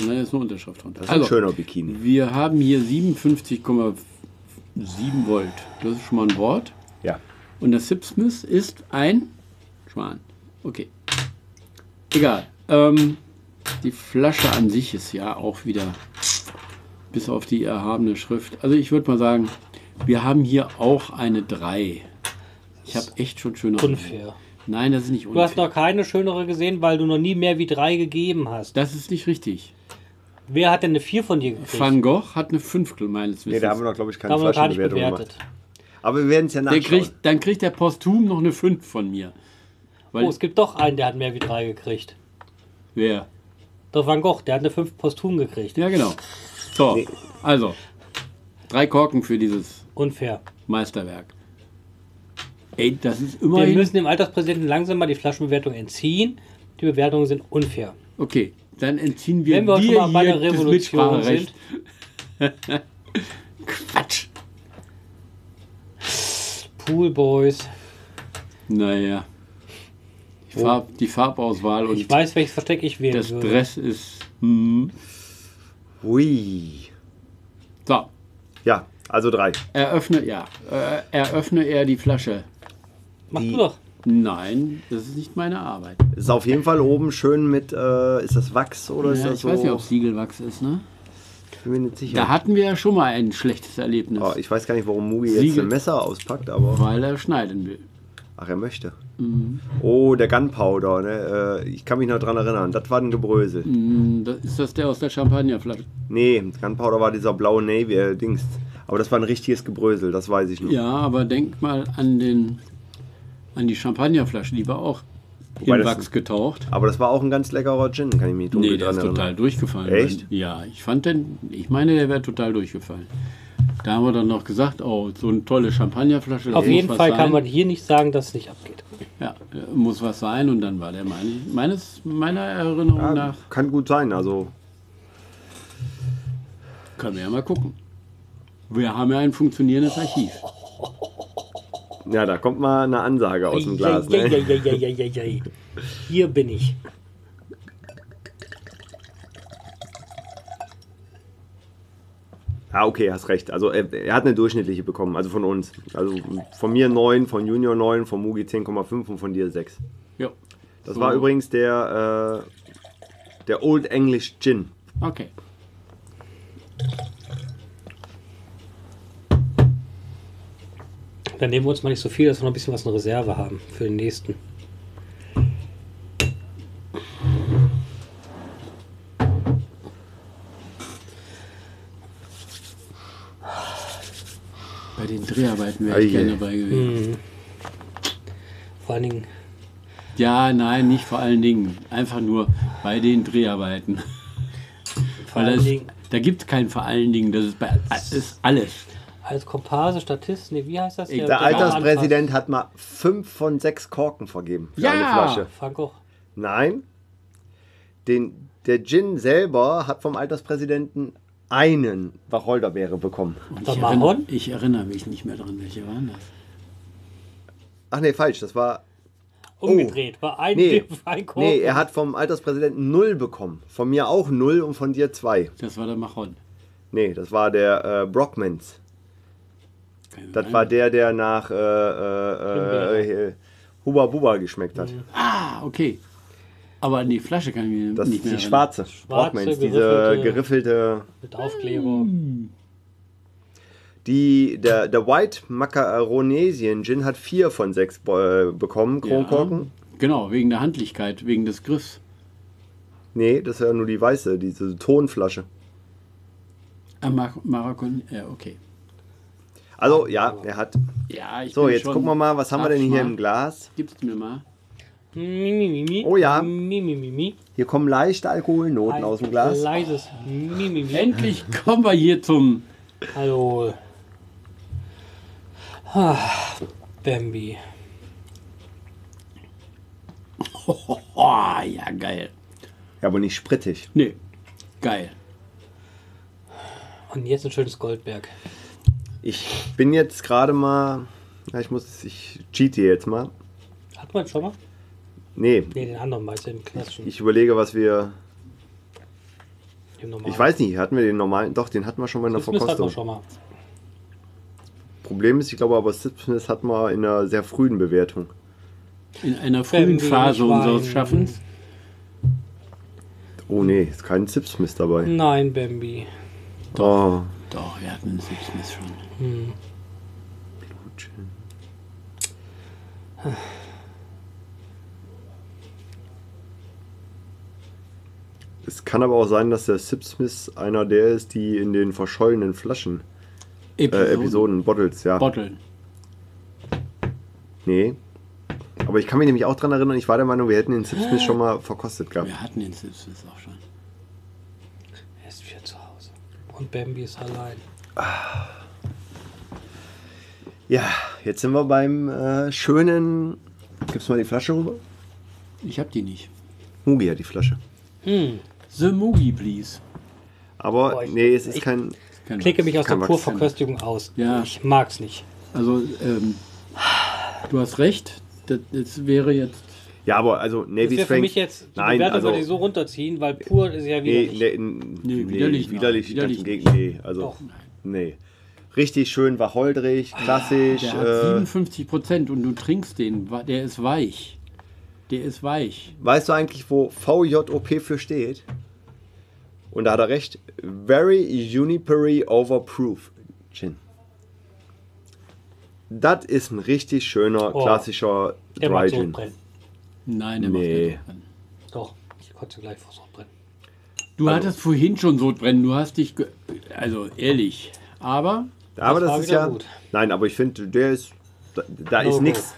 Und da ist eine Unterschrift drunter. Das ist ein schöner Bikini. wir haben hier 57,7 Volt. Das ist schon mal ein Wort. Ja. Und das Sipsmith ist ein Schwan. Okay. Egal. Ähm, die Flasche an sich ist ja auch wieder bis auf die erhabene Schrift. Also ich würde mal sagen, wir haben hier auch eine 3. Ich habe echt schon schöne. Unfair. Nein, das ist nicht Du hast unfair. noch keine schönere gesehen, weil du noch nie mehr wie drei gegeben hast. Das ist nicht richtig. Wer hat denn eine 4 von dir gekriegt? Van Gogh hat eine Fünftel meines Wissens. Nee, da haben wir noch, glaube ich, Da keine haben wir noch gar nicht Flaschenbewertung bewertet. gemacht. Aber wir werden es ja der nachschauen. kriegt, dann kriegt der posthum noch eine 5 von mir. Weil, Oh, es gibt doch einen, der hat mehr wie drei gekriegt. wer? Der Van Gogh, der hat eine 5 posthum gekriegt. Ja, genau. So, Nee. also, drei Korken für dieses Unfair. Meisterwerk. Ey, das ist Wir immerhin... müssen dem Alterspräsidenten langsam mal die Flaschenbewertung entziehen. Die Bewertungen sind unfair. Okay, dann entziehen wir Wenn wir dir schon mal bei hier der das Revolution Mitspracherecht. Quatsch. Pool Boys. Naja. Die, Farb, die Farbauswahl Ich und weiß, welches Versteck ich wählen das würde. Dress ist... Hm. Ui. So, Ja, also drei. eröffne, ja, äh, eröffne er die Flasche. Mach Die- du doch. Nein, das ist nicht meine Arbeit. Ist auf jeden Fall oben schön mit, äh, ist das Wachs oder ist Ja, das ich so? weiß nicht, ob es Siegelwachs ist, ne? ich bin mir nicht sicher. Da hatten wir ja schon mal ein schlechtes Erlebnis, oh, ich weiß gar nicht, warum Mugi jetzt Siegel. ein Messer auspackt, aber. weil er schneiden will. Ach, er möchte. Mhm. Oh, der Gunpowder, ne? Äh, ich kann mich noch dran erinnern. Das war ein Gebrösel. Das- Ist das der aus der Champagnerflasche? Nee, Gunpowder war dieser blaue Navy äh. Aber das war ein richtiges Gebrösel, das weiß ich noch. Ja, aber denk mal an den an die Champagnerflasche, die war auch Wobei in Wachs getaucht. Aber das war auch ein ganz leckerer Gin, kann ich mich dunkel Nee, der ist erinnern. total durchgefallen. Echt? Ja, ich fand den, ich meine, der wäre total durchgefallen. Da haben wir dann noch gesagt, oh, so eine tolle Champagnerflasche. Auf jeden Fall kann sein. man hier nicht sagen, dass es nicht abgeht. Ja, muss was sein und dann war der meine, meines, meiner Erinnerung Ja, nach, kann gut sein, also. können wir ja mal gucken. Wir haben ja ein funktionierendes Archiv. Ja, da kommt mal eine Ansage aus dem Glas. Ne? Eieieiei. Hier bin ich. Ah, okay, hast recht. Also er, er hat eine durchschnittliche bekommen, also von uns. Also von mir 9, von Junior 9, von Mugi 10,5 und von dir 6. Ja. Das So. war übrigens der, äh, der Old English Gin. Okay. Dann nehmen wir uns mal nicht so viel, dass wir noch ein bisschen was in Reserve haben für den nächsten. Bei den Dreharbeiten wäre ich gerne ei. dabei gewesen. Vor allen Dingen, Ja, nein, nicht vor allen Dingen. Einfach nur bei den Dreharbeiten. vor allen Dingen da gibt es kein vor allen Dingen. Das ist, bei, das ist alles. Als Komparse, Statist, nee, wie heißt das? Der Der Ja, Alterspräsident hat mal 5 von 6 Korken vergeben für Ja. eine Flasche. Frank auch. Nein. Den, der Gin selber hat vom Alterspräsidenten einen Wacholderbeere bekommen. Und Der ich, erinnere, Mahon? ich erinnere mich nicht mehr dran, welche waren das. Ach nee, falsch. Das war. Umgedreht. War ein, Nee. ein Korken. Nee, er hat vom Alterspräsidenten 0 bekommen. Von mir auch 0 und von dir 2. Das war der Machon. Nee, das war der äh, Brockmans. Das war der, der nach äh, äh, äh, Huba Buba geschmeckt hat. Ah, okay. Aber an die Flasche kann ich mich Das nicht ist die erinnern. schwarze. Brockmans, diese geriffelte- geriffelte. Mit Aufkleber. Die, der, der White Macaronesien Gin hat 4 von 6 äh, bekommen, Kronkorken. Genau, wegen der Handlichkeit, wegen des Griffs. Nee, das ist ja nur die weiße, diese Tonflasche. Ah, Mar Marokon, ja, okay. Also, ja, er hat. Ja, ich So, bin jetzt schon gucken wir mal, was haben wir denn hier im Glas? Gib's mir mal. Mi, mi, mi, mi. Oh ja. Mi, mi, mi, mi. Hier kommen leichte Alkoholnoten Ein aus dem Glas. Leises Mi, mi, mi. Endlich kommen wir hier zum. Hallo. Ah, Bambi. Oh, ja, geil. Ja, aber nicht sprittig. Nee, geil. Und jetzt ein schönes Goldberg. Ich bin jetzt gerade mal. Ja, ich muss. Ich cheate jetzt mal. Hat man schon mal? Nee, Ne, den anderen meinst du, den klassischen. ich überlege, was wir. den normalen. Ich weiß nicht, hatten wir den normalen. Doch, den hatten wir schon mal in der Das hatten wir Verkostung. schon mal. Problem ist, ich glaube aber, Sipsmith hatten wir in einer sehr frühen Bewertung. In einer frühen Phase unseres Schaffens. Oh nee, ist kein Sipsmith dabei. Nein, Bambi. Oh. Doch, wir hatten einen Six Smith schon. Es kann aber auch sein, dass der Sipsmith einer der ist, die in den verschollenen Flaschen, äh, Episoden, Bottles, ja. Botteln. nee. Aber ich kann mich nämlich auch dran erinnern, ich war der Meinung, wir hätten den Sipsmith schon mal verkostet gehabt. Wir hatten den Six Smith auch schon. Er ist wieder zu Hause. Und Bambi ist allein. Ja, jetzt sind wir beim äh, schönen. Gibst du mal die Flasche rüber? Ich hab die nicht. Mugi hat die Flasche. Hm. The Mugi, please. Aber Boah, ich- nee, es ist ich- kein. Kein Klicke Wachs. mich aus Kein der Purverköstigung aus. Ja. Ich mag's nicht. Also, ähm, du hast recht. Das, das wäre jetzt. Ja, aber also Das Navy für Strength. mich jetzt, die Nein, Bewertung also- würde ich so runterziehen, weil pur ist ja wieder Nee, nee, nee, widerlich, widerlich, ganz widerlich Gegenteil. Nee, also, Doch. nee. Richtig schön wacholderig, klassisch. Der hat Äh, 57 Prozent und du trinkst den, der ist weich. Der ist weich. weißt du eigentlich, wo VJOP für steht? Und da hat er recht. Very Junipery Overproof Gin. Das ist ein richtig schöner, Oh. klassischer Der Dry so Gin. brennen. Nein, der Nee. macht nicht. Doch, ich kotze gleich vor so brennen. Du Also- hattest vorhin schon Sodbrennen, du hast dich. ge- Also ehrlich. Aber Aber Das das, war ist ja. gut. Nein, aber ich finde, der ist. Da, da No ist nichts.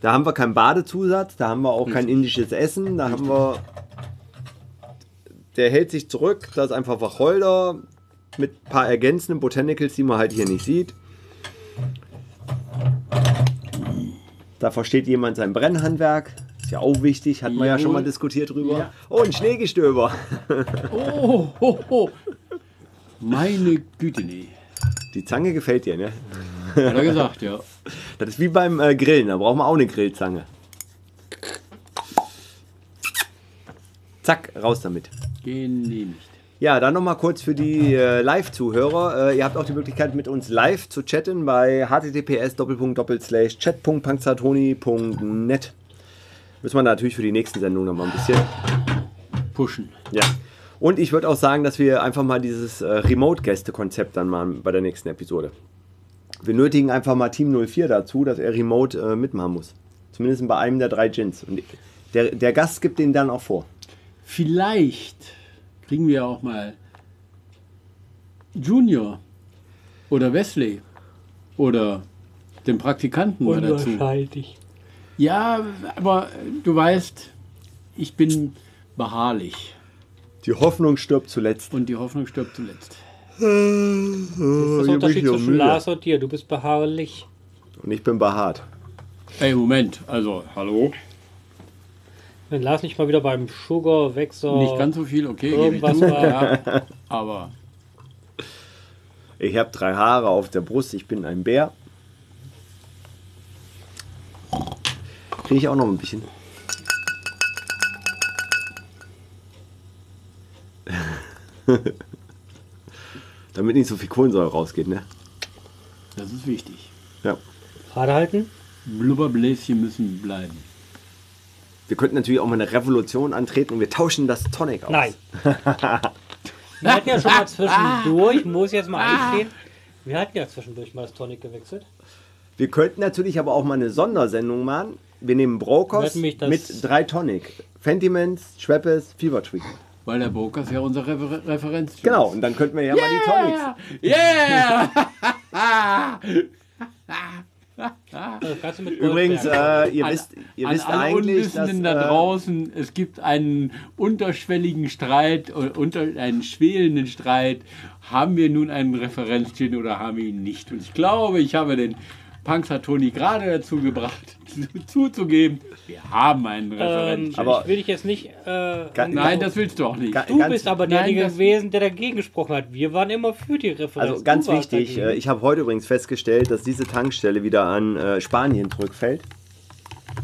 Da haben wir keinen Badezusatz, da haben wir auch kein indisches Essen, da haben wir. Der hält sich zurück, da ist einfach Wacholder mit ein paar ergänzenden Botanicals, die man halt hier nicht sieht. Da versteht jemand sein Brennhandwerk. Ist ja auch wichtig, hatten wir ja schon mal diskutiert drüber. Ja. Oh, ein Schneegestöber. Oh, ho, ho. Meine Güte, nee. Die Zange gefällt dir, ne? Hat er gesagt, ja. Das ist wie beim äh, Grillen, da brauchen wir auch eine Grillzange. Zack, raus damit. Genehmigt. Ja, dann nochmal kurz für die äh, Live-Zuhörer. Äh, ihr habt auch die Möglichkeit, mit uns live zu chatten bei https chat.panzertoni.net. Müssen wir natürlich für die nächsten Sendungen nochmal ein bisschen. Pushen. Ja. Und ich würde auch sagen, dass wir einfach mal dieses äh, Remote-Gäste-Konzept dann mal bei der nächsten Episode. Wir nötigen einfach mal Team 04 dazu, dass er remote äh, mitmachen muss. Zumindest bei einem der drei Gins. Und der, der Gast gibt den dann auch vor. Vielleicht kriegen wir auch mal Junior oder Wesley oder den Praktikanten mal dazu. Unwahrscheinlich. Ja, aber du weißt, ich bin beharrlich Die Hoffnung stirbt zuletzt. und die Hoffnung stirbt zuletzt. Das ist der Unterschied zwischen Lars und dir. Du bist beharrlich. Und ich bin behaart. Ey, Moment, also, hallo? Wenn Lars nicht mal wieder beim Sugar Wechsel. Nicht ganz so viel, okay, gebe ich Irgendwas zu, war- ja, aber Ich habe drei Haare auf der Brust. Ich bin ein Bär. Kriege ich auch noch ein bisschen. Damit nicht so viel Kohlensäure rausgeht, ne? das ist wichtig. Ja. Gerade halten. Blubberbläschen müssen bleiben. Wir könnten natürlich auch mal eine Revolution antreten und wir tauschen das Tonic aus. Nein. Wir hatten ja schon mal zwischendurch, muss ich jetzt mal einstehen, wir hatten ja zwischendurch mal das Tonic gewechselt. Wir könnten natürlich aber auch mal eine Sondersendung machen. Wir nehmen Brokos mit drei Tonic. Fentimans, Schweppes, Fever Tree. Weil der Brokers ja unser Refer Referenz Genau, und dann könnten wir ja mal die Tonics. Yeah! Übrigens, äh, ihr An- wisst, ihr An wisst alle eigentlich, dass, da äh, draußen, es gibt einen unterschwelligen Streit, oder unter, einen schwelenden Streit. Haben wir nun einen Referenzgin oder haben wir ihn nicht? Und ich glaube, ich habe den Panzer Toni gerade dazu gebracht, zuzugeben, wir haben einen ähm, Referenzgin. Aber- ich will dich jetzt nicht. Äh, Ga- Nein, das willst du auch nicht. Ga- du bist aber derjenige gewesen, der dagegen gesprochen hat. Wir waren immer für die Referenz. also ganz wichtig, dagegen. äh, ich habe heute übrigens festgestellt, dass diese Tankstelle wieder an äh, Spanien zurückfällt.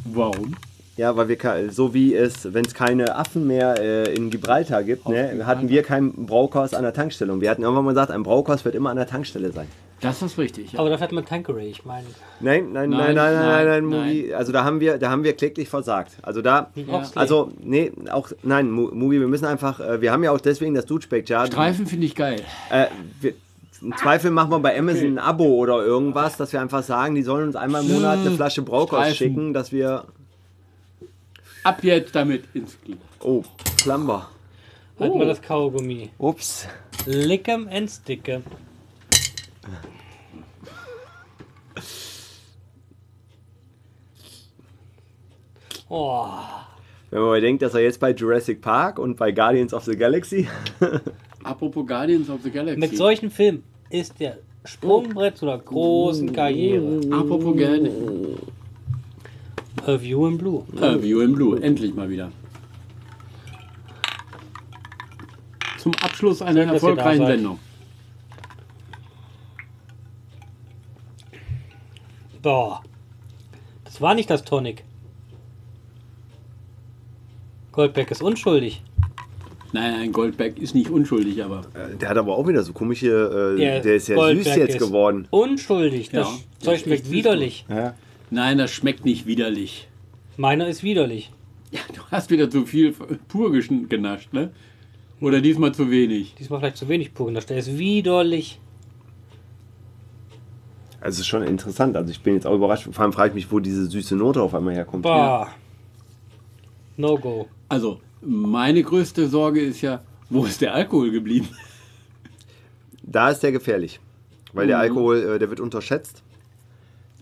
Warum? Ja, weil wir so wie es, wenn es keine Affen mehr äh, in Gibraltar gibt, ne, hatten wir kein Braukaus an der Tankstelle. Und wir hatten irgendwann mal gesagt, ein Braukaus wird immer an der Tankstelle sein. Das ist richtig. Ja. aber dafür hat man Tankeray, ich meine. Nein, nein, Nein, nein, nein, nein, nein, nein, nein, Mugi. Also da haben wir, da haben wir kläglich versagt. Also da, Ja. also nee, auch nein, Mu- Mugi, wir müssen einfach, äh, wir haben ja auch deswegen das Dudespeck-Jar. Streifen finde ich geil. Äh, wir, Im Zweifel machen wir bei Amazon ein Abo oder irgendwas, dass wir einfach sagen, die sollen uns einmal im Monat eine Flasche Streifen. schicken, dass wir. Ab jetzt damit ins Kino. Oh, Plumber. Halt mal das Kaugummi. Ups. Lickem and stickem. Oh, Wenn man bedenkt, dass er jetzt bei Jurassic Park und bei Guardians of the Galaxy. Apropos Guardians of the Galaxy. mit solchen Filmen ist der Sprungbrett zu einer großen Karriere. Apropos gerne. A View in Blue. Äh, View in Blue, endlich mal wieder. Zum Abschluss einer Schön, erfolgreichen. Sendung. Boah. Das war nicht das Tonic. Goldbeck ist unschuldig. Nein, ein Goldberg ist nicht unschuldig, aber Äh, Der hat aber auch wieder so komische. Äh, Der der, ist ja Goldberg süß jetzt ist geworden. Unschuldig. Das Ja, Zeug schmeckt widerlich. Ja. nein, das schmeckt nicht widerlich. Meiner ist widerlich. Ja, du hast wieder zu viel pur genascht, ne? Oder diesmal zu wenig. Diesmal vielleicht zu wenig pur genascht. Der ist widerlich. Also es ist schon interessant. Also ich bin jetzt auch überrascht. Vor allem frage ich mich, wo diese süße Note auf einmal herkommt. Bah. No go. Also, meine größte Sorge ist ja, wo ist der Alkohol geblieben? Da ist der gefährlich. Weil der Mhm. Alkohol, äh, der wird unterschätzt.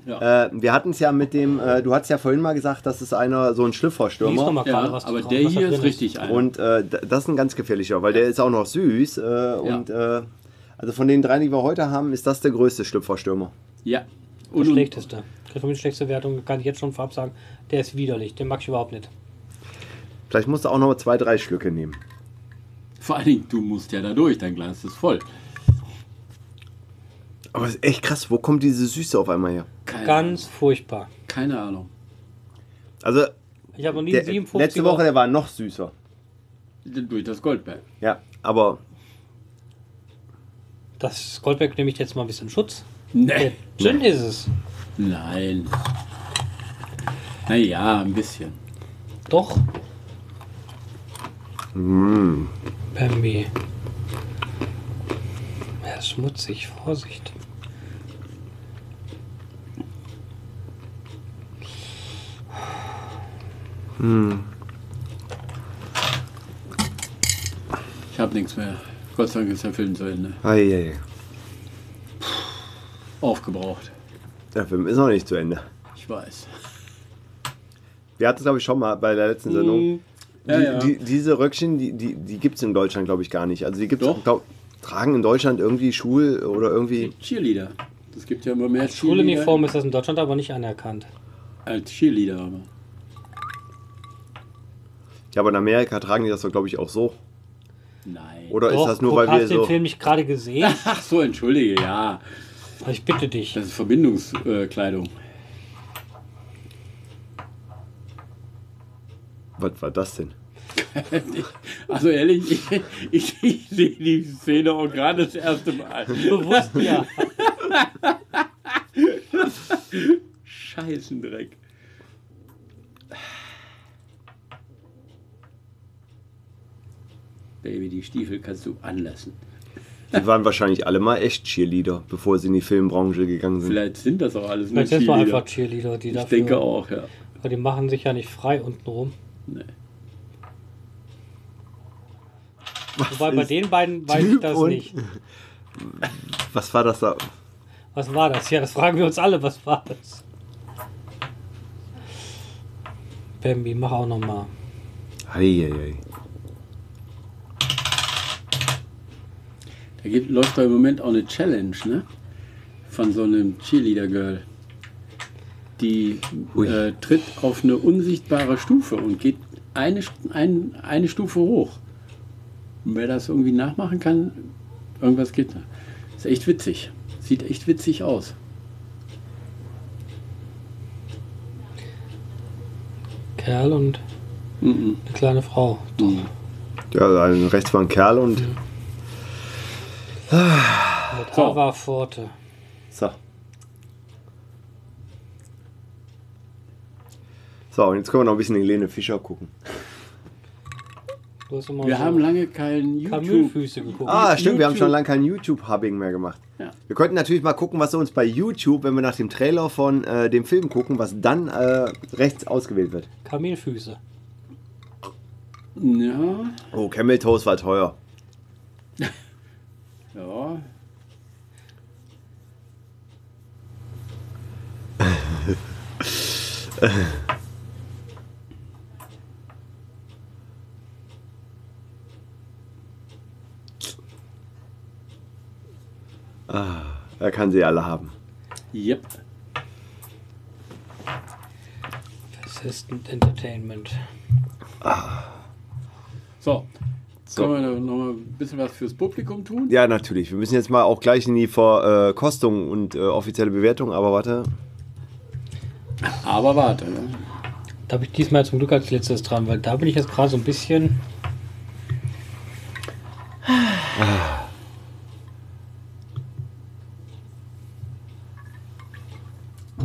Ja. Äh, wir hatten es ja mit dem, äh, du hattest ja vorhin mal gesagt, das ist einer so ein gerade, Ja, was, aber der hier ist richtig einer. Und äh, das ist ein ganz gefährlicher, weil der ist auch noch süß. Äh, Und äh, also von den drei, die wir heute haben, ist das der größte Schlüpferstürmer. Ja. Der Und, und schlechteste. Kriegt von mir die schlechteste Wertung, kann ich jetzt schon vorab sagen. Der ist widerlich. Den mag ich überhaupt nicht. Vielleicht musst du auch noch zwei, drei Schlücke nehmen. vor allen Dingen, du musst ja da durch, dein Glas ist voll. Aber es ist echt krass, wo kommt diese Süße auf einmal her? Keine, Ganz furchtbar. keine Ahnung. Also Ich habe noch nie der, 57 letzte Woche, der war noch süßer. Durch das Goldberg. Ja, aber Das Goldberg nehme ich jetzt mal ein bisschen Schutz. Nee. Der Gin ist es. Nein. Naja, ein bisschen. Doch. Mm, Bambi. Er ist schmutzig. Vorsicht. Ich habe nichts mehr. Gott sei Dank ist der Film zu Ende. ei, ei, ei. Aufgebraucht. der Film ist noch nicht zu Ende. Ich weiß. Wir hatten es, glaube ich, schon mal bei der letzten Sendung. Ja, die, ja. Die, diese Röckchen, die, die, die gibt es in Deutschland, glaube ich, gar nicht. Also die gibt Doch. es, glaub, tragen in Deutschland irgendwie Schul- oder irgendwie. Cheerleader. Das gibt ja immer mehr Schuluniform ist das in Deutschland aber nicht anerkannt. Als Cheerleader aber. Ja, aber in Amerika tragen die das doch, glaube ich, auch so. Nein. Oder Doch, ist das nur, weil wir hast du den so. Film nicht gerade gesehen? Ach so, entschuldige, ja. Ich bitte dich. Das ist Verbindungskleidung. Was war das denn? Also ehrlich, ich, ich, ich sehe die Szene auch gerade das erste Mal. Bewusst ja. Scheißendreck. Baby, die Stiefel kannst du anlassen. Die waren wahrscheinlich alle mal echt Cheerleader, bevor sie in die Filmbranche gegangen sind. Vielleicht sind das auch alles nur Vielleicht sind wir Cheerleader. einfach Cheerleader, die Ich dafür. denke auch, ja. Weil die machen sich ja nicht frei untenrum. Nee. Wobei bei den beiden weiß ich Typ das und- nicht. Was war das da? Was war das? Ja, das fragen wir uns alle. Was war das? Bambi, mach auch nochmal. Eieiei. Da gibt, läuft da im Moment auch eine Challenge, ne? Von so einem Cheerleader-Girl. Die äh, tritt auf eine unsichtbare Stufe und geht eine, ein, eine Stufe hoch. Und wer das irgendwie nachmachen kann, irgendwas geht da. Ist echt witzig. Sieht echt witzig aus. Kerl und Mhm. eine kleine Frau. Mhm. Ja, also rechts war ein Kerl und. Mit So. Ava Forte. So. So, und jetzt können wir noch ein bisschen Helene Fischer gucken. Du hast immer Wir so haben lange keinen YouTube. Geguckt. Ah, stimmt, wir haben YouTube. schon lange kein YouTube-Hubbing mehr gemacht. Ja. Wir könnten natürlich mal gucken, was uns bei YouTube, wenn wir nach dem Trailer von äh, dem Film gucken, was dann äh, rechts ausgewählt wird. Kamelfüße. Ja, Oh, Camel Toast war teuer. ja. Er kann sie alle haben. Yep. Persistent Entertainment. So. So. Können wir noch mal ein bisschen was fürs Publikum tun? Ja, natürlich. Wir müssen jetzt mal auch gleich in die Verkostung und äh, offizielle Bewertung, aber warte. Aber warte. Ne? Da habe ich diesmal zum Glück als letztes dran, weil da bin ich jetzt gerade so ein bisschen. Ich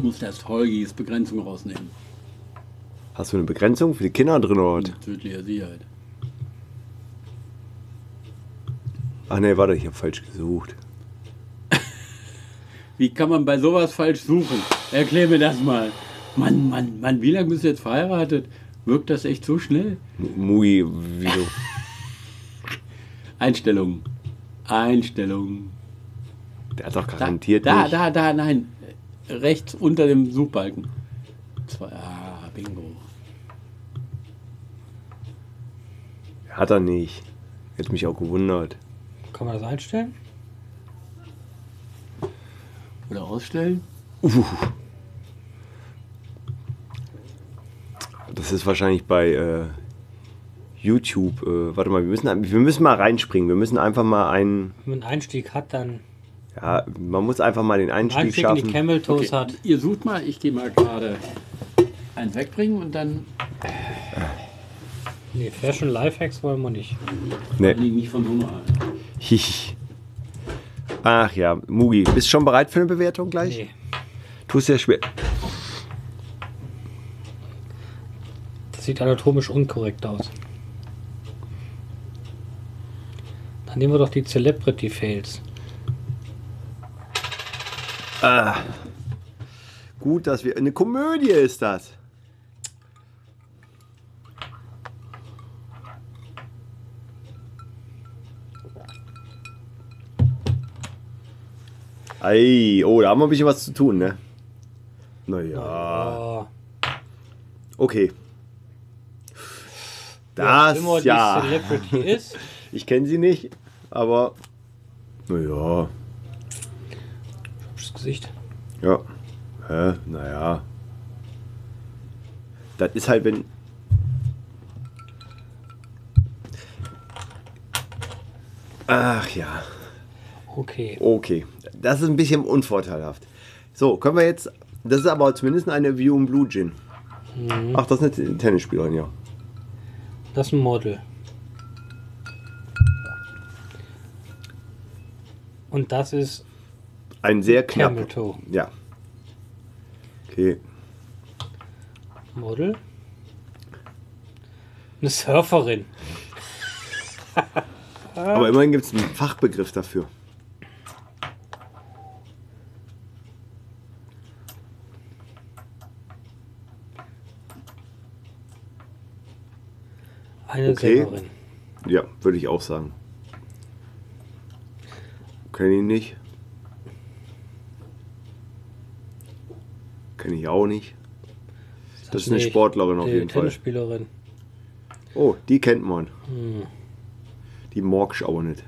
muss das Holgis Begrenzung rausnehmen. Hast du eine Begrenzung für die Kinder drin oder was? Tödlicher Sicherheit. Ach nee, warte, ich habe falsch gesucht. Wie kann man bei sowas falsch suchen? Erklär mir das mal. Mann, Mann, Mann, wie lange bist du jetzt verheiratet? Wirkt das echt so schnell? Mugi, wieso? Einstellungen. Einstellungen. Der hat doch Da, garantiert da, nicht. da, da, nein. Rechts unter dem Suchbalken. Zwei, ah, Bingo. Hat er nicht. Hätte mich auch gewundert. Kann man das einstellen? Oder ausstellen? Das ist wahrscheinlich bei äh, YouTube. Äh, warte mal, wir müssen, wir müssen mal reinspringen. Wir müssen einfach mal einen. Wenn man einen Einstieg hat, dann Ja, man muss einfach mal den Einstieg Einstieg in die schaffen. Camel Toes Okay, hat. Ihr sucht mal, ich gehe mal gerade einen wegbringen und dann Nee, Fashion Lifehacks wollen wir nicht. Nee. liegen nicht von einer Hihi. Ach ja, Mugi, bist du schon bereit für eine Bewertung gleich? Nee. Tust dir schwer. Das sieht anatomisch unkorrekt aus. Dann nehmen wir doch die Celebrity Fails. Ah. Gut, dass wir. Eine Komödie ist das. Ei, oh, da haben wir ein bisschen was zu tun, ne? Naja, okay. Das, die ja. Celebrity ist, Ich kenne sie nicht, aber. Naja, Gesicht. ja. Hä, naja. Das ist halt, wenn. Ach ja, Okay. okay. Das ist ein bisschen unvorteilhaft. So, können wir jetzt. Das ist aber zumindest eine View and Blue Gin. Ach, das ist eine Tennisspielerin, ja. Das ist ein Model. Und das ist Ein sehr knapp. Camel Toe. Ja. Okay. Model. Eine Surferin. Aber immerhin gibt es einen Fachbegriff dafür. Eine Okay. Sängerin. Ja, würde ich auch sagen. Kenne ich nicht. Kenne ich auch nicht. Das ist eine nicht Sportlerin auf die jeden Fall. Tennisspielerin. Oh, die kennt man. Hm. Die Morgsch aber nicht.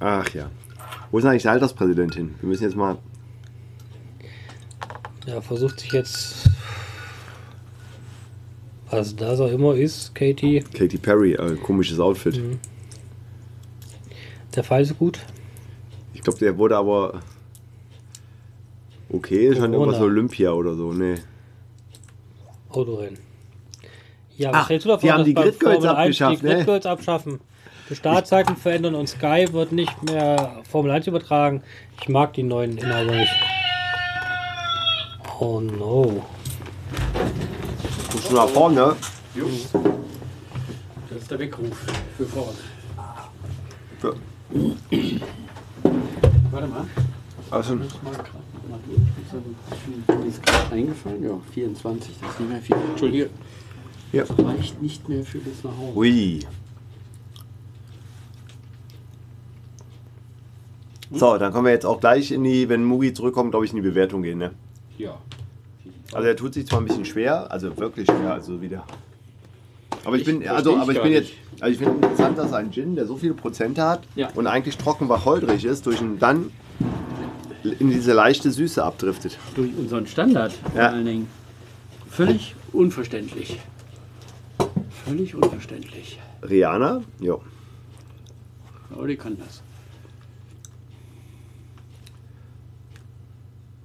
Ach ja. Wo ist eigentlich die Alterspräsidentin? Wir müssen jetzt mal. Ja, versucht sich jetzt. Was das auch immer ist, Katie. Katy Perry, äh, komisches Outfit. Mhm. Der Fall ist gut. Ich glaube, der wurde aber. Okay, ist schon Corona. irgendwas Olympia oder so. Nee. Autorennen. Ja, Ach, was hältst du davon, die haben dass die beim Grid Girls Formel 1 abgeschafft, die ne? Grid Girls abschaffen? Die Startzeiten verändern und Sky wird nicht mehr Formel 1 übertragen. Ich mag die neuen Inhaber nicht. Oh no. Guck schon nach vorne. Das ist der Weckruf für vorne. Ja. Warte mal. Also, Mal grad mal sagen, Mir ist gerade eingefallen. Ja, 24, das ist nicht mehr viel. Entschuldige. ja. Das reicht nicht mehr für bis nach Hause. Ui. So, dann kommen wir jetzt auch gleich in die, wenn Mugi zurückkommt, glaube ich, in die Bewertung gehen. Ne? Ja. Also er tut sich zwar ein bisschen schwer, also wirklich schwer, also wieder. Aber ich Ich bin, also, ich aber ich bin jetzt, also ich finde interessant, dass ein Gin, der so viele Prozente hat Ja. und eigentlich trocken wacholderig ist, durch einen dann in diese leichte Süße abdriftet. Durch unseren Standard vor Ja. allen Dingen. Völlig unverständlich. Völlig unverständlich. Rihanna, ja. Aber die kann das.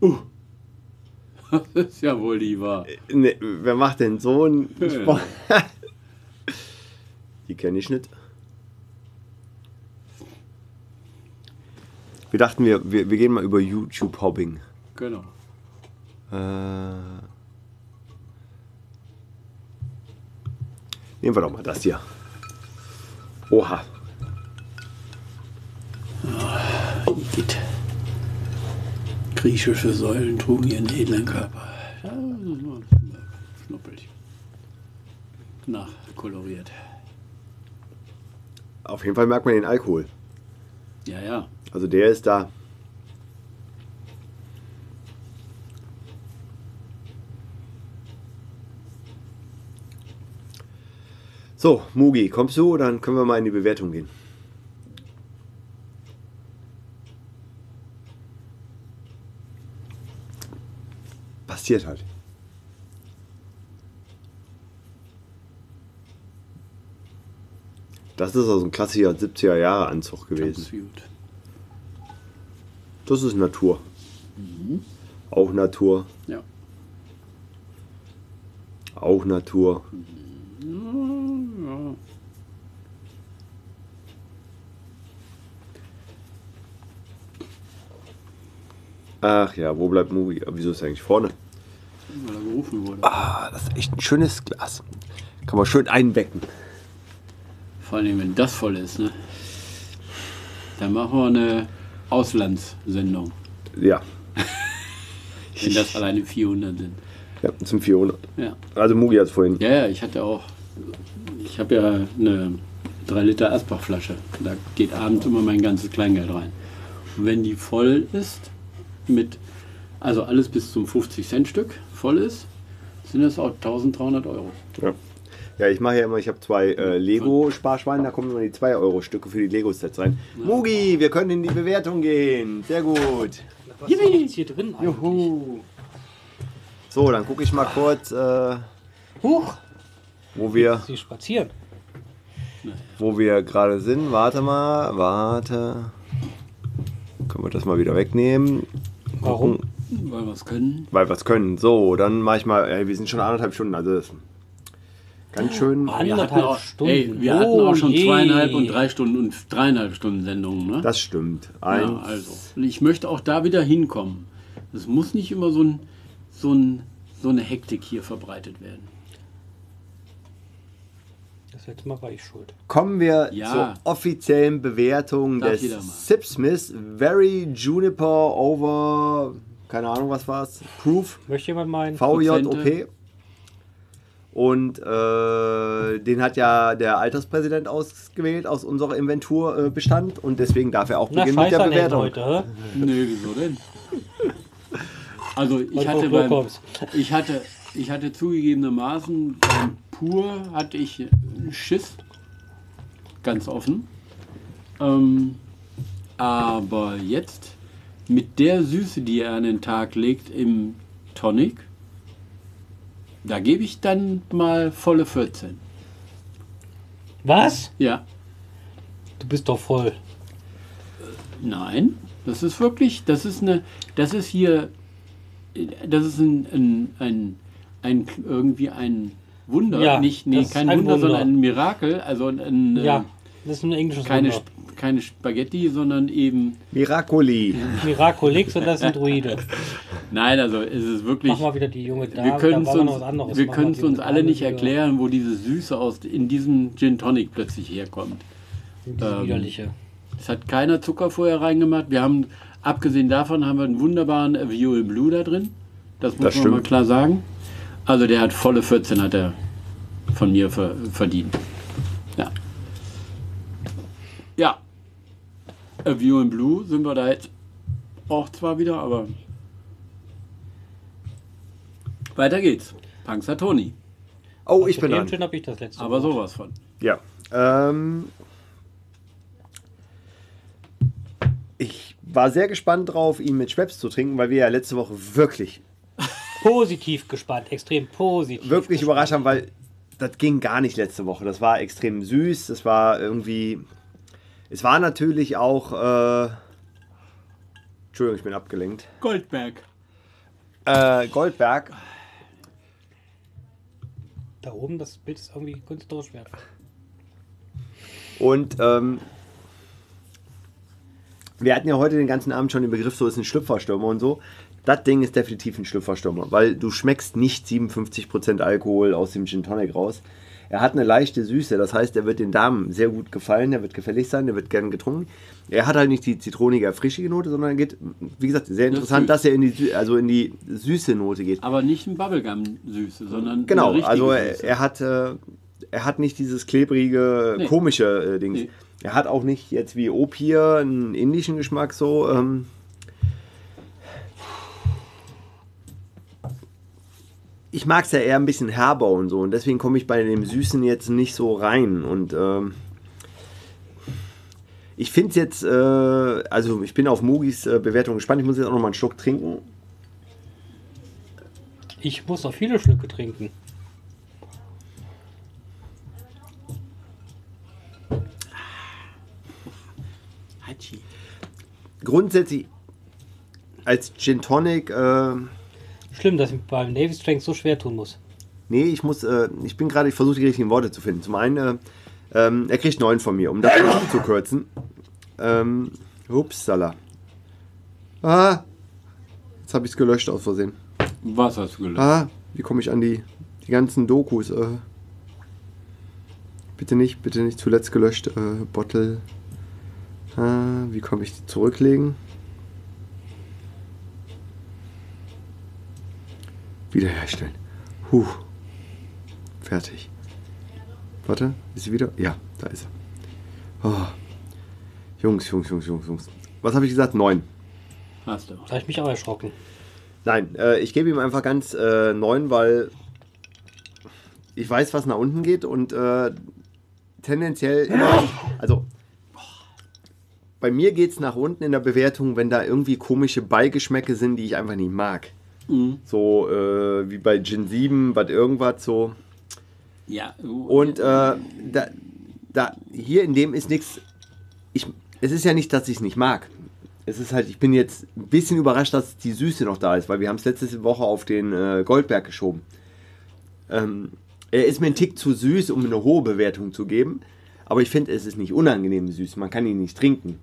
Uh. Das ist ja wohl die wahr. Ne, wer macht denn so einen. Sport? Die kenne ich nicht. Wir dachten, wir, wir, wir gehen mal über YouTube Hobbing. Genau. Äh, nehmen wir doch mal das hier. Oha. Geht. Griechische Säulen trugen ihren edlen Körper. Ja, Schnuppelig. Nachkoloriert. Auf jeden Fall merkt man den Alkohol. Ja, ja. Also der ist da. So, Mugi, kommst du? Dann können wir mal in die Bewertung gehen. Passiert halt. Das ist also ein klassischer 70er Jahre Anzug gewesen. gut. Das ist Natur. Auch Natur. Ja. Auch Natur. ja. Ach ja, wo bleibt Mugi? Wieso ist er eigentlich vorne? Weil er gerufen wurde. Ah, das ist echt ein schönes Glas. Kann man schön einbecken. Vor allem, wenn das voll ist, ne? Dann machen wir eine Auslandssendung. Ja, Wenn das alleine 400 sind. ja zum 400. Ja. Also Mugi hat es vorhin. Ja, ja, ich hatte auch. Ich habe ja eine 3 Liter Asbach-Flasche. Da geht abends immer mein ganzes Kleingeld rein. Und wenn die voll ist, mit, also alles bis zum 50-Cent-Stück voll ist, sind das auch 1300 Euro. Ja, ja ich mache ja immer, ich habe zwei äh, Lego-Sparschweine, da kommen immer die 2-Euro-Stücke für die Lego-Sets rein. Mugi, wir können in die Bewertung gehen. Sehr gut. Was ist hier drin eigentlich? Juhu. So, dann gucke ich mal kurz, äh, Huch, wo wir, sie spazieren. wo wir gerade sind. Warte mal, warte. Können wir das mal wieder wegnehmen? Warum? Weil wir es können. Weil wir es können. So, dann mache ich mal, ey, wir sind schon anderthalb Stunden, also das ganz schön. Wir hatten Anderthalb auch, Stunden. ey, wir hatten Oh auch schon je. zweieinhalb und drei Stunden und dreieinhalb Stunden Sendungen. Ne? Das stimmt. Ja, Ein, also. Und ich möchte auch da wieder hinkommen. Es muss nicht immer so, ein, so, ein, so eine Hektik hier verbreitet werden. Das letzte Mal war ich schuld. Kommen wir Ja. zur offiziellen Bewertung Darf des mal. Sipsmith Very Juniper over, keine Ahnung was war's, Proof Möchte jemand meinen? VJOP. Prozente. Und äh, den hat ja der Alterspräsident ausgewählt aus unserer Inventurbestand und deswegen darf er auch Na, beginnen mit der Bewertung. Leute, hä? Nö, wieso denn? Also ich hatte, beim, ich hatte ich hatte zugegebenermaßen beim Pur hatte ich einen Schiss, ganz offen. Ähm, aber jetzt mit der Süße, die er an den Tag legt im Tonic, da gebe ich dann mal volle 14. Was? Ja, Du bist doch voll. Nein, das ist wirklich, das ist eine, das ist hier, das ist ein, ein, ein, ein irgendwie ein Wunder, Ja, nicht, nee, kein ein Wunder, Wunder. sondern ein Mirakel, also ein, äh, Ja, das ist ein englisches keine. Sp- keine Spaghetti, sondern eben, Miracoli. Miraculix und das sind Druide. nein, also es ist wirklich, Mach mal wieder die junge Dame. wir können es uns, noch was anderes. wir können mal es uns alle nicht erklären, wo diese Süße aus, in diesem Gin Tonic plötzlich herkommt. Diese Ähm, widerliche. Es hat keiner Zucker vorher reingemacht. Wir haben, abgesehen davon, haben wir einen wunderbaren Viola Blue da drin. Das muss Das man mal stimmt. klar sagen. Also der hat volle 14 hat er von mir ver verdient. Ja. Ja. Äh, Viola Blue sind wir da jetzt auch zwar wieder, aber weiter geht's. Punxsutawney. Oh, ich Zu bin dem dran. Habe ich das letzte Aber Wort. sowas von. Ja. Ähm, ich war sehr gespannt drauf, ihn mit Schweppes zu trinken, weil wir ja letzte Woche wirklich, Positiv gespannt, extrem positiv. wirklich gespannt. überrascht haben, weil das ging gar nicht letzte Woche. Das war extrem süß. Das war irgendwie. Es war natürlich auch. Äh, Entschuldigung, ich bin abgelenkt. Goldberg. Äh, Goldberg. Da oben, das Bild ist irgendwie künstlerisch wertvoll. Und ähm, Wir hatten ja heute den ganzen Abend schon den Begriff, so ist ein Schlüpferstürmer und so. Das Ding ist definitiv ein Schlüpferstürmer, weil du schmeckst nicht 57% Alkohol aus dem Gin Tonic raus. Er hat eine leichte Süße, das heißt, er wird den Damen sehr gut gefallen, der wird gefällig sein, der wird gern getrunken. Er hat halt nicht die zitronige, frischige Note, sondern er geht, wie gesagt, sehr interessant, dass er in die, also in die süße Note geht. Aber nicht ein Bubblegum-Süße, sondern Genau, eine also er, er hat äh, er hat nicht dieses klebrige, Nee. komische äh, Dings. Nee. Er hat auch nicht jetzt wie Opier einen indischen Geschmack so. Ähm, ich mag es ja eher ein bisschen herber und so und deswegen komme ich bei dem Süßen jetzt nicht so rein und ähm, ich finde es jetzt, äh, also ich bin auf Mugis äh, Bewertung gespannt. Ich muss jetzt auch noch mal einen Schluck trinken. Ich muss noch viele Schlücke trinken. Hatschi. Grundsätzlich als Gin Tonic, äh, Schlimm, dass ich beim Navy Strength so schwer tun muss. nee, ich muss, äh, ich bin gerade, ich versuche die richtigen Worte zu finden. Zum einen, äh, ähm, er kriegt neun von mir, um das zu kürzen. Ähm, upsala. Ah, jetzt habe ich es gelöscht aus Versehen. Was hast du gelöst? Ah, wie komme ich an die, die ganzen Dokus? Äh, bitte nicht, bitte nicht zuletzt gelöscht. Äh, Bottle. Ah, wie komme ich die zurücklegen? Wiederherstellen. Huh. Fertig. Warte, ist sie wieder? Ja, da ist er. Oh. Jungs, Jungs, Jungs, Jungs, Jungs. Was habe ich gesagt? Neun. Hast du. Da habe ich mich auch erschrocken. Nein, äh, ich gebe ihm einfach ganz äh, neun, weil ich weiß, was nach unten geht und äh, tendenziell immer, also bei mir geht es nach unten in der Bewertung, wenn da irgendwie komische Beigeschmäcke sind, die ich einfach nicht mag. Mhm. So äh, wie bei Gin 7, was irgendwas so. Ja. Und äh, da, da, hier in dem ist nichts. Ich, es ist ja nicht, dass ich es nicht mag. Es ist halt, ich bin jetzt ein bisschen überrascht, dass die Süße noch da ist, weil wir haben es letzte Woche auf den äh, Goldberg geschoben. Ähm, er ist mir ein Tick zu süß, um eine hohe Bewertung zu geben. Aber ich finde, es ist nicht unangenehm süß. Man kann ihn nicht trinken.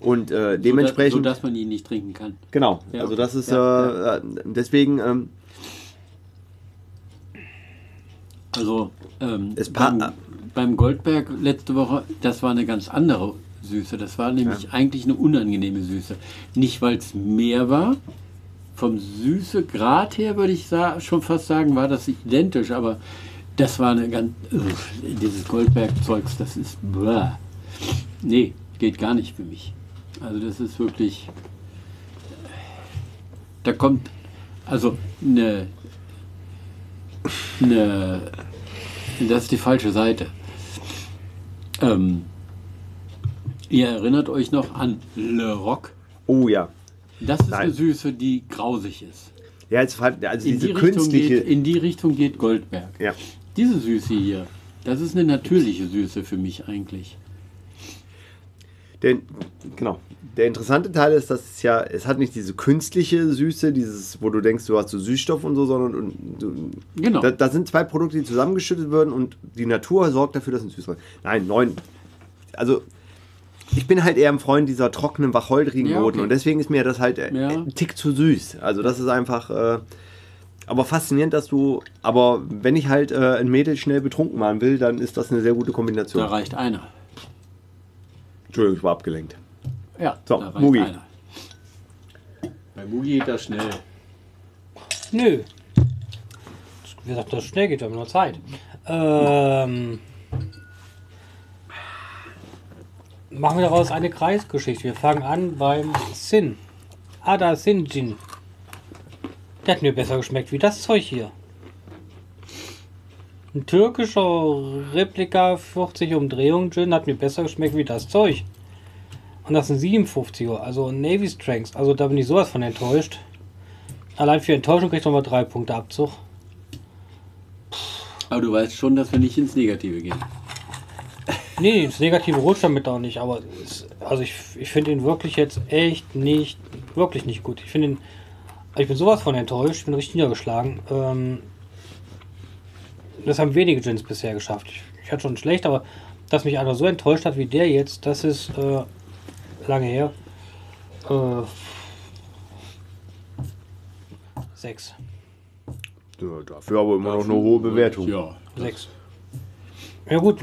Und äh, dementsprechend. So, dass man ihn nicht trinken kann. Genau, Ja, also das ist Ja, äh, deswegen ähm, Also ähm, Es beim, beim Goldberg letzte Woche, das war eine ganz andere Süße. Das war nämlich Ja. eigentlich eine unangenehme Süße. Nicht, weil es mehr war. Vom Süßegrad her würde ich schon fast sagen, war das identisch, aber das war eine ganz. Dieses Goldberg-Zeugs, das ist. Bläh. Nee, geht gar nicht für mich. Also, das ist wirklich. Da kommt also eine eine, das ist die falsche Seite. Ähm, ihr erinnert euch noch an Le Roc? oh ja. Das ist Nein. eine Süße, die grausig ist. Ja, jetzt, also In diese die, künstliche. geht, in die Richtung geht Goldberg. ja. Diese Süße hier, das ist eine natürliche Süße für mich eigentlich. Der, genau. Der interessante Teil ist, dass es ja, es hat nicht diese künstliche Süße, dieses, wo du denkst, du hast so Süßstoff und so, sondern und, du, Genau. da, da sind zwei Produkte, die zusammengeschüttet werden und die Natur sorgt dafür, dass es süß wird. Nein, neun. Also, ich bin halt eher ein Freund dieser trockenen, wacholtrigen Ja, Noten okay. und deswegen ist mir das halt äh, Ja. ein Tick zu süß. Also, das ist einfach. Äh, aber faszinierend, dass du. Aber wenn ich halt äh, ein Mädel schnell betrunken machen will, dann ist das eine sehr gute Kombination. Da reicht einer. Entschuldigung, ich war abgelenkt. Ja, So, Mugi. einer. Bei Mugi geht das schnell. Nö. Wie gesagt, das schnell geht, wir haben nur Zeit. Ähm, machen wir daraus eine Kreisgeschichte. Wir fangen an beim Sin. Ada Sinjin. Der hat mir besser geschmeckt wie das Zeug hier. Ein türkischer Replika 40 Umdrehungen Gin hat mir besser geschmeckt wie das Zeug. Und das ein 57er, also Navy Strength. Also da bin ich sowas von enttäuscht. Allein für Enttäuschung kriegt man mal drei Punkte Abzug. Aber du weißt schon, dass wir nicht ins Negative gehen. Nee, das Negative rutscht damit auch nicht, aber es, also ich, ich finde ihn wirklich jetzt echt nicht, wirklich nicht gut. Ich finde ihn, ich bin sowas von enttäuscht, ich bin richtig niedergeschlagen. Ähm, das haben wenige Gins bisher geschafft. Ich, ich hatte schon schlecht, aber dass mich einer so enttäuscht hat wie der jetzt, das ist äh, lange her. Äh, sechs. Ja, dafür aber immer noch eine hohe Bewertung. Ja. Sechs. Ja gut,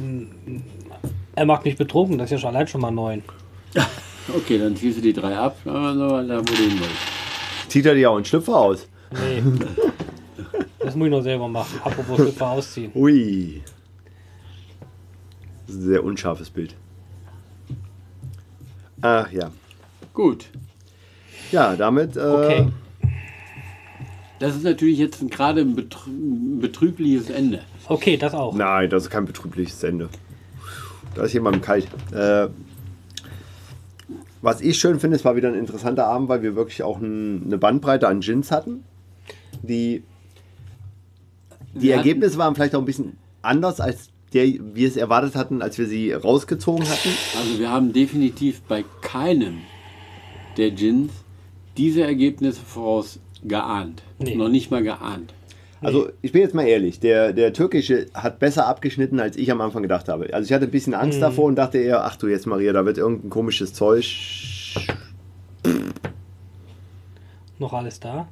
er macht mich betrunken, das ist ja schon allein schon mal neun. Okay, dann ziehst du die drei ab, also, da hin willst. Zieht er dir auch einen Schlüpfer aus? Nee. das muss ich noch selber machen. Apropos Schlüpfer ausziehen. Ui. Das ist ein sehr unscharfes Bild. Ach ja. Gut. Ja, damit. Äh, Okay. Das ist natürlich jetzt ein- gerade ein betrü ein betrübliches Ende. Okay, das auch. Nein, das ist kein betrübliches Ende. Da ist jemandem kalt. Äh, was ich schön finde, es war wieder ein interessanter Abend, weil wir wirklich auch ein, eine Bandbreite an Gins hatten. Die, die Ergebnisse waren vielleicht auch ein bisschen anders, als der, wir es erwartet hatten, als wir sie rausgezogen hatten. Also wir haben definitiv bei keinem der Gins diese Ergebnisse voraus geahnt. Nee. Noch nicht mal geahnt. Also ich bin jetzt mal ehrlich, der, der türkische hat besser abgeschnitten, als ich am Anfang gedacht habe. Also ich hatte ein bisschen Angst davor und dachte eher, ach du jetzt Maria, da wird irgendein komisches Zeug. Noch alles da?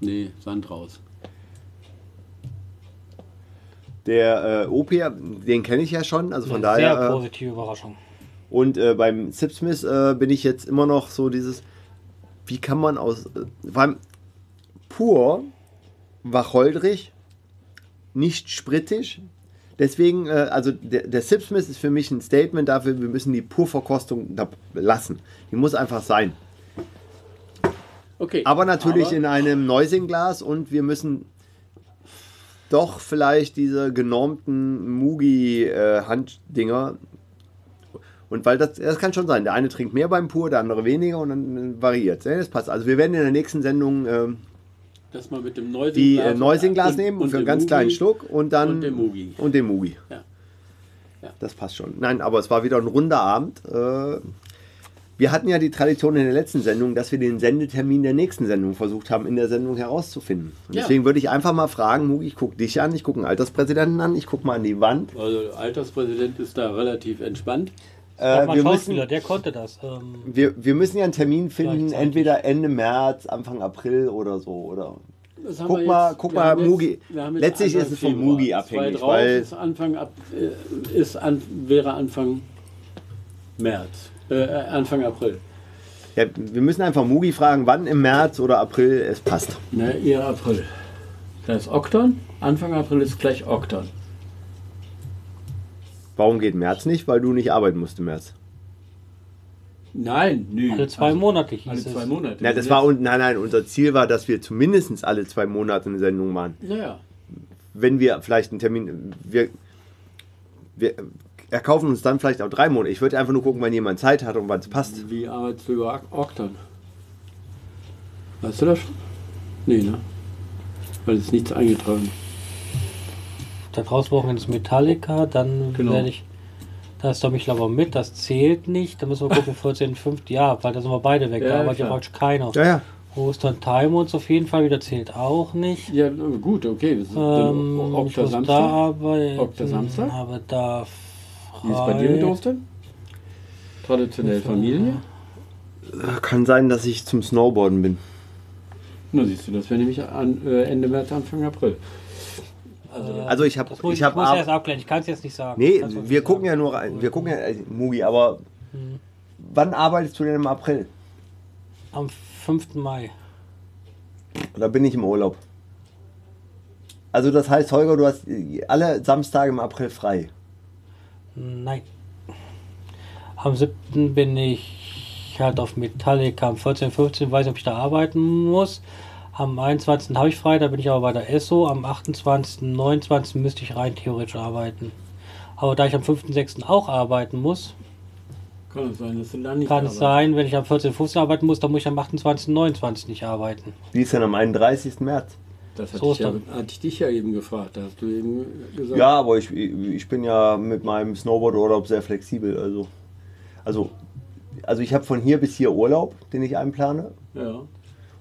Nee, Sand raus. Der äh, Opia, den kenne ich ja schon, also von Eine sehr daher. Äh, positive Überraschung. und äh, beim Sipsmith äh, bin ich jetzt immer noch so dieses, wie kann man aus, äh, allem pur, wacholderig, nicht sprittig. Deswegen, äh, also der, der Sipsmith ist für mich ein Statement dafür, wir müssen die Purverkostung da lassen. Die muss einfach sein. Okay. Aber natürlich aber- in einem Neusing-Glas und wir müssen doch vielleicht diese genormten Mugi-Handdinger. und weil das, das kann schon sein. Der eine trinkt mehr beim Pur, der andere weniger und dann variiert Das passt. Also wir werden in der nächsten Sendung ähm, dass man mit dem Neusing die äh, Neusing-Glas nehmen und für einen ganz kleinen Mugi Schluck und dann und dem Mugi. und dem Mugi. Ja. Ja. Das passt schon. Nein, aber es war wieder ein runder Abend. Äh, wir hatten ja die Tradition in der letzten Sendung, dass wir den Sendetermin der nächsten Sendung versucht haben, in der Sendung herauszufinden. Und Ja. Deswegen würde ich einfach mal fragen, Mugi, ich gucke dich an, ich gucke einen Alterspräsidenten an, ich gucke mal an die Wand. Also der Alterspräsident ist da relativ entspannt. Äh, mal wir, Schauspieler, müssen, der konnte das. Ähm, wir, wir müssen ja einen Termin finden, entweder Ende März, Anfang April oder so. Oder Das haben Guck wir mal- guck wir mal, Mugi. jetzt Letztlich Anfang ist es vom. Mugi abhängig, weil- ist Anfang ab, äh, ist an, wäre Anfang März, äh, Anfang April. ja, wir müssen einfach Mugi fragen, wann im März oder April es passt. Ne, eher April. Das ist Okton. Anfang April ist gleich Okton. Warum geht März nicht? Weil du nicht arbeiten musst im März. Nein, nö. alle zwei Also, Monate hieß Alle es. zwei Monate. Na, das war und nein, nein, unser Ziel war, dass wir zumindest alle zwei Monate eine Sendung machen. Naja, Wenn wir vielleicht einen Termin, wir, wir erkaufen uns dann vielleicht auch drei Monate. Ich würde einfach nur gucken, wann jemand Zeit hat und wann es passt. wie arbeitest du über Okton? Weißt du das schon? Nee, ne? Weil es ist nichts eingetragen. Da draußen Wochenende ist Metallica, dann Genau. werde ich. Da ist Tommy Schlauber mit, das zählt nicht. Da müssen wir gucken, 14, 5. Ja, weil da sind wir beide weg. Ja, da arbeitet ja praktisch keiner. Ja, ja. Ostern Timeouts auf jeden Fall wieder zählt auch nicht. Ja, gut, okay. Das ist Ähm, dann Okta muss da Samstag. arbeiten, Okta Samstag? aber da Wie ist es bei dir mit. Ostern? Traditionell Familie? Kann sein, dass ich zum Snowboarden bin. Na siehst du, das wäre nämlich an, äh, Ende März, Anfang April. Also ich habe, ich ich, habe, muss erst abklären, ich kann es jetzt nicht sagen. nee, wir gucken ja sagen. nur, rein. wir gucken ja, äh, Mugi, aber wann arbeitest du denn im April? Am 5. Mai. Da bin ich im Urlaub. Also das heißt, Holger, du hast alle Samstage im April frei. Nein. Am 7. bin ich halt auf Metallica. Am 14. 15. weiß ich, ob ich da arbeiten muss. Am 21. habe ich frei, da bin ich aber bei der ESSO. Am 28. 29. müsste ich rein theoretisch arbeiten. Aber da ich am 5. 6. auch arbeiten muss, Kann es sein, dass du dann nicht kann es sein, wenn ich am 14. 15. arbeiten muss, dann muss ich am 28. 29. nicht arbeiten. Wie ist denn am 31. März? Das hatte, So ich ja, hatte ich dich ja eben gefragt. Da hast du eben gesagt. Ja, aber ich, ich bin ja mit meinem Snowboard-Urlaub sehr flexibel. Also, also, also ich habe von hier bis hier Urlaub, den ich einplane. ja.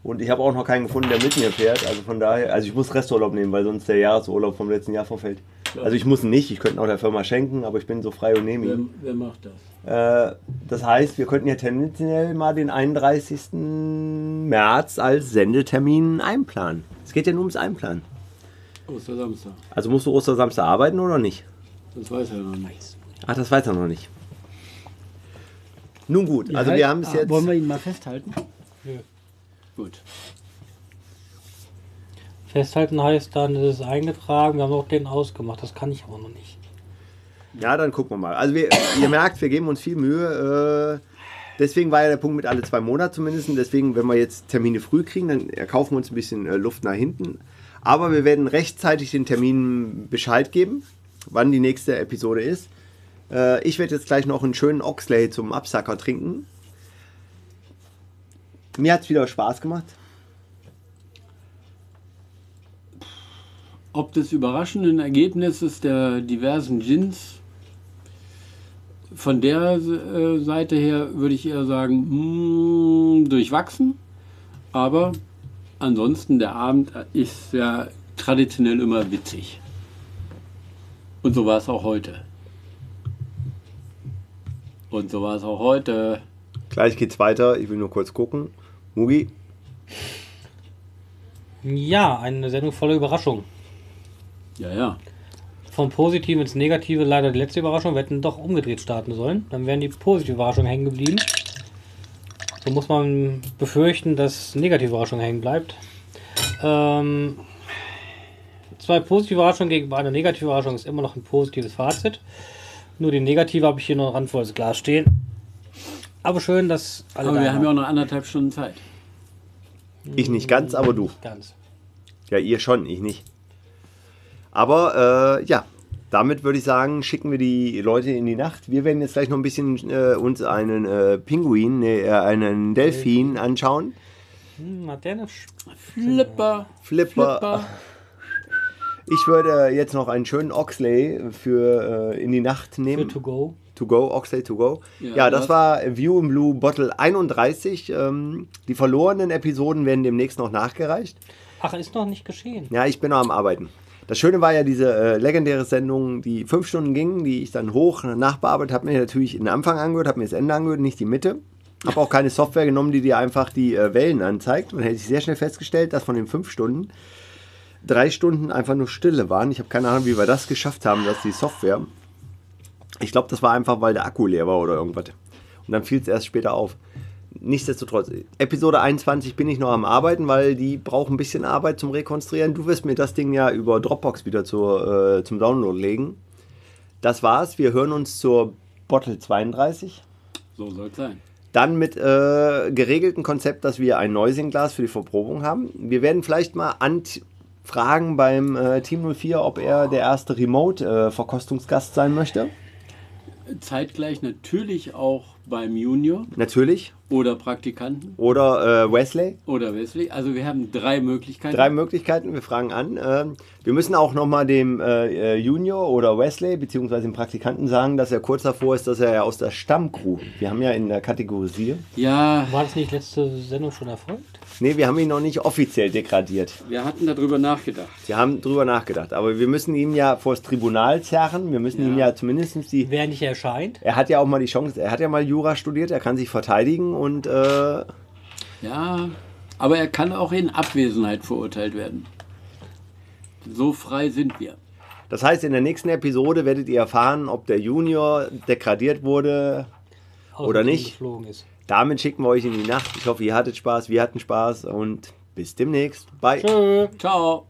Und ich habe auch noch keinen gefunden, der mit mir fährt. Also von daher, also ich muss Resturlaub nehmen, weil sonst der Jahresurlaub vom letzten Jahr verfällt. Also ich muss ihn nicht, ich könnte ihn auch der Firma schenken, aber ich bin so frei und nehme Wer, ihn. wer macht das? Äh, das heißt, wir könnten ja tendenziell mal den 31. März als Sendetermin einplanen. Es geht ja nur ums Einplanen. Ostersamstag. Also musst du Ostersamstag arbeiten oder nicht? Das weiß er noch nicht. Ach, das weiß er noch nicht. Nun gut, also wir haben es Ah, jetzt. Wollen wir ihn mal festhalten? Nö. Gut. Festhalten heißt dann, es ist eingetragen, wir haben auch den ausgemacht. Das kann ich aber noch nicht. Ja, dann gucken wir mal. Also wir, ihr merkt, wir geben uns viel Mühe. Äh, deswegen war ja der Punkt mit alle zwei Monate zumindest. Deswegen, wenn wir jetzt Termine früh kriegen, dann erkaufen wir uns ein bisschen äh, Luft nach hinten. Aber wir werden rechtzeitig den Termin Bescheid geben, wann die nächste Episode ist. Äh, ich werde jetzt gleich noch einen schönen Oxley zum Absacker trinken. Mir hat es wieder Spaß gemacht. Ob des überraschenden Ergebnisses der diversen Gins, von der äh, Seite her würde ich eher sagen, mh, durchwachsen. Aber ansonsten, der Abend ist ja traditionell immer witzig. Und so war es auch heute. Und so war es auch heute. Gleich geht's weiter. Ich will nur kurz gucken. Mugi, Ja, eine Sendung voller Überraschung. Ja, ja. Vom Positiven ins Negative leider die letzte Überraschung. Wir hätten doch umgedreht starten sollen. Dann wären die positive Überraschungen hängen geblieben. So muss man befürchten, dass negative Überraschung hängen bleibt. Ähm, zwei positive Überraschungen gegenüber einer negativen Überraschung ist immer noch ein positives Fazit. Nur die negative habe ich hier noch ein randvolles Glas stehen. Aber schön, dass alle Aber wir haben ja auch noch anderthalb Stunden Zeit. ich nicht ganz, aber du. Nicht Ganz. Ja, ihr schon, ich nicht. Aber äh, ja, damit würde ich sagen, schicken wir die Leute in die Nacht. Wir werden jetzt gleich noch ein bisschen äh, uns einen äh, Pinguin, nee, äh, einen Delfin anschauen. Hm, hat der eine Flipper. Flipper. Ich würde jetzt noch einen schönen Oxley für äh, in die Nacht für nehmen. to go? To go, Oxley to go. Ja, Ja, das hast- war View in Blue Bottle 31. Ähm, die verlorenen Episoden werden demnächst noch nachgereicht. Ach, ist noch nicht geschehen. Ja, ich bin noch am Arbeiten. Das Schöne war ja diese äh, legendäre Sendung, die fünf Stunden ging, die ich dann hoch nachbearbeitet habe, mir natürlich den Anfang angehört, habe mir das Ende angehört, nicht die Mitte. Habe auch keine Software genommen, die dir einfach die äh, Wellen anzeigt. Und hätte ich sehr schnell festgestellt, dass von den fünf Stunden drei Stunden einfach nur Stille waren. Ich habe keine Ahnung, wie wir das geschafft haben, dass die Software. Ich glaube, das war einfach, weil der Akku leer war oder irgendwas. Und dann fiel es erst später auf. Nichtsdestotrotz, Episode 21 bin ich noch am Arbeiten, weil die braucht ein bisschen Arbeit zum Rekonstruieren. Du wirst mir das Ding ja über Dropbox wieder zur, äh, zum Download legen. Das war's. Wir hören uns zur Bottle 32. So soll es sein. Dann mit äh, geregeltem Konzept, dass wir ein Neusing-Glas für die Verprobung haben. Wir werden vielleicht mal anfragen beim äh, Team 04, ob er der erste Remote-Verkostungsgast sein möchte. Zeitgleich natürlich auch beim Junior Natürlich. oder Praktikanten Oder äh, Wesley. oder Wesley. Also wir haben drei Möglichkeiten. Drei Möglichkeiten, wir fragen an. Ähm, wir müssen auch nochmal dem äh, äh, Junior oder Wesley, beziehungsweise dem Praktikanten sagen, dass er kurz davor ist, dass er ja aus der Stammcrew, wir haben ja in der Kategorie, Ja, War das nicht letzte Sendung schon erfolgt? Nee, wir haben ihn noch nicht offiziell degradiert. wir hatten darüber nachgedacht. Wir haben drüber nachgedacht, aber wir müssen ihn ja vor das Tribunal zerren, wir müssen Ja. ihm ja zumindest die... Wer nicht erscheint? Er hat ja auch mal die Chance, er hat ja mal Jura studiert, er kann sich verteidigen und äh, Ja, aber er kann auch in Abwesenheit verurteilt werden. So frei sind wir. das heißt, in der nächsten Episode werdet ihr erfahren, ob der Junior degradiert wurde Aus Oder nicht? Geflogen ist. Damit schicken wir euch in die Nacht. Ich hoffe, ihr hattet Spaß, wir hatten Spaß und bis demnächst. Bye. Tschö. Ciao.